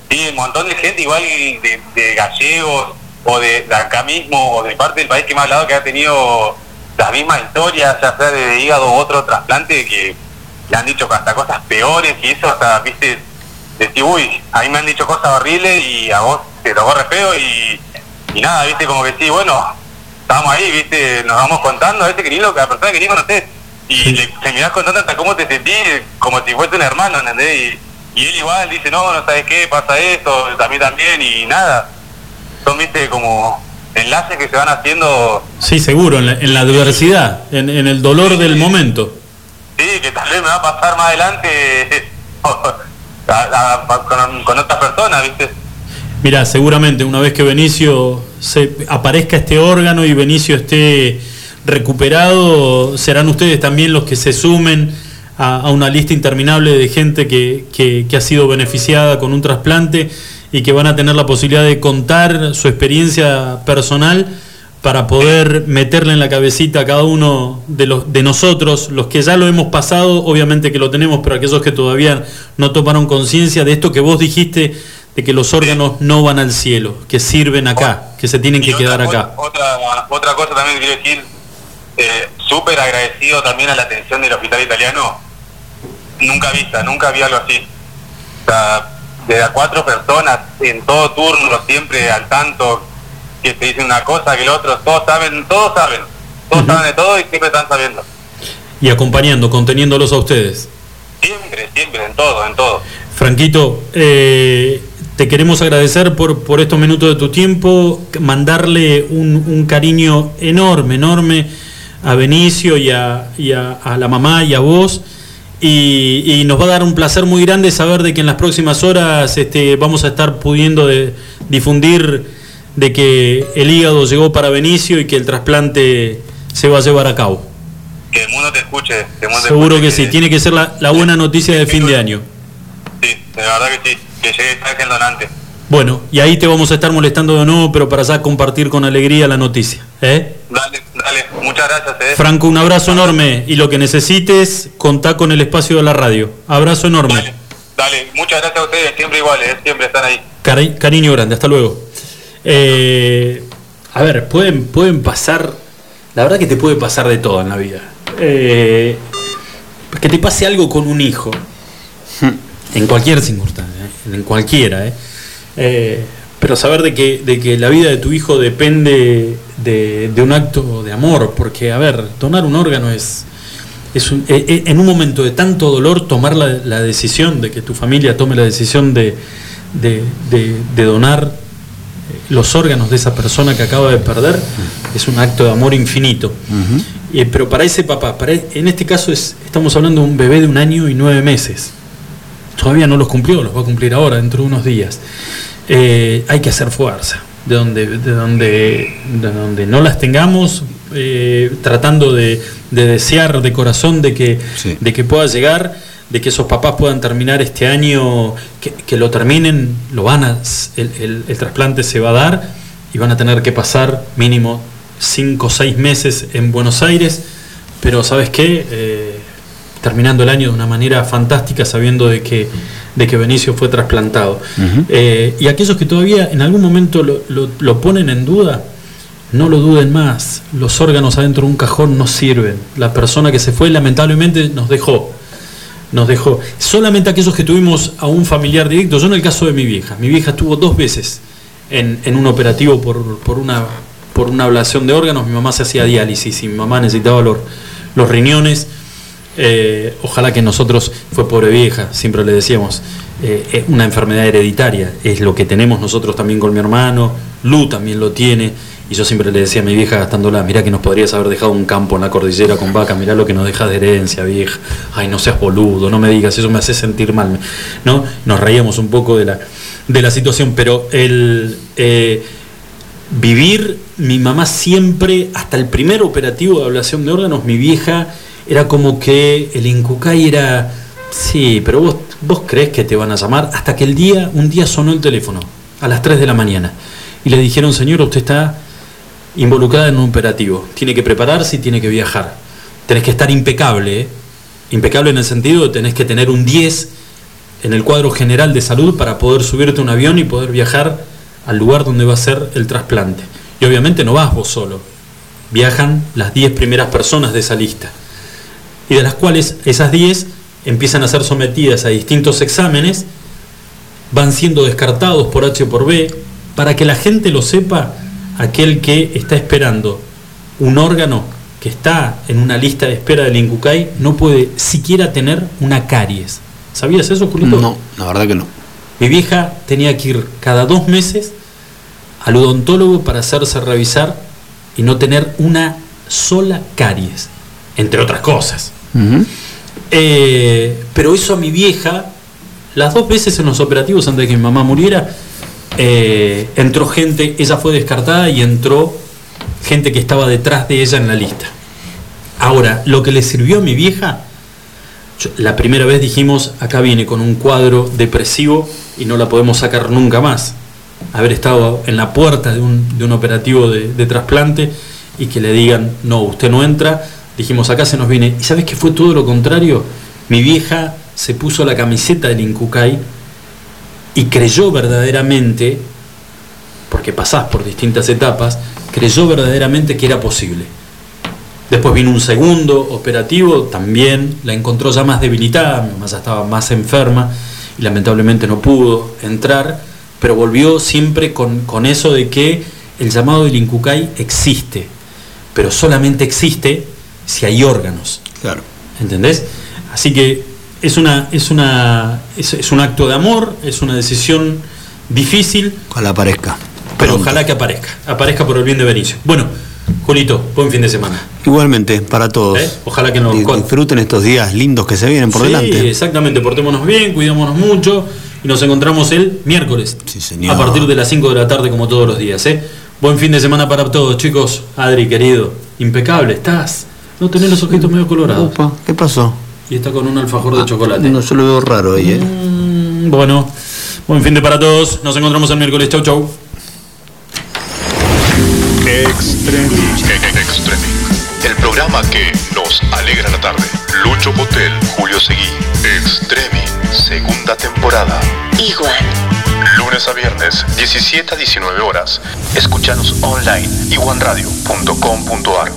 [SPEAKER 23] Sí, un montón de gente igual de, de gallegos o de, de acá mismo o de parte del país que me ha hablado que ha tenido las mismas historias, ya sea de hígado u otro trasplante que le han dicho hasta cosas peores y eso hasta, viste, decir, uy, a mí me han dicho cosas horribles y a vos te tocó re feo y, y nada, viste, como que sí, bueno, estamos ahí, viste, nos vamos contando a veces que ni lo que la persona que ni conoces y le terminás contando hasta cómo te sentís, como si fuese un hermano, ¿entendés? Y, y él igual dice, no, no sabes qué, pasa esto, también también y nada. Son, viste, como enlaces que se van haciendo,
[SPEAKER 2] Sí, seguro, en la, en la adversidad, en, en el dolor del momento.
[SPEAKER 23] sí, que tal vez me va a pasar más adelante a- a- a- con, con otras personas, viste.
[SPEAKER 2] Mira, seguramente una vez que Benicio se aparezca este órgano y Benicio esté recuperado, serán ustedes también los que se sumen a, a una lista interminable de gente que, que- que ha sido beneficiada con un trasplante y que van a tener la posibilidad de contar su experiencia personal para poder meterle en la cabecita a cada uno de los de nosotros, los que ya lo hemos pasado, obviamente que lo tenemos, pero aquellos que todavía no tomaron conciencia de esto que vos dijiste, de que los órganos no van al cielo, que sirven acá, que se tienen que quedar acá.
[SPEAKER 23] Otra, otra cosa también quiero decir, eh, súper agradecido también a la atención del hospital italiano. Nunca vista, nunca vi algo así. O sea, de a cuatro personas en todo turno, siempre al tanto, que te dicen una cosa, que el otro, todos saben, todos saben, todos saben de todo y siempre están sabiendo.
[SPEAKER 2] Y acompañando, conteniéndolos a ustedes.
[SPEAKER 23] Siempre, siempre, en todo, en todo.
[SPEAKER 2] Franquito, eh, te queremos agradecer por, por estos minutos de tu tiempo, mandarle un, un cariño enorme, enorme a Benicio y a, y a- a la mamá y a vos. Y, y nos va a dar un placer muy grande saber de que en las próximas horas este, vamos a estar pudiendo de- difundir de que el hígado llegó para Benicio y que el trasplante se va a llevar a cabo.
[SPEAKER 23] Que el mundo te escuche. Que el mundo te
[SPEAKER 2] Seguro
[SPEAKER 23] escuche,
[SPEAKER 2] que sí, tiene que ser la, la buena noticia de fin de año.
[SPEAKER 23] Sí, de verdad que sí, que llegue el donante.
[SPEAKER 2] Bueno, y ahí te vamos a estar molestando de nuevo, pero para ya compartir con alegría la noticia. ¿eh?
[SPEAKER 23] Dale, dale, muchas gracias, eh.
[SPEAKER 2] Franco, un abrazo enorme y lo que necesites, contá con el espacio de la radio. Abrazo enorme.
[SPEAKER 23] Dale, muchas gracias a ustedes, siempre iguales, eh, siempre están ahí.
[SPEAKER 2] Cari- cariño grande, hasta luego. Eh, a ver, pueden, pueden pasar, la verdad que te puede pasar de todo en la vida. Eh, que te pase algo con un hijo, en cualquier circunstancia, ¿eh? en cualquiera, ¿eh? Eh, pero saber de que, de que la vida de tu hijo depende de, de un acto de amor, porque, a ver, donar un órgano es, es un- eh, eh, en un momento de tanto dolor tomar la, la decisión de que tu familia tome la decisión de, de- de- donar eh, los órganos de esa persona que acaba de perder es un acto de amor infinito. Eh, pero para ese papá, para e- en este caso es, estamos hablando de un bebé de un año y nueve meses. Todavía no los cumplió, los va a cumplir ahora, dentro de unos días. Eh, hay que hacer fuerza. De donde, de donde, de donde no las tengamos, eh, tratando de, de desear de corazón de que, de que pueda llegar, de que esos papás puedan terminar este año, que, que lo terminen, lo van a, el, el- el trasplante se va a dar y van a tener que pasar mínimo cinco o seis meses en Buenos Aires, pero ¿sabes qué? Eh, terminando el año de una manera fantástica sabiendo de que, de que Benicio fue trasplantado. Eh, y aquellos que todavía en algún momento lo, lo- lo ponen en duda, no lo duden más. Los órganos adentro de un cajón no sirven. La persona que se fue lamentablemente nos dejó. Nos dejó. Solamente aquellos que tuvimos a un familiar directo. Yo en el caso de mi vieja. Mi vieja estuvo dos veces en, en un operativo por, por una, por una ablación de órganos. Mi mamá se hacía diálisis y mi mamá necesitaba los, los riñones. Eh, ojalá que nosotros, fue pobre vieja, siempre le decíamos, eh, es una enfermedad hereditaria, es lo que tenemos nosotros también con mi hermano, Lu también lo tiene, y yo siempre le decía a mi vieja gastándola, mirá que nos podrías haber dejado un campo en la cordillera con vaca, mirá lo que nos dejas de herencia, vieja, ay no seas boludo, no me digas, eso me hace sentir mal, ¿no? Nos reíamos un poco de la, de la situación, pero el... eh, vivir, mi mamá siempre, hasta el primer operativo de ablación de órganos, mi vieja era como que el Incucay era, sí, pero vos, vos crees que te van a llamar hasta que el día, un día sonó el teléfono, a las 3 de la mañana, y le dijeron, señor, usted está involucrada en un operativo, tiene que prepararse y tiene que viajar, tenés que estar impecable, impecable en el sentido de tenés que tener un 10 en el cuadro general de salud para poder subirte a un avión y poder viajar al lugar donde va a ser el trasplante. Y obviamente no vas vos solo, viajan las 10 primeras personas de esa lista, y de las cuales esas 10 empiezan a ser sometidas a distintos exámenes, van siendo descartados por H o por B, para que la gente lo sepa, aquel que está esperando un órgano que está en una lista de espera del Incucay no puede siquiera tener una caries. ¿Sabías eso, Julito?
[SPEAKER 1] No, la verdad que no.
[SPEAKER 2] Mi vieja tenía que ir cada dos meses al odontólogo para hacerse revisar y no tener una sola caries, entre otras cosas. Eh, pero eso a mi vieja, las dos veces en los operativos antes de que mi mamá muriera, eh, entró gente, ella fue descartada y entró gente que estaba detrás de ella en la lista. Ahora, lo que le sirvió a mi vieja, la primera vez dijimos, acá viene con un cuadro depresivo y no la podemos sacar nunca más. Haber estado en la puerta de un, de un operativo de trasplante y que le digan, no, usted no entra, dijimos, acá se nos viene. ¿Y sabes que fue todo lo contrario? Mi vieja se puso la camiseta del Incucay y creyó verdaderamente, porque pasás por distintas etapas, creyó verdaderamente que era posible. Después vino un segundo operativo, también la encontró ya más debilitada, mi mamá ya estaba más enferma y lamentablemente no pudo entrar, pero volvió siempre con, con eso de que el llamado del Incucay existe, pero solamente existe si hay órganos.
[SPEAKER 1] Claro.
[SPEAKER 2] ¿Entendés? Así que es una, es una, es, es un acto de amor, es una decisión difícil.
[SPEAKER 1] Ojalá aparezca.
[SPEAKER 2] Pero ojalá que aparezca, aparezca por el bien de Benicio. Bueno, Julito, buen fin de semana.
[SPEAKER 1] Igualmente, para todos.
[SPEAKER 2] ¿Eh? Ojalá que nos
[SPEAKER 1] Di- disfruten estos días lindos que se vienen por
[SPEAKER 2] Sí,
[SPEAKER 1] delante.
[SPEAKER 2] exactamente, portémonos bien, cuidémonos mucho y nos encontramos el miércoles. A partir de las 5 de la tarde como todos los días, ¿eh? Buen fin de semana para todos, chicos. Adri, querido, impecable, estás. No tenés los ojitos medio colorados.
[SPEAKER 1] ¿Qué pasó?
[SPEAKER 2] Y está con un alfajor de chocolate.
[SPEAKER 1] No, yo lo veo raro ahí, ¿eh?
[SPEAKER 2] Mm, Bueno, buen fin de para todos. Nos encontramos el miércoles. Chau, chau.
[SPEAKER 11] Extreming. El programa que nos alegra la tarde. Lucho Motel, Julio Seguí. Extreming, segunda temporada.
[SPEAKER 24] Igual.
[SPEAKER 11] Lunes a viernes, 17 a 19 horas. Escúchanos online, iguanradio.com.ar.